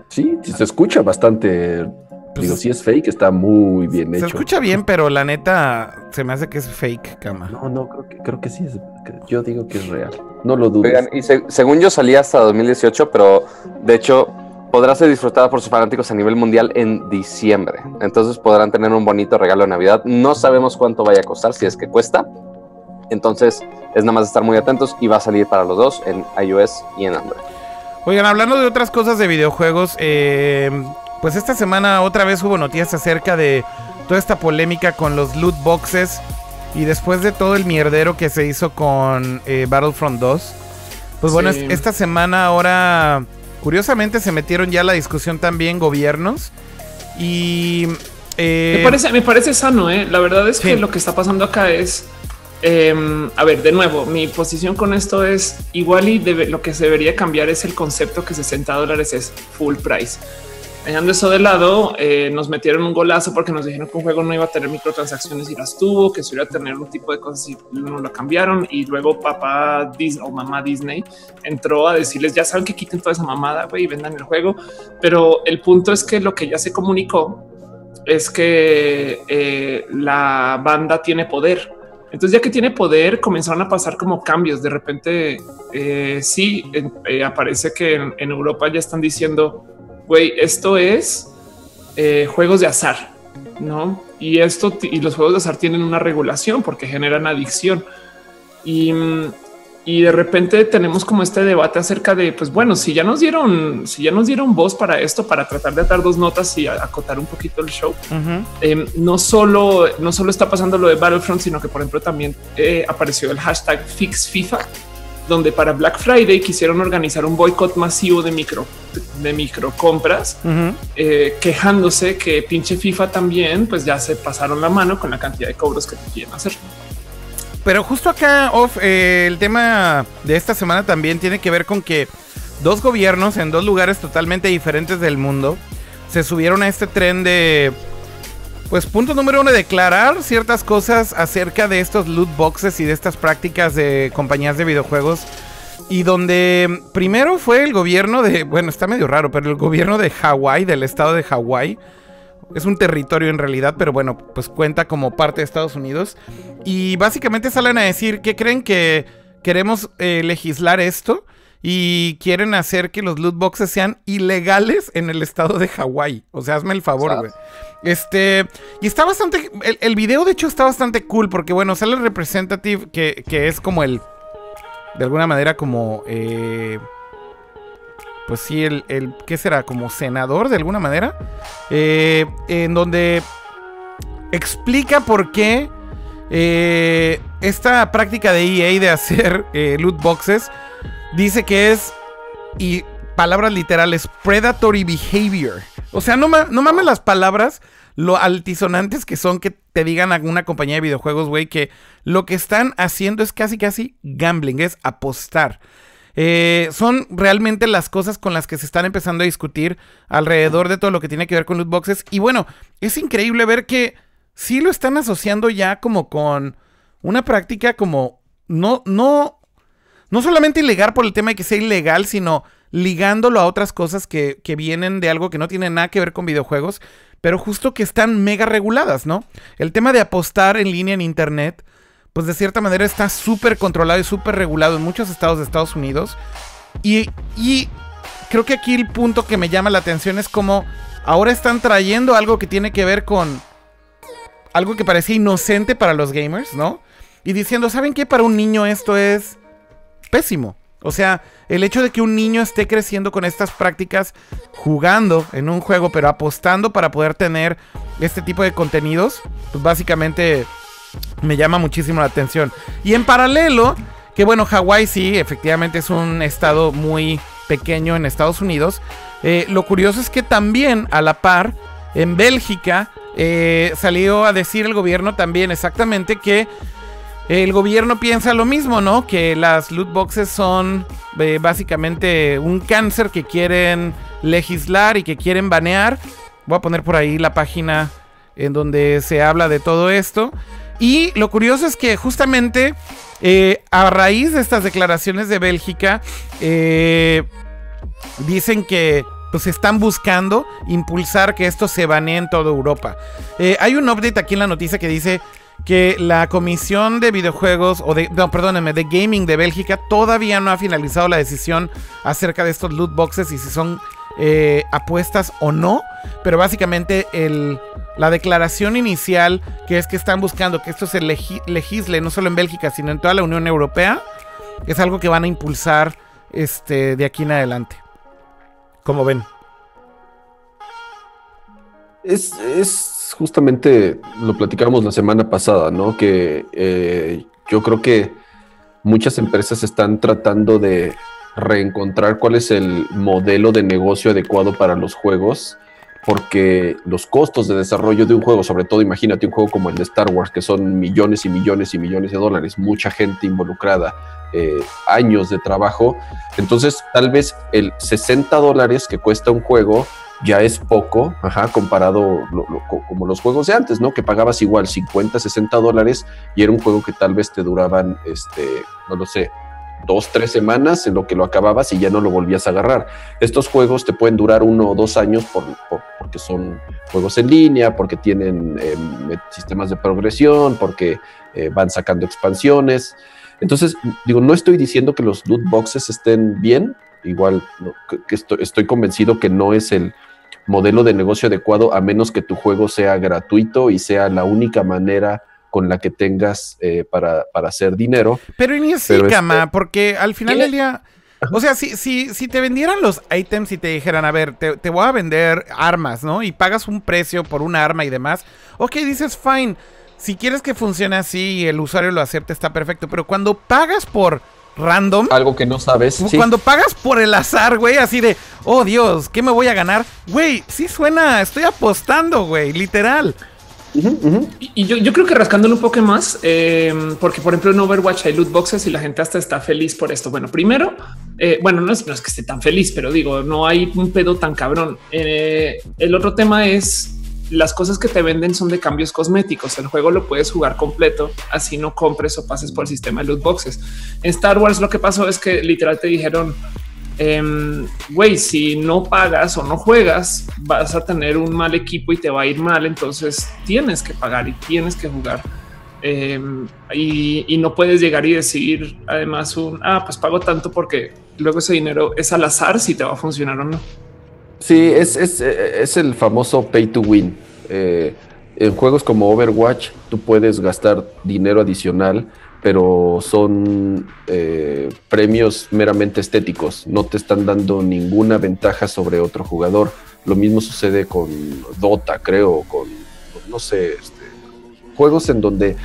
Sí, sí se escucha bastante. Pues- Digo, si es fake, está muy bien Se hecho. escucha bien, pero la neta se me hace que es fake cama. No, no, creo que, creo que sí es. Yo digo que es real. No lo dudes. Oigan, y se- según yo salía hasta 2018, pero de hecho podrá ser disfrutada por sus fanáticos a nivel mundial en diciembre. Entonces podrán tener un bonito regalo de Navidad. No sabemos cuánto vaya a costar, si es que cuesta. Entonces es nada más estar muy atentos y va a salir para los dos en iOS y en Android. Oigan, hablando de otras cosas de videojuegos, eh, pues esta semana otra vez hubo noticias acerca de toda esta polémica con los loot boxes y después de todo el mierdero que se hizo con eh, Battlefront 2. Pues bueno, Sí. esta semana ahora, curiosamente, se metieron ya a la discusión también gobiernos y... eh, Me parece, me parece sano, ¿eh? La verdad es Sí. que lo que está pasando acá es. em, a ver, de nuevo, mi posición con esto es igual y debe- lo que se debería cambiar es el concepto que 60 dólares es full price. Dejando eso de lado, eh, nos metieron un golazo porque nos dijeron que un juego no iba a tener microtransacciones y las tuvo, que se iba a tener un tipo de cosas y no lo cambiaron. Y luego papá Disney o mamá Disney entró a decirles ya saben que quiten toda esa mamada güey, y vendan el juego. Pero el punto es que lo que ya se comunicó es que eh, la banda tiene poder. Entonces, ya que tiene poder, comenzaron a pasar como cambios. De repente, eh, sí, aparece que en, en Europa ya están diciendo, güey, esto es eh, juegos de azar, ¿no? Y esto y los juegos de azar tienen una regulación porque generan adicción. Y, y de repente tenemos como este debate acerca de, pues bueno, si ya nos dieron, si ya nos dieron voz para esto, para tratar de atar dos notas y acotar un poquito el show, eh, no solo no solo está pasando lo de Battlefront, sino que por ejemplo también eh, apareció el hashtag Fix FIFA, donde para Black Friday quisieron organizar un boicot masivo de micro de micro compras, eh, quejándose que pinche FIFA también, pues ya se pasaron la mano con la cantidad de cobros que te quieren hacer. Pero justo acá, Off, eh, el tema de esta semana también tiene que ver con que dos gobiernos en dos lugares totalmente diferentes del mundo se subieron a este tren de... Pues punto número uno, declarar ciertas cosas acerca de estos loot boxes y de estas prácticas de compañías de videojuegos. Y donde primero fue el gobierno de... Bueno, está medio raro, pero el gobierno de Hawái, del estado de Hawái. Es un territorio en realidad, pero bueno, pues cuenta como parte de Estados Unidos. Y básicamente salen a decir que creen que queremos eh, legislar esto y quieren hacer que los loot boxes sean ilegales en el estado de Hawái. O sea, hazme el favor, güey. Este, y está bastante, el, el video de hecho está bastante cool porque bueno, sale el representative que, que es como el, de alguna manera como, eh, pues sí, el, el, ¿qué será? Como senador de alguna manera. Eh, en donde explica por qué eh, esta práctica de EA de hacer eh, loot boxes dice que es, y palabras literales, predatory behavior. O sea, no, ma- no mames las palabras, lo altisonantes que son que te digan a una compañía de videojuegos, güey, que lo que están haciendo es casi, casi gambling, es apostar. Eh, son realmente las cosas con las que se están empezando a discutir alrededor de todo lo que tiene que ver con loot boxes. Y bueno, es increíble ver que sí lo están asociando ya como con una práctica como no, no, no solamente ilegal por el tema de que sea ilegal, sino ligándolo a otras cosas que, que vienen de algo que no tiene nada que ver con videojuegos, pero justo que están mega reguladas, ¿no? El tema de apostar en línea en internet, pues de cierta manera está súper controlado y súper regulado en muchos estados de Estados Unidos. Y, y creo que aquí el punto que me llama la atención es como ahora están trayendo algo que tiene que ver con algo que parecía inocente para los gamers, ¿no? Y diciendo, ¿saben qué? Para un niño esto es pésimo. O sea, el hecho de que un niño esté creciendo con estas prácticas, jugando en un juego, pero apostando para poder tener este tipo de contenidos, pues básicamente me llama muchísimo la atención. Y en paralelo, que bueno, Hawái sí, efectivamente es un estado muy pequeño en Estados Unidos. eh, lo curioso es que también a la par, en Bélgica, eh, salió a decir el gobierno también exactamente que el gobierno piensa lo mismo, ¿no? Que las loot boxes son eh, básicamente un cáncer que quieren legislar y que quieren banear. Voy a poner por ahí la página en donde se habla de todo esto. Y lo curioso es que justamente eh, a raíz de estas declaraciones de Bélgica, eh, dicen que pues están buscando impulsar que esto se banee en toda Europa. Hay un update aquí en la noticia que dice que la comisión de videojuegos, o de, no, perdónenme, de gaming de Bélgica todavía no ha finalizado la decisión acerca de estos loot boxes y si son eh, apuestas o no. Pero básicamente el, la declaración inicial, que es que están buscando que esto se legi- legisle no solo en Bélgica, sino en toda la Unión Europea, es algo que van a impulsar este, de aquí en adelante. Como ven. Es, es justamente, lo platicábamos la semana pasada, ¿no? Que eh, yo creo que muchas empresas están tratando de reencontrar cuál es el modelo de negocio adecuado para los juegos, porque los costos de desarrollo de un juego, sobre todo imagínate un juego como el de Star Wars, que son millones y millones y millones de dólares, mucha gente involucrada, eh, años de trabajo, entonces tal vez el 60 dólares que cuesta un juego ya es poco, ajá, comparado como los juegos de antes, ¿no? Que pagabas igual 50, 60 dólares y era un juego que tal vez te duraban, este, no lo sé, dos, tres semanas en lo que lo acababas y ya no lo volvías a agarrar. Estos juegos te pueden durar uno o dos años por, por- porque son juegos en línea, porque tienen met- sistemas de progresión, porque eh, van sacando expansiones. Entonces, digo, no estoy diciendo que los loot boxes estén bien, igual que- estoy convencido que no es el modelo de negocio adecuado a menos que tu juego sea gratuito y sea la única manera con la que tengas eh, para, para hacer dinero. Pero ni así, Pero este- cama, porque al final ¿Qué? del día. O sea, si, si, si te vendieran los ítems y te dijeran, a ver, te, te voy a vender armas, ¿no? Y pagas un precio por un arma y demás. Ok, dices, fine. Si quieres que funcione así y el usuario lo acepte, está perfecto. Pero cuando pagas por random. Algo que no sabes. sí. Cuando pagas por el azar, güey, así de, oh Dios, ¿qué me voy a ganar? Güey, sí suena, estoy apostando, güey, literal. Y, y yo, yo creo que rascándolo un poco más, eh, porque por ejemplo en Overwatch hay loot boxes y la gente hasta está feliz por esto. Bueno, primero, eh, bueno, no es, no es que esté tan feliz, pero digo, no hay un pedo tan cabrón. Eh, el otro tema es las cosas que te venden son de cambios cosméticos. El juego lo puedes jugar completo, así no compres o pases por el sistema de loot boxes. En Star Wars lo que pasó es que literal te dijeron, em, güey, si no pagas o no juegas, vas a tener un mal equipo y te va a ir mal. Entonces tienes que pagar y tienes que jugar. Em, y, no puedes llegar y decir además un ah, pues pago tanto porque luego ese dinero es al azar si te va a funcionar o no. Sí, es, es, eh, es el famoso pay to win. Eh, en juegos como Overwatch, tú puedes gastar dinero adicional, pero son eh, premios meramente estéticos. No te están dando ninguna ventaja sobre otro jugador. Lo mismo sucede con Dota, creo, con, no sé, este, juegos en donde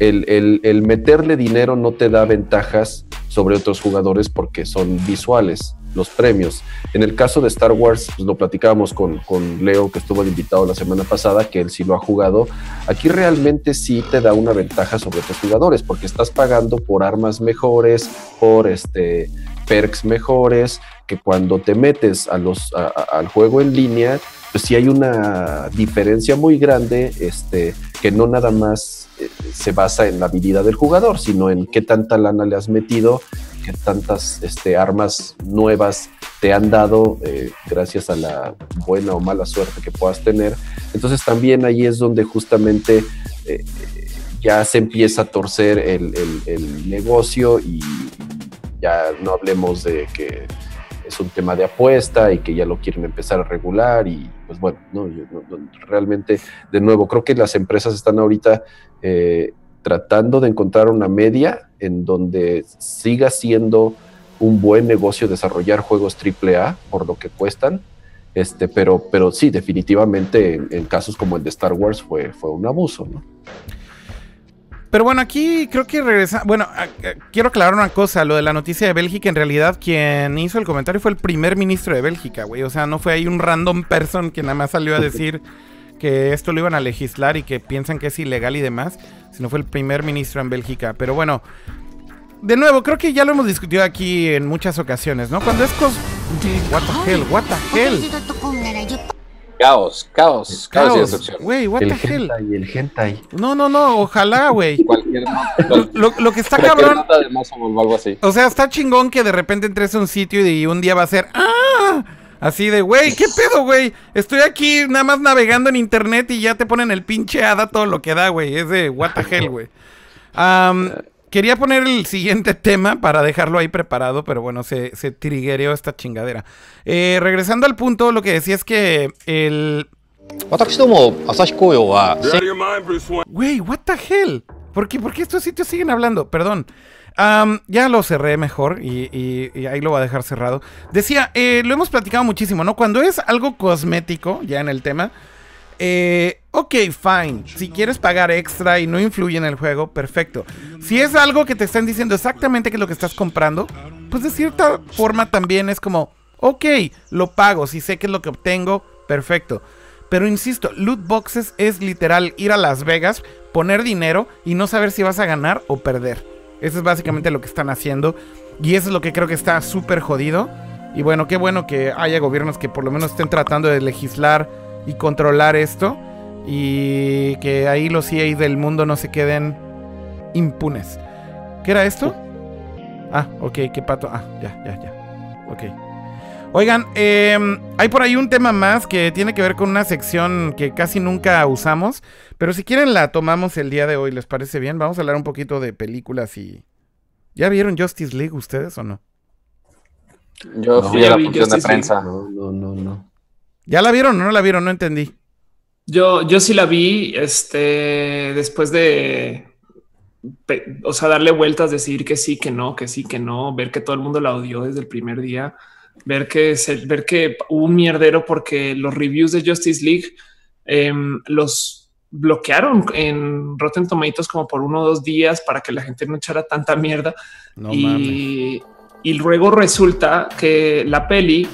el, el- el meterle dinero no te da ventajas sobre otros jugadores porque son visuales los premios. En el caso de Star Wars, pues lo platicábamos con, con Leo, que estuvo invitado la semana pasada, que él sí lo ha jugado. Aquí realmente sí te da una ventaja sobre otros jugadores, porque estás pagando por armas mejores, por este perks mejores, que cuando te metes a los, al juego en línea, pues sí hay una diferencia muy grande, este, que no nada más eh, se basa en la habilidad del jugador, sino en qué tanta lana le has metido, qué tantas este, armas nuevas te han dado eh, gracias a la buena o mala suerte que puedas tener. Entonces también ahí es donde justamente eh, ya se empieza a torcer el, el- negocio y ya no hablemos de que es un tema de apuesta y que ya lo quieren empezar a regular y pues bueno, no- realmente de nuevo creo que las empresas están ahorita eh, tratando de encontrar una media en donde siga siendo un buen negocio desarrollar juegos AAA por lo que cuestan, este, pero, pero sí, definitivamente en, en casos como el de Star Wars fue, fue un abuso, ¿no? Pero bueno, aquí creo que regresa. Bueno, quiero aclarar una cosa: lo de la noticia de Bélgica. En realidad, quien hizo el comentario fue el primer ministro de Bélgica, güey. O sea, no fue ahí un random person que nada más salió a decir que esto lo iban a legislar y que piensan que es ilegal y demás, sino fue el primer ministro en Bélgica. Pero bueno, de nuevo, creo que ya lo hemos discutido aquí en muchas ocasiones, ¿no? Cuando es cos. What the hell, what the hell. Caos, caos, caos, y Caos, destrucción. güey, what el the hell. hentai, el hentai. No, no, no, ojalá, güey. Cualquier, cual- Lo, lo que está cabrón. nota de o algo así. O sea, está chingón que de repente entres a un sitio y un día va a ser ¡Ah! Así de, güey, ¿qué pedo, güey? Estoy aquí nada más navegando en internet y ya te ponen el pinche hada todo lo que da, güey. Es de what the hell, güey. Um, quería poner el siguiente tema para dejarlo ahí preparado, pero bueno, se, se triguereó esta chingadera. Eh, regresando al punto, lo que decía es que el... Güey, what the hell? ¿Por qué, ¿Por qué estos sitios siguen hablando? Perdón. Ya lo cerré mejor y ahí lo voy a dejar cerrado. Decía, eh, lo hemos platicado muchísimo, ¿no? Cuando es algo cosmético, ya en el tema, eh, ok, fine. Si quieres pagar extra y no influye en el juego, perfecto. Si es algo que te están diciendo exactamente qué es lo que estás comprando, pues de cierta forma también es como, ok, lo pago. Si sé qué es lo que obtengo, perfecto. Pero insisto, loot boxes es literal ir a Las Vegas, poner dinero y no saber si vas a ganar o perder. Eso es básicamente lo que están haciendo. Y eso es lo que creo que está súper jodido. Y bueno, qué bueno que haya gobiernos que por lo menos estén tratando de legislar y controlar esto. Y que ahí los CA del mundo no se queden impunes. ¿Qué era esto? Ah, ok, qué pato. Ah, ya, ya, ya. Ok. Oigan, em, hay por ahí un tema más que tiene que ver con una sección que casi nunca usamos, pero si quieren la tomamos el día de hoy, ¿les parece bien? Vamos a hablar un poquito de películas y... ¿Ya vieron Justice League ustedes o no? Yo No, fui a la función de Justice League. prensa. No, no, no, no. ¿Ya la vieron o no la vieron? No entendí. Yo, yo sí la vi, este, después de, o sea, darle vueltas, decir que sí, que no, que sí, que no, ver que todo el mundo la odió desde el primer día, ver que se, ver que hubo un mierdero porque los reviews de Justice League em, los bloquearon en Rotten Tomatoes como por uno o dos días para que la gente no echara tanta mierda. No y, y luego resulta que la peli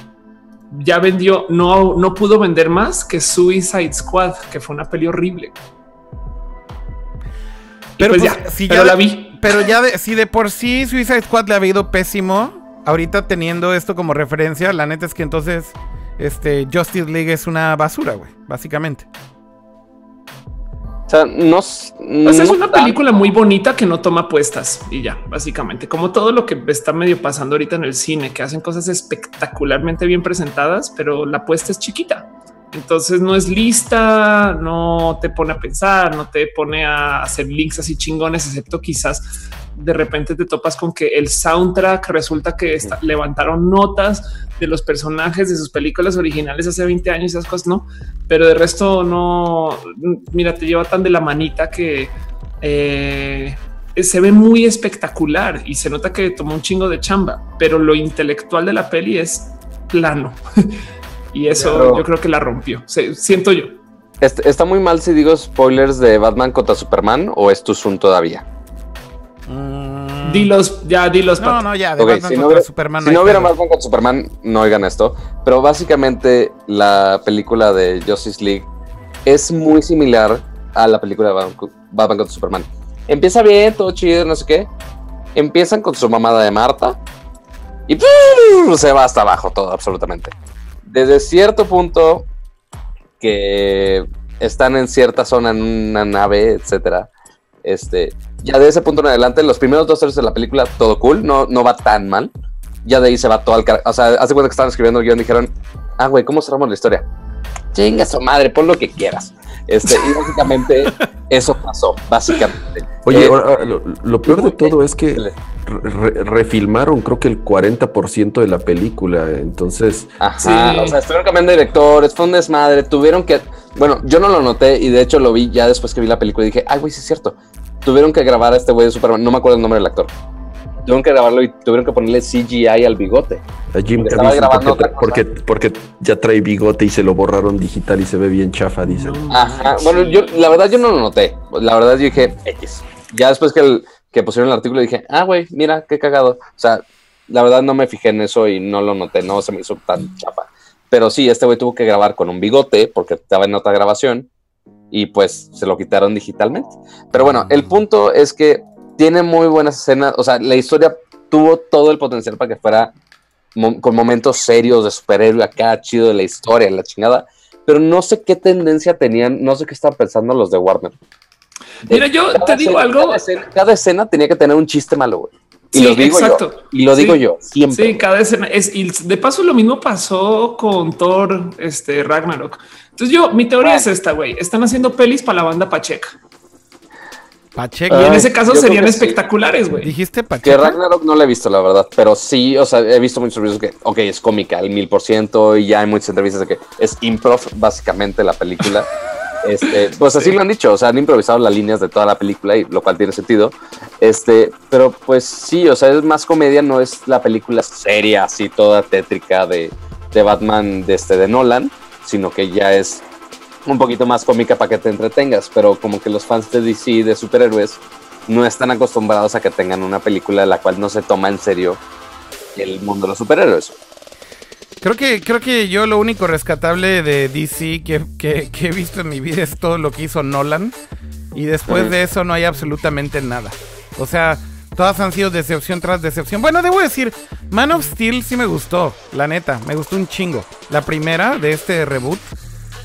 ya vendió, no, no pudo vender más que Suicide Squad, que fue una peli horrible. Pero pues pues, ya, si pero ya la vi. Pero ya de, si de por sí Suicide Squad le había ido pésimo, ahorita teniendo esto como referencia, la neta es que entonces este Justice League es una basura, güey, básicamente. O sea, no. Pues es una película muy bonita que no toma puestas y ya, básicamente, como todo lo que está medio pasando ahorita en el cine, que hacen cosas espectacularmente bien presentadas, pero la puesta es chiquita. Entonces no es lista, no te pone a pensar, no te pone a hacer links así chingones, excepto quizás de repente te topas con que el soundtrack resulta que está- levantaron notas de los personajes de sus películas originales hace 20 años y esas cosas, no, pero de resto no. Mira, te lleva tan de la manita que eh, se ve muy espectacular y se nota que tomó un chingo de chamba, pero lo intelectual de la peli es plano y eso Claro. yo creo que la rompió. Se- siento yo. Est- ¿Está muy mal si digo spoilers de Batman contra Superman o es tu Zoom todavía? Mm, Dilos, ya dilos. No, no, ya, de Batman si no contra hubiera, Superman. si no hubiera. Batman contra Superman, no oigan esto. Pero básicamente la película de Justice League es muy similar a la película de Batman, Batman contra Superman. Empieza bien, todo chido, no sé qué. Empiezan con su mamada de Marta y ¡pum! se va hasta abajo todo, absolutamente. Desde cierto punto que están en cierta zona en una nave, etcétera. Este, ya de ese punto en adelante, los primeros dos tercios de la película, todo cool, no, no va tan mal. Ya de ahí se va todo al car O sea, hace cuenta que estaban escribiendo el guion dijeron, ah, güey, ¿cómo cerramos la historia? Chinga su madre, pon lo que quieras. Este, y básicamente eso pasó, básicamente. Oye, Eh, ahora, lo, lo peor de todo es que re- re- refilmaron creo que el 40% de la película, entonces... Ajá, Sí. o sea, estuvieron cambiando de directores, fue un desmadre, tuvieron que, bueno, yo no lo noté y de hecho lo vi ya después que vi la película y dije, ay, güey, sí es cierto. Tuvieron que grabar a este güey de Superman, no me acuerdo el nombre del actor. Tuvieron que grabarlo y tuvieron que ponerle CGI al bigote. A Jim Porque estaba Caviezel, grabando porque, otra cosa. porque, porque ya trae bigote y se lo borraron digital y se ve bien chafa, dicen. Ajá, bueno, yo, la verdad yo no lo noté. La verdad yo dije, X. Ya después que, el, que pusieron el artículo dije, ah, güey, mira, qué cagado. O sea, la verdad no me fijé en eso y no lo noté, no se me hizo tan chapa. Pero sí, este güey tuvo que grabar con un bigote porque estaba en otra grabación y pues se lo quitaron digitalmente. Pero bueno, el punto es que tiene muy buenas escenas, o sea, la historia tuvo todo el potencial para que fuera mo- con momentos serios de superhéroe acá, chido de la historia, la chingada, pero no sé qué tendencia tenían, no sé qué estaban pensando los de Warner. Mira, yo Cada te digo escena- algo. Cada escena, cada escena tenía que tener un chiste malo, güey. Y Sí, lo digo exacto. yo. Y lo Sí. digo yo, siempre. Sí, cada escena es y de paso lo mismo pasó con Thor, este Ragnarok. Entonces yo, mi teoría es esta, güey. Están haciendo pelis para la banda Pacheca. Pacheco. Y en ese caso serían que espectaculares, güey. ¿Dijiste Que Pacheco? Ragnarok no la he visto, la verdad, pero sí, o sea, he visto muchos reviews que, ok, es cómica al mil por ciento y ya hay muchas entrevistas de que es improv, básicamente, la película. Este, pues así lo han dicho, o sea, han improvisado las líneas de toda la película, y lo cual tiene sentido. Este, pero pues sí, o sea, es más comedia, no es la película seria, así toda tétrica de, de Batman de, este, de Nolan, sino que ya es un poquito más cómica para que te entretengas, pero como que los fans de DC, de superhéroes, no están acostumbrados a que tengan una película de la cual no se toma en serio el mundo de los superhéroes. Creo que, creo que yo lo único rescatable de DC que, que- que he visto en mi vida es todo lo que hizo Nolan. Y después de eso no hay absolutamente nada. O sea, todas han sido decepción tras decepción. Bueno, debo decir, Man of Steel sí me gustó, la neta, me gustó un chingo. La primera de este reboot.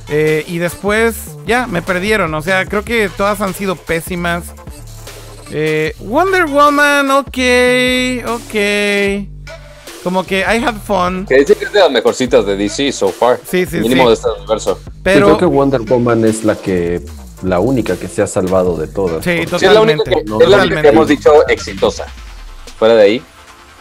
Eh, y después, ya, me perdieron. O sea, creo que todas han sido pésimas. Eh, Wonder Woman, ok, ok. Como que I had fun. Que dice que es de las mejorcitas de DC so far. Sí, sí, Mínimo sí. de este universo. Sí, Pero creo que Wonder Woman es la que la única que se ha salvado de todas. Sí, Sí, es la única Totalmente, es la única totalmente. que hemos dicho exitosa. Fuera de ahí.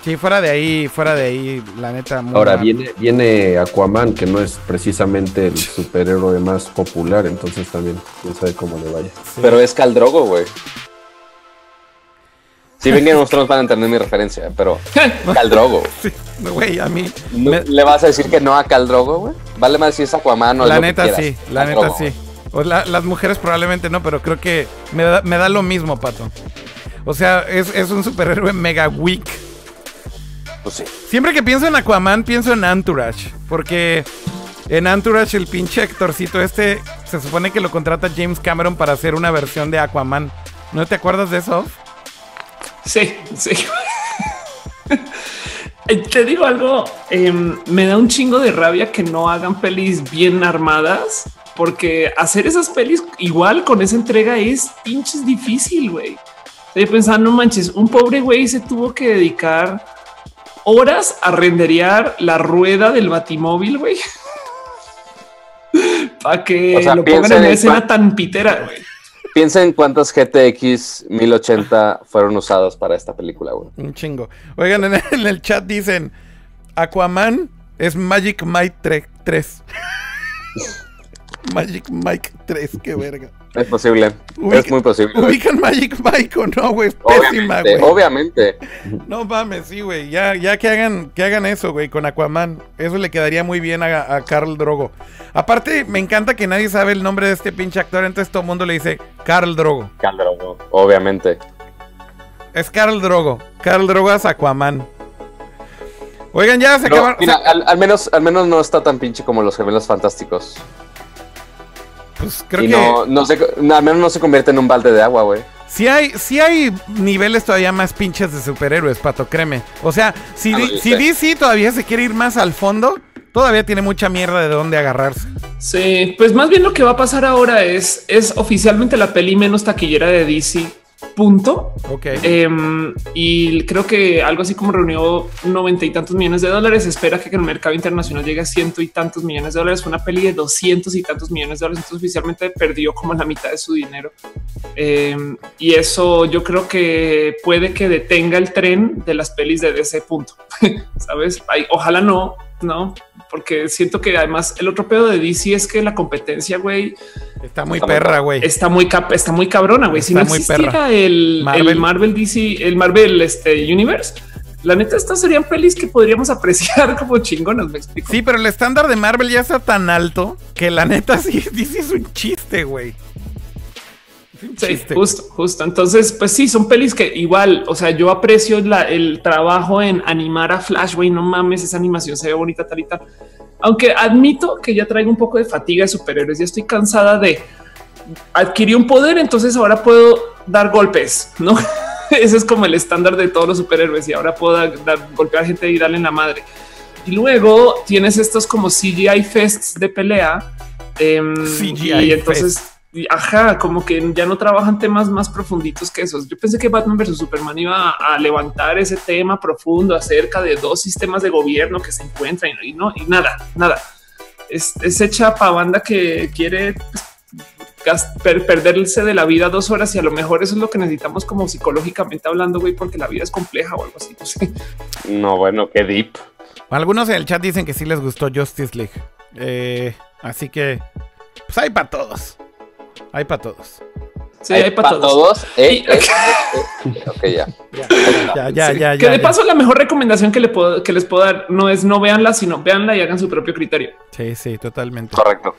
Sí, fuera de ahí, fuera de ahí, la neta. muy Ahora mal. viene, viene Aquaman, que no es precisamente el superhéroe más popular, entonces también quién sabe cómo le vaya. Sí. Pero es Caldrogo, güey. Si ven que nosotros van a entender mi referencia, pero Caldrogo. Sí, güey, a mí. ¿No- me- ¿Le vas a decir que no a Caldrogo, güey? Vale más si es Aquaman o la lo que neta sí, la Khal neta sí. O la- las mujeres probablemente no, pero creo que me da, me da lo mismo, Pato. O sea, es, es un superhéroe mega weak. Pues sí. Siempre que pienso en Aquaman, pienso en Entourage. Porque en Entourage el pinche actorcito este se supone que lo contrata James Cameron para hacer una versión de Aquaman. ¿No te acuerdas de eso? Sí, sí. Eh, Te digo algo, em, me da un chingo de rabia que no hagan pelis bien armadas, porque hacer esas pelis igual con esa entrega es pinches difícil, güey. Estoy pensando, no manches, un pobre güey se tuvo que dedicar horas a renderear la rueda del batimóvil, güey. Para que O sea, lo pongan en una en escena tan pitera, güey. Piensa en cuántas GTX 1080 fueron usadas para esta película, güey. Un chingo. Oigan, en el, en el chat dicen: Aquaman es Magic Mike 3. Magic Mike 3, qué verga. Es posible. Ubica- es muy posible. ¿Ubican Magic Mike o no, güey? Es Pésima, güey. obviamente. No mames, sí, güey. Ya, ya que hagan, que hagan eso, güey, con Aquaman. Eso le quedaría muy bien a, a Carl Drogo. Aparte, me encanta que nadie sabe el nombre de este pinche actor, entonces todo el mundo le dice Carl Drogo. Calderón, ¿no? Obviamente. Es Carl Drogo. Carl Drogo es Aquaman. Oigan, ya se No, acabaron. mira, al, al menos, al menos no está tan pinche como los gemelos fantásticos. Pues creo y que no, no se, no, al menos no se convierte en un balde de agua, güey. sí hay, sí hay niveles todavía más pinches de superhéroes, Pato, créeme. O sea, si, Ah, di- si. DC todavía se quiere ir más al fondo, todavía tiene mucha mierda de dónde agarrarse. Sí, pues más bien lo que va a pasar ahora es, es oficialmente la peli menos taquillera de DC. Punto. Ok. Em, y creo que algo así como reunió noventa y tantos millones de dólares. Espera que el mercado internacional llegue a ciento y tantos millones de dólares. Fue una peli de doscientos y tantos millones de dólares. Entonces oficialmente perdió como la mitad de su dinero. Em, y eso yo creo que puede que detenga el tren de las pelis de ese punto. Sabes? Ay, ojalá no, no, porque siento que además el otro pedo de DC es que la competencia, güey, Está muy Está perra, güey. está muy cap está muy cabrona, güey. Si no muy existiera perra. el Marvel. el Marvel DC, el Marvel este Universe, la neta, estas serían pelis que podríamos apreciar como chingonas. Me explico. Sí, pero el estándar de Marvel ya está tan alto que la neta sí, DC es un chiste, güey. Sí, chiste. justo, justo. Entonces, pues sí, son pelis que igual, o sea, yo aprecio la- el trabajo en animar a Flash, güey, no mames, esa animación se ve bonita tal y tal. Aunque admito que ya traigo un poco de fatiga de superhéroes, ya estoy cansada de adquirir un poder, entonces ahora puedo dar golpes, ¿no? Ese es como el estándar de todos los superhéroes y ahora puedo dar, dar- golpear gente y darle en la madre. Y luego tienes estos como CGI fests de pelea. em, CGI y entonces, y, ajá, como que ya no trabajan temas más profunditos que esos. Yo pensé que Batman versus Superman iba a, a levantar ese tema profundo acerca de dos sistemas de gobierno que se encuentran y, no, y nada, nada. Es, es hecha pa' banda que quiere pues, per- perderse de la vida dos horas y a lo mejor eso es lo que necesitamos como psicológicamente hablando, güey, porque la vida es compleja o algo así. No sé. No, bueno, qué deep. Algunos en el chat dicen que sí les gustó Justice League. Eh, así que, pues hay para todos. Hay para todos. Sí, hay para pa' todos. Y- eh, eh, eh. Ok, ya. Ya, ya, Sí, ya, que ya. de ya. paso la mejor recomendación que, le puedo, que les puedo dar no es no véanla, sino véanla y hagan su propio criterio. Sí, sí, totalmente. Correcto.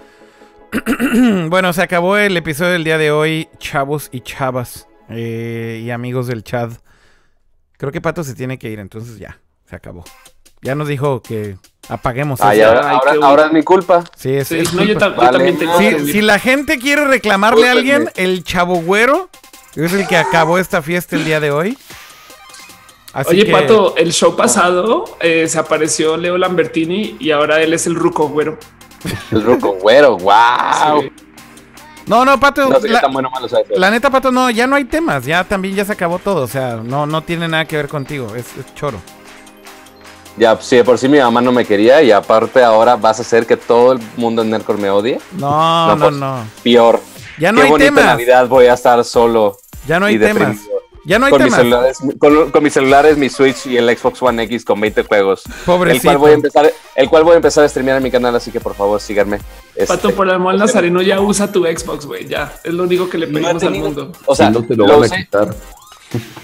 Bueno, se acabó el episodio del día de hoy, chavos y chavas eh, y amigos del chat. Creo que Pato se tiene que ir, entonces ya, se acabó. Ya nos dijo que apaguemos. Ah, eso. ahora, es mi culpa. Sí, es, Sí, es no, yo, culpa. tam- yo Vale. también tengo Si, que huir. si la gente quiere reclamarle a alguien, el chavo güero es el que acabó esta fiesta el día de hoy. Así Oye, que- Pato, el show pasado eh, se apareció Leo Lambertini y ahora él es el ruco güero. El ruco güero, wow. Sí. No, no, Pato. No sé la, tan bueno o malo sea eso. la neta, Pato, no, ya no hay temas. Ya también ya se acabó todo. O sea, no, no tiene nada que ver contigo. Es, es choro. Ya, si de por sí mi mamá no me quería y aparte ahora vas a hacer que todo el mundo en Nerdcore me odie. No, No, no, pues, no. Peor. Ya no Qué hay bonita temas. Navidad voy a estar solo Ya no hay y temas. Ya no hay con, mis temas. celulares, con, con mis celulares, mi Switch y el Xbox One X con 20 juegos. El Pobrecito. cual, voy a empezar, el cual voy a empezar a streamear en mi canal, así que por favor síganme. Este, Pato, por el amor al Nazareno ya usa tu Xbox, güey. Ya es lo único que le no pedimos al mundo. O sea, no te lo lo van a quitar.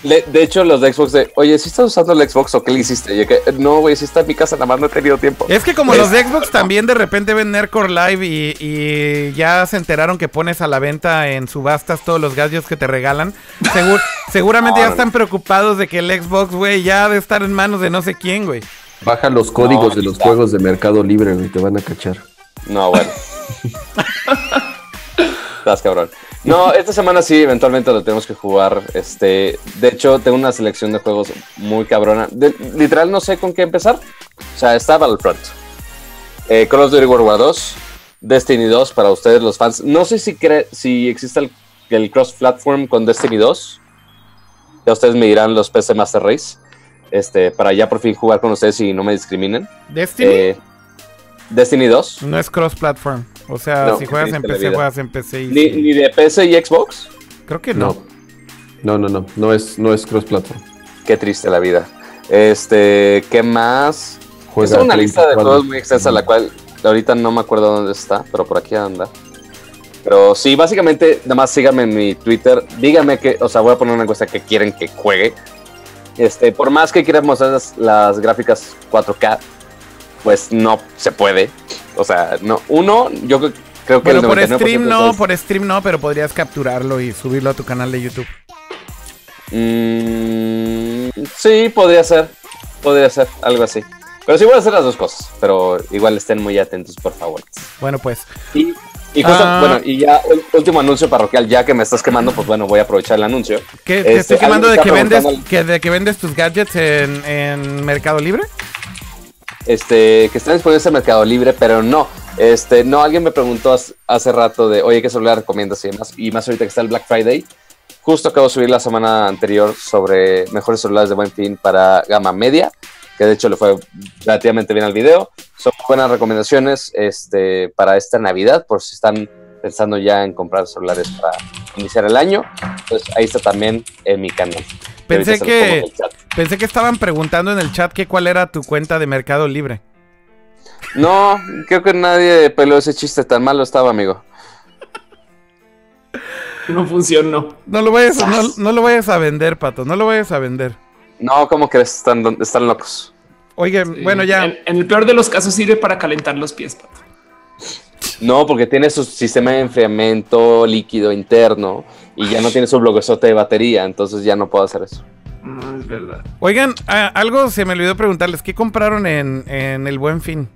Le- de hecho, los de Xbox de, oye, ¿sí estás usando el Xbox o qué le hiciste? Y yo que, no, güey, si está en mi casa, nada más no he tenido tiempo. Es que como los de Xbox también de repente ven Nerdcore Live y, y ya se enteraron que pones a la venta en subastas todos los gadgets que te regalan. segur- seguramente No, ya están preocupados de que el Xbox, güey, ya ha de estar en manos de no sé quién, güey. Baja los códigos No, de los juegos de Mercado Libre, güey, te van a cachar. No, bueno. Estás cabrón. No, esta semana sí, eventualmente lo tenemos que jugar. Este, de hecho, tengo una selección de juegos muy cabrona. De- literal, no sé con qué empezar. O sea, está Battlefront, eh, Call of Duty World War 2, Destiny 2 para ustedes, los fans. No sé si, cre- si existe el, el cross-platform con Destiny 2. Ya ustedes me dirán los PC Master Race. Este, para ya por fin jugar con ustedes y no me discriminen. Destiny Eh, Destiny 2. no es cross-platform. O sea, No, si juegas en PC, juegas en PC y Ni, sí. ni de PC y Xbox. Creo que no. No. No, no, no. No es, no es cross-platform. Qué triste la vida. Este, ¿qué más? Juega es una lista de 34. juegos muy extensa, la cual ahorita no me acuerdo dónde está, pero por aquí anda. Pero sí, básicamente, nada más síganme en mi Twitter. Díganme que, o sea, voy a poner una encuesta que quieren que juegue. Este, por más que quieran mostrar las, las gráficas 4K, pues no se puede. O sea, no. Uno, yo cre- creo que Bueno, por 99% stream no, por stream no, pero podrías capturarlo y subirlo a tu canal de YouTube. Mm, sí, podría ser. Podría ser, algo así. Pero sí voy a hacer las dos cosas. Pero igual estén muy atentos, por favor. Bueno, pues. Y, y justo, Ah. bueno, y ya el último anuncio parroquial, ya que me estás quemando, pues bueno, voy a aprovechar el anuncio. ¿Qué, te estoy quemando de que vendes que, de que vendes tus gadgets en, en Mercado Libre? Este, que están disponibles en Mercado Libre, pero no. Este, no, alguien me preguntó hace, rato de, oye, ¿qué celular recomiendas y demás? Y más ahorita que está el Black Friday. Justo acabo de subir la semana anterior sobre mejores celulares de buen fin para gama media, que de hecho le fue relativamente bien al video. Son buenas recomendaciones este, para esta Navidad, por si están pensando ya en comprar celulares para iniciar el año. Pues ahí está también en mi canal. Pensé que-. Pensé que estaban preguntando en el chat que cuál era tu cuenta de Mercado Libre. No, creo que nadie peló ese chiste tan malo estaba, amigo. No funcionó. No lo vayas, no, no lo vayas a vender, Pato, no lo vayas a vender. No, ¿cómo crees? Están, están locos. Oye, bueno, ya. En, en el peor de los casos sirve para calentar los pies, pato. No, porque tiene su sistema de enfriamiento líquido interno y ya no tiene su bloquezote de batería, entonces ya no puedo hacer eso. No, es verdad. Oigan, a- algo se me olvidó preguntarles. ¿Qué compraron en, en el Buen Fin?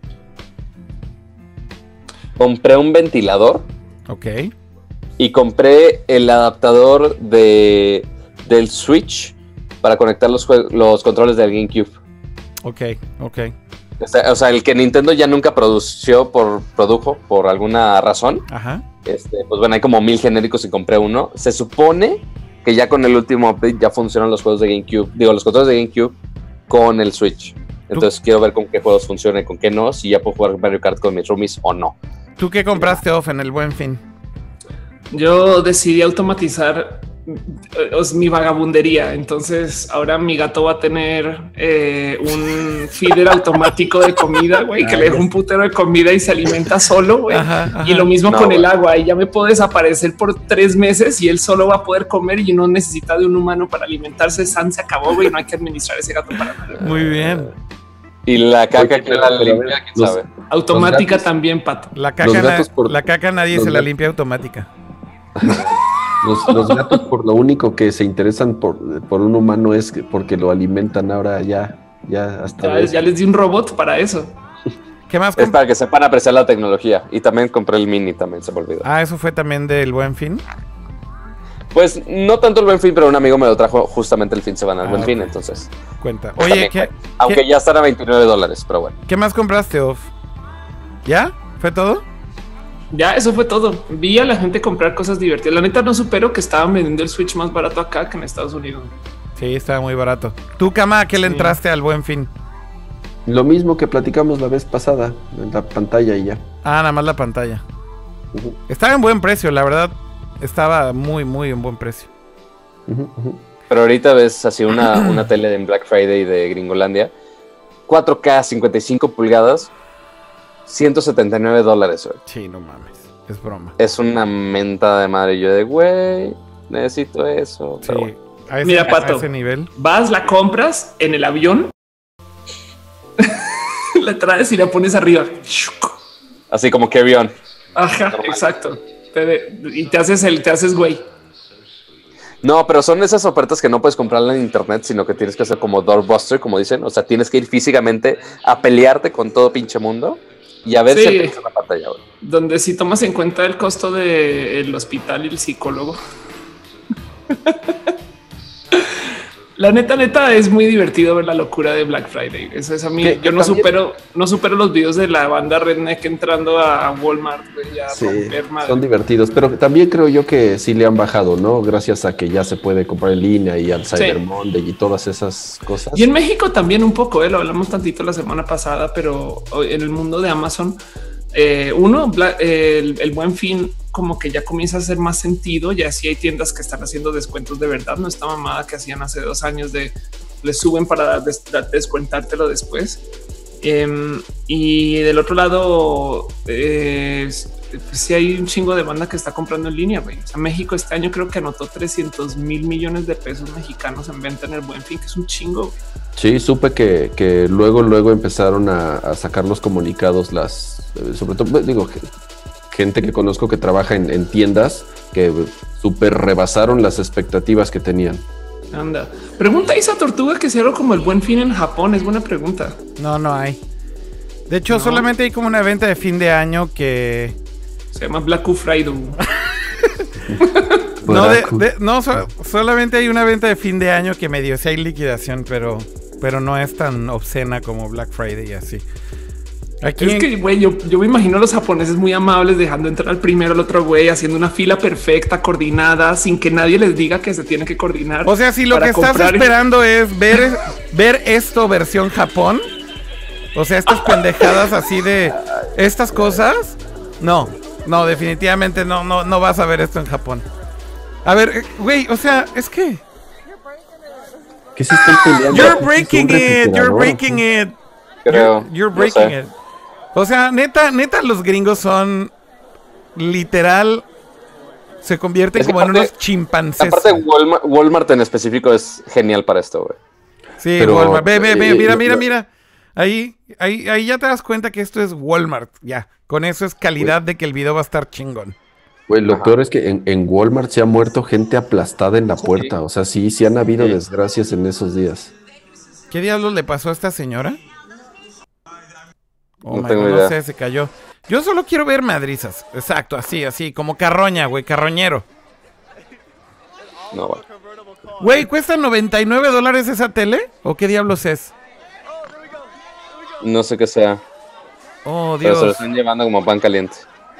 Compré un ventilador Ok. y compré el adaptador de, del Switch para conectar los, los controles del GameCube. Ok, ok. O sea, o sea, el que Nintendo ya nunca produció por produjo por alguna razón. Ajá. Este, pues bueno, hay como mil genéricos y compré uno. Se supone que ya con el último update ya funcionan los juegos de GameCube, digo, los controles de GameCube con el Switch. Entonces quiero ver con qué juegos funciona y con qué no, si ya puedo jugar Mario Kart con mis roomies o no. ¿Tú qué compraste off en el Buen Fin? Yo decidí automatizar eh, os- mi vagabundería. Entonces ahora mi gato va a tener eh, un feeder automático de comida, güey, que le deja un putero de comida y se alimenta solo, güey. Ajá, ajá. Y lo mismo No, con el agua. Y ya me puedo desaparecer por tres meses y él solo va a poder comer y no necesita de un humano para alimentarse. San se acabó, güey. No hay que administrar ese gato para nada. Muy bien. Y la caca que la limpia, quién los- sabe. Automática gatos- también, pato. La caca, na- gatos por- la caca nadie se la limpia automática. Los, los gatos por lo único que se interesan por, por un humano es que- porque lo alimentan ahora ya, ya hasta... Ya, les di un robot para eso. ¿Qué más Es para que sepan apreciar la tecnología. Y también compré el mini, también se me olvidó. Ah, eso fue también del Buen Fin. Pues no tanto el buen fin, pero un amigo me lo trajo justamente el fin de semana, el Ah, buen fin, entonces. Cuenta. También Oye, ¿qué, Aunque ¿Qué? ya están a 29 dólares, pero bueno. qué más compraste off? ¿Ya? ¿Fue todo? Ya, eso fue todo. Vi a la gente comprar cosas divertidas. La neta no supero que estaban vendiendo el Switch más barato acá que en Estados Unidos. Sí, estaba muy barato. ¿Tú, Cama, a qué le Sí. entraste al Buen Fin? Lo mismo que platicamos la vez pasada, en la pantalla y ya. Ah, nada más la pantalla. Estaba en buen precio, la verdad. Estaba muy, muy en buen precio. Pero ahorita ves así una, una tele en Black Friday de Gringolandia. 4K, 55 pulgadas, 179 dólares, güey. Sí, no mames. Es broma. Es una menta de madre. Yo de, güey, necesito eso. Sí. Pero bueno. A ese, Mira, a Pato. ese nivel. Vas, la compras en el avión, la traes y la pones arriba. Así como carry on. Ajá, exacto. Te de- y te haces el, te haces güey. No, pero son esas ofertas que no puedes comprarla en internet, sino que tienes que hacer como doorbuster, como dicen. O sea, tienes que ir físicamente a pelearte con todo pinche mundo y a ver Sí. si alcanzas la pantalla. Donde si tomas en cuenta el costo del hospital y el psicólogo. La neta, neta, es muy divertido ver la locura de Black Friday. Eso es a mí. Que- Yo no también- supero, no supero los videos de la banda Redneck entrando a Walmart a Sí, romper madre. son divertidos, pero también creo yo que sí le han bajado, ¿no? Gracias a que ya se puede comprar en línea y al Cyber Monday y todas esas cosas. Y en México también un poco, ¿eh? lo hablamos tantito la semana pasada, pero en el mundo de Amazon, eh, uno, el buen fin como que ya comienza a hacer más sentido, ya sí hay tiendas que están haciendo descuentos de verdad, no esta mamada que hacían hace dos años de le suben para des- descuentártelo después. Em, y del otro lado, eh, pues sí hay un chingo de banda que está comprando en línea. güey. O sea, México este año creo que anotó 300 mil millones de pesos mexicanos en venta en el buen fin, que es un chingo. Sí, supe que, que luego, luego empezaron a, sacar los comunicados, las, eh, sobre todo, pues, digo, ge- gente que conozco que trabaja en, en tiendas que súper rebasaron las expectativas que tenían. Anda. Pregunta a esa tortuga que si algo como el buen fin en Japón. Es buena pregunta. No, no hay. De hecho, No. solamente hay como una venta de fin de año que. Se llama Black Friday. No, de- no so- solamente hay una venta de fin de año que medio sí hay liquidación, pero, pero no es tan obscena como Black Friday y así. Aquí Es en- que, güey, yo, yo me imagino a los japoneses muy amables dejando entrar al primero al otro güey, haciendo una fila perfecta, coordinada, sin que nadie les diga que se tiene que coordinar. O sea, si lo que estás comprar- esperando es ver, ver esto versión Japón, o sea, estas pendejadas así de estas cosas, no, no, definitivamente no, no, no vas a ver esto en Japón. A ver, eh, güey, o sea, es que ¿Qué se están peleando? you're ¿Es un breaking it, you're breaking qué? it, Creo. you're, you're no breaking sé. it. O sea, neta, neta, los gringos son literal, se convierten Es que como en unos chimpancés. Aparte, Walmart, Walmart en específico es genial para esto, güey. Sí, Pero, Walmart. Ve, ve, ve, mira, mira, mira. Ahí, ahí, ahí ya te das cuenta que esto es Walmart. Ya, con eso es calidad de que el video va a estar chingón. Güey, lo Ajá. peor es que en, en Walmart se ha muerto gente aplastada en la puerta. O sea, sí, sí han habido Sí. desgracias en esos días. ¿Qué diablos le pasó a esta señora? Oh No my tengo God, no idea. sé, se cayó. Yo solo quiero ver madrizas. Exacto, así, así, como carroña, güey, carroñero. No, güey. Güey, ¿cuesta 99 dólares esa tele? ¿O qué diablos es? No sé qué sea, Oh, pero se lo Dios. están llevando como pan caliente.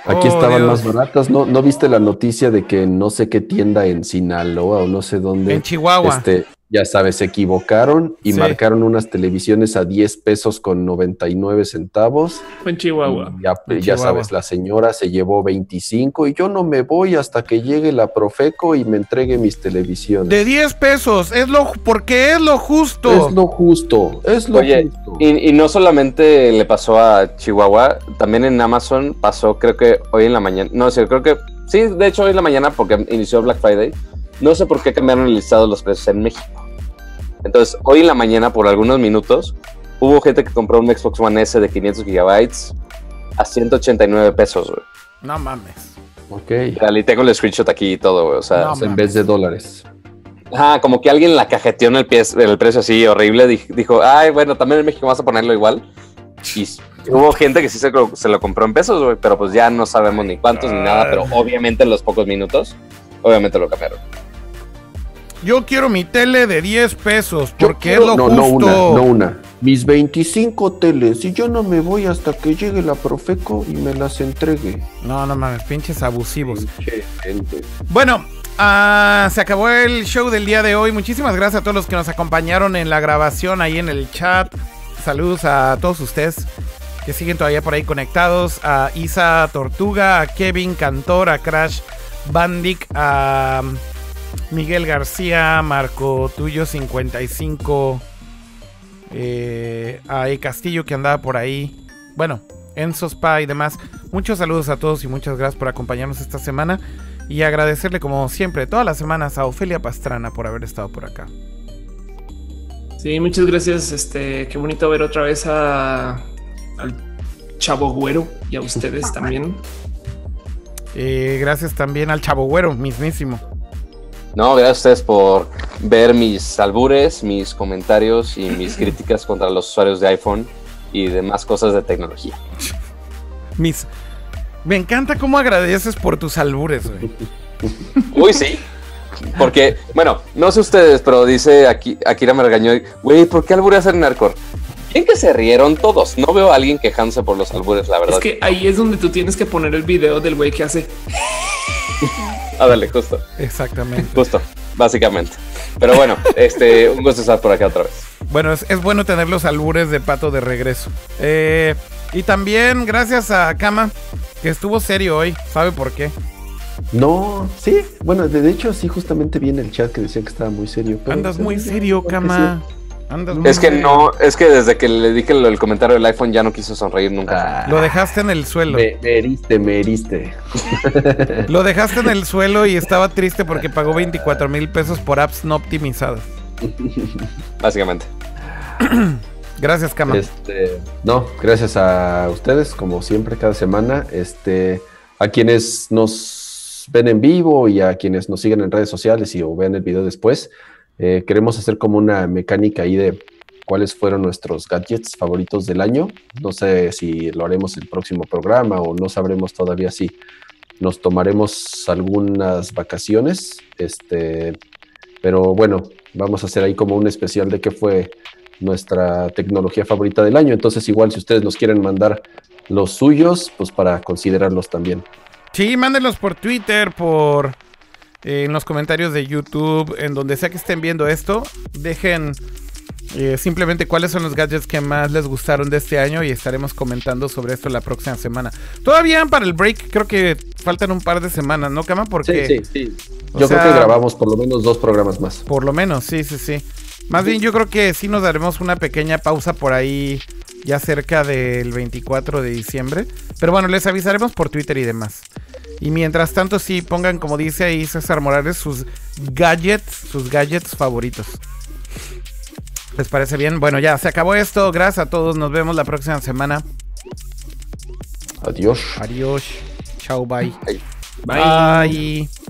Aquí Oh, estaban Dios. más baratas. ¿No, ¿No viste la noticia de que no sé qué tienda en Sinaloa o no sé dónde? En Chihuahua. Este, ya sabes, se equivocaron y Sí. marcaron unas televisiones a 10 pesos con 99 centavos. Fue en Chihuahua. Y ya, En ya Chihuahua. sabes, la señora se llevó 25 y yo no me voy hasta que llegue la Profeco y me entregue mis televisiones. De 10 pesos, es lo, porque es lo justo. Es lo justo, es lo Oye, justo. y, y no solamente le pasó a Chihuahua, también en Amazon pasó, creo que hoy en la mañana. No sé, creo que sí, de hecho hoy en la mañana porque inició Black Friday. No sé por qué cambiaron el listado de los precios en México. Entonces, hoy en la mañana, por algunos minutos, hubo gente que compró un Xbox One S de 500 gigabytes a 189 pesos, güey. No mames. Ok, Y tengo el screenshot aquí y todo, güey. O sea, No, o sea, en vez de dólares. ajá, como que alguien la cajeteó en el, pie, el precio así horrible. Dijo, ay, bueno, también en México vas a ponerlo igual. Y hubo gente que sí se, lo- se lo compró en pesos, güey, pero pues ya no sabemos ni cuántos ni nada, pero obviamente en los pocos minutos, obviamente lo cambiaron. Yo quiero mi tele de 10 pesos porque quiero- es lo no, justo. no una, no una. Mis 25 teles y yo no me voy hasta que llegue la Profeco y me las entregue. No, no mames, pinches abusivos. Pinche gente. Bueno, ah, se acabó el show del día de hoy. Muchísimas gracias a todos los que nos acompañaron en la grabación ahí en el chat. Saludos a todos ustedes que siguen todavía por ahí conectados. A Isa Tortuga, a Kevin Cantor, a Crash Bandic, a Miguel García, Marco Tuyo 55, eh, a E Castillo que andaba por ahí. Bueno, Enzo Spa y demás. Muchos saludos a todos y muchas gracias por acompañarnos esta semana. Y agradecerle como siempre todas las semanas a Ofelia Pastrana por haber estado por acá. Sí, muchas gracias. Este, qué bonito ver otra vez a al chavo güero y a ustedes también. Eh, gracias también al Chavo Güero, mismísimo. No, gracias a ustedes por ver mis albures, mis comentarios y mis críticas contra los usuarios de iPhone y demás cosas de tecnología. Mis. Me encanta cómo agradeces por tus albures, güey. Uy, sí. Porque, bueno, no sé ustedes, pero dice aquí, Akira me regañó, güey, ¿por qué albures en Narcor? Bien que se rieron todos. No veo a alguien quejándose por los albures, la verdad. Es que ahí es donde tú tienes que poner el video del güey que hace. Ah, dale, justo, Exactamente. justo, básicamente. Pero bueno, este, un gusto estar por acá otra vez. Bueno, es, es bueno tener los albures de pato de regreso. Eh, y también gracias a Kama, que estuvo serio hoy. ¿Sabe por qué? No, sí, bueno, de de hecho sí justamente vi en el chat que decía que estaba muy serio. pero- Andas muy serio, Kama. Andas muy Es que serio. no, es que desde que le dije lo- el comentario del iPhone ya no quiso sonreír nunca. Ah, Lo dejaste en el suelo. me, me heriste, me heriste. Lo dejaste en el suelo y estaba triste porque pagó 24 mil pesos por apps no optimizadas. Básicamente. Gracias, Kama. Este, no, gracias a ustedes, como siempre, cada semana. Este, a quienes nos ven en vivo y a quienes nos siguen en redes sociales y o vean el video después, eh, queremos hacer como una mecánica ahí de cuáles fueron nuestros gadgets favoritos del año. No sé si lo haremos el próximo programa o no sabremos todavía si nos tomaremos algunas vacaciones. Este, pero bueno, vamos a hacer ahí como un especial de qué fue nuestra tecnología favorita del año. Entonces, igual si ustedes nos quieren mandar los suyos, pues para considerarlos también. Sí, mándenlos por Twitter, por en los comentarios de YouTube, en donde sea que estén viendo esto, dejen eh, simplemente cuáles son los gadgets que más les gustaron de este año y estaremos comentando sobre esto la próxima semana. Todavía para el break creo que faltan un par de semanas, ¿no, Kama? Porque sí. o Yo sea, creo que grabamos por lo menos dos programas más. Por lo menos, sí, sí, sí. Más bien yo creo que sí nos daremos una pequeña pausa por ahí ya cerca del 24 de diciembre. Pero bueno, les avisaremos por Twitter y demás. Y mientras tanto sí pongan, como dice ahí César Morales, sus gadgets, sus gadgets favoritos. ¿Les parece bien? Bueno, ya se acabó esto. Gracias a todos. Nos vemos la próxima semana. Adiós. Adiós. Chao, bye. Bye. Bye. Bye.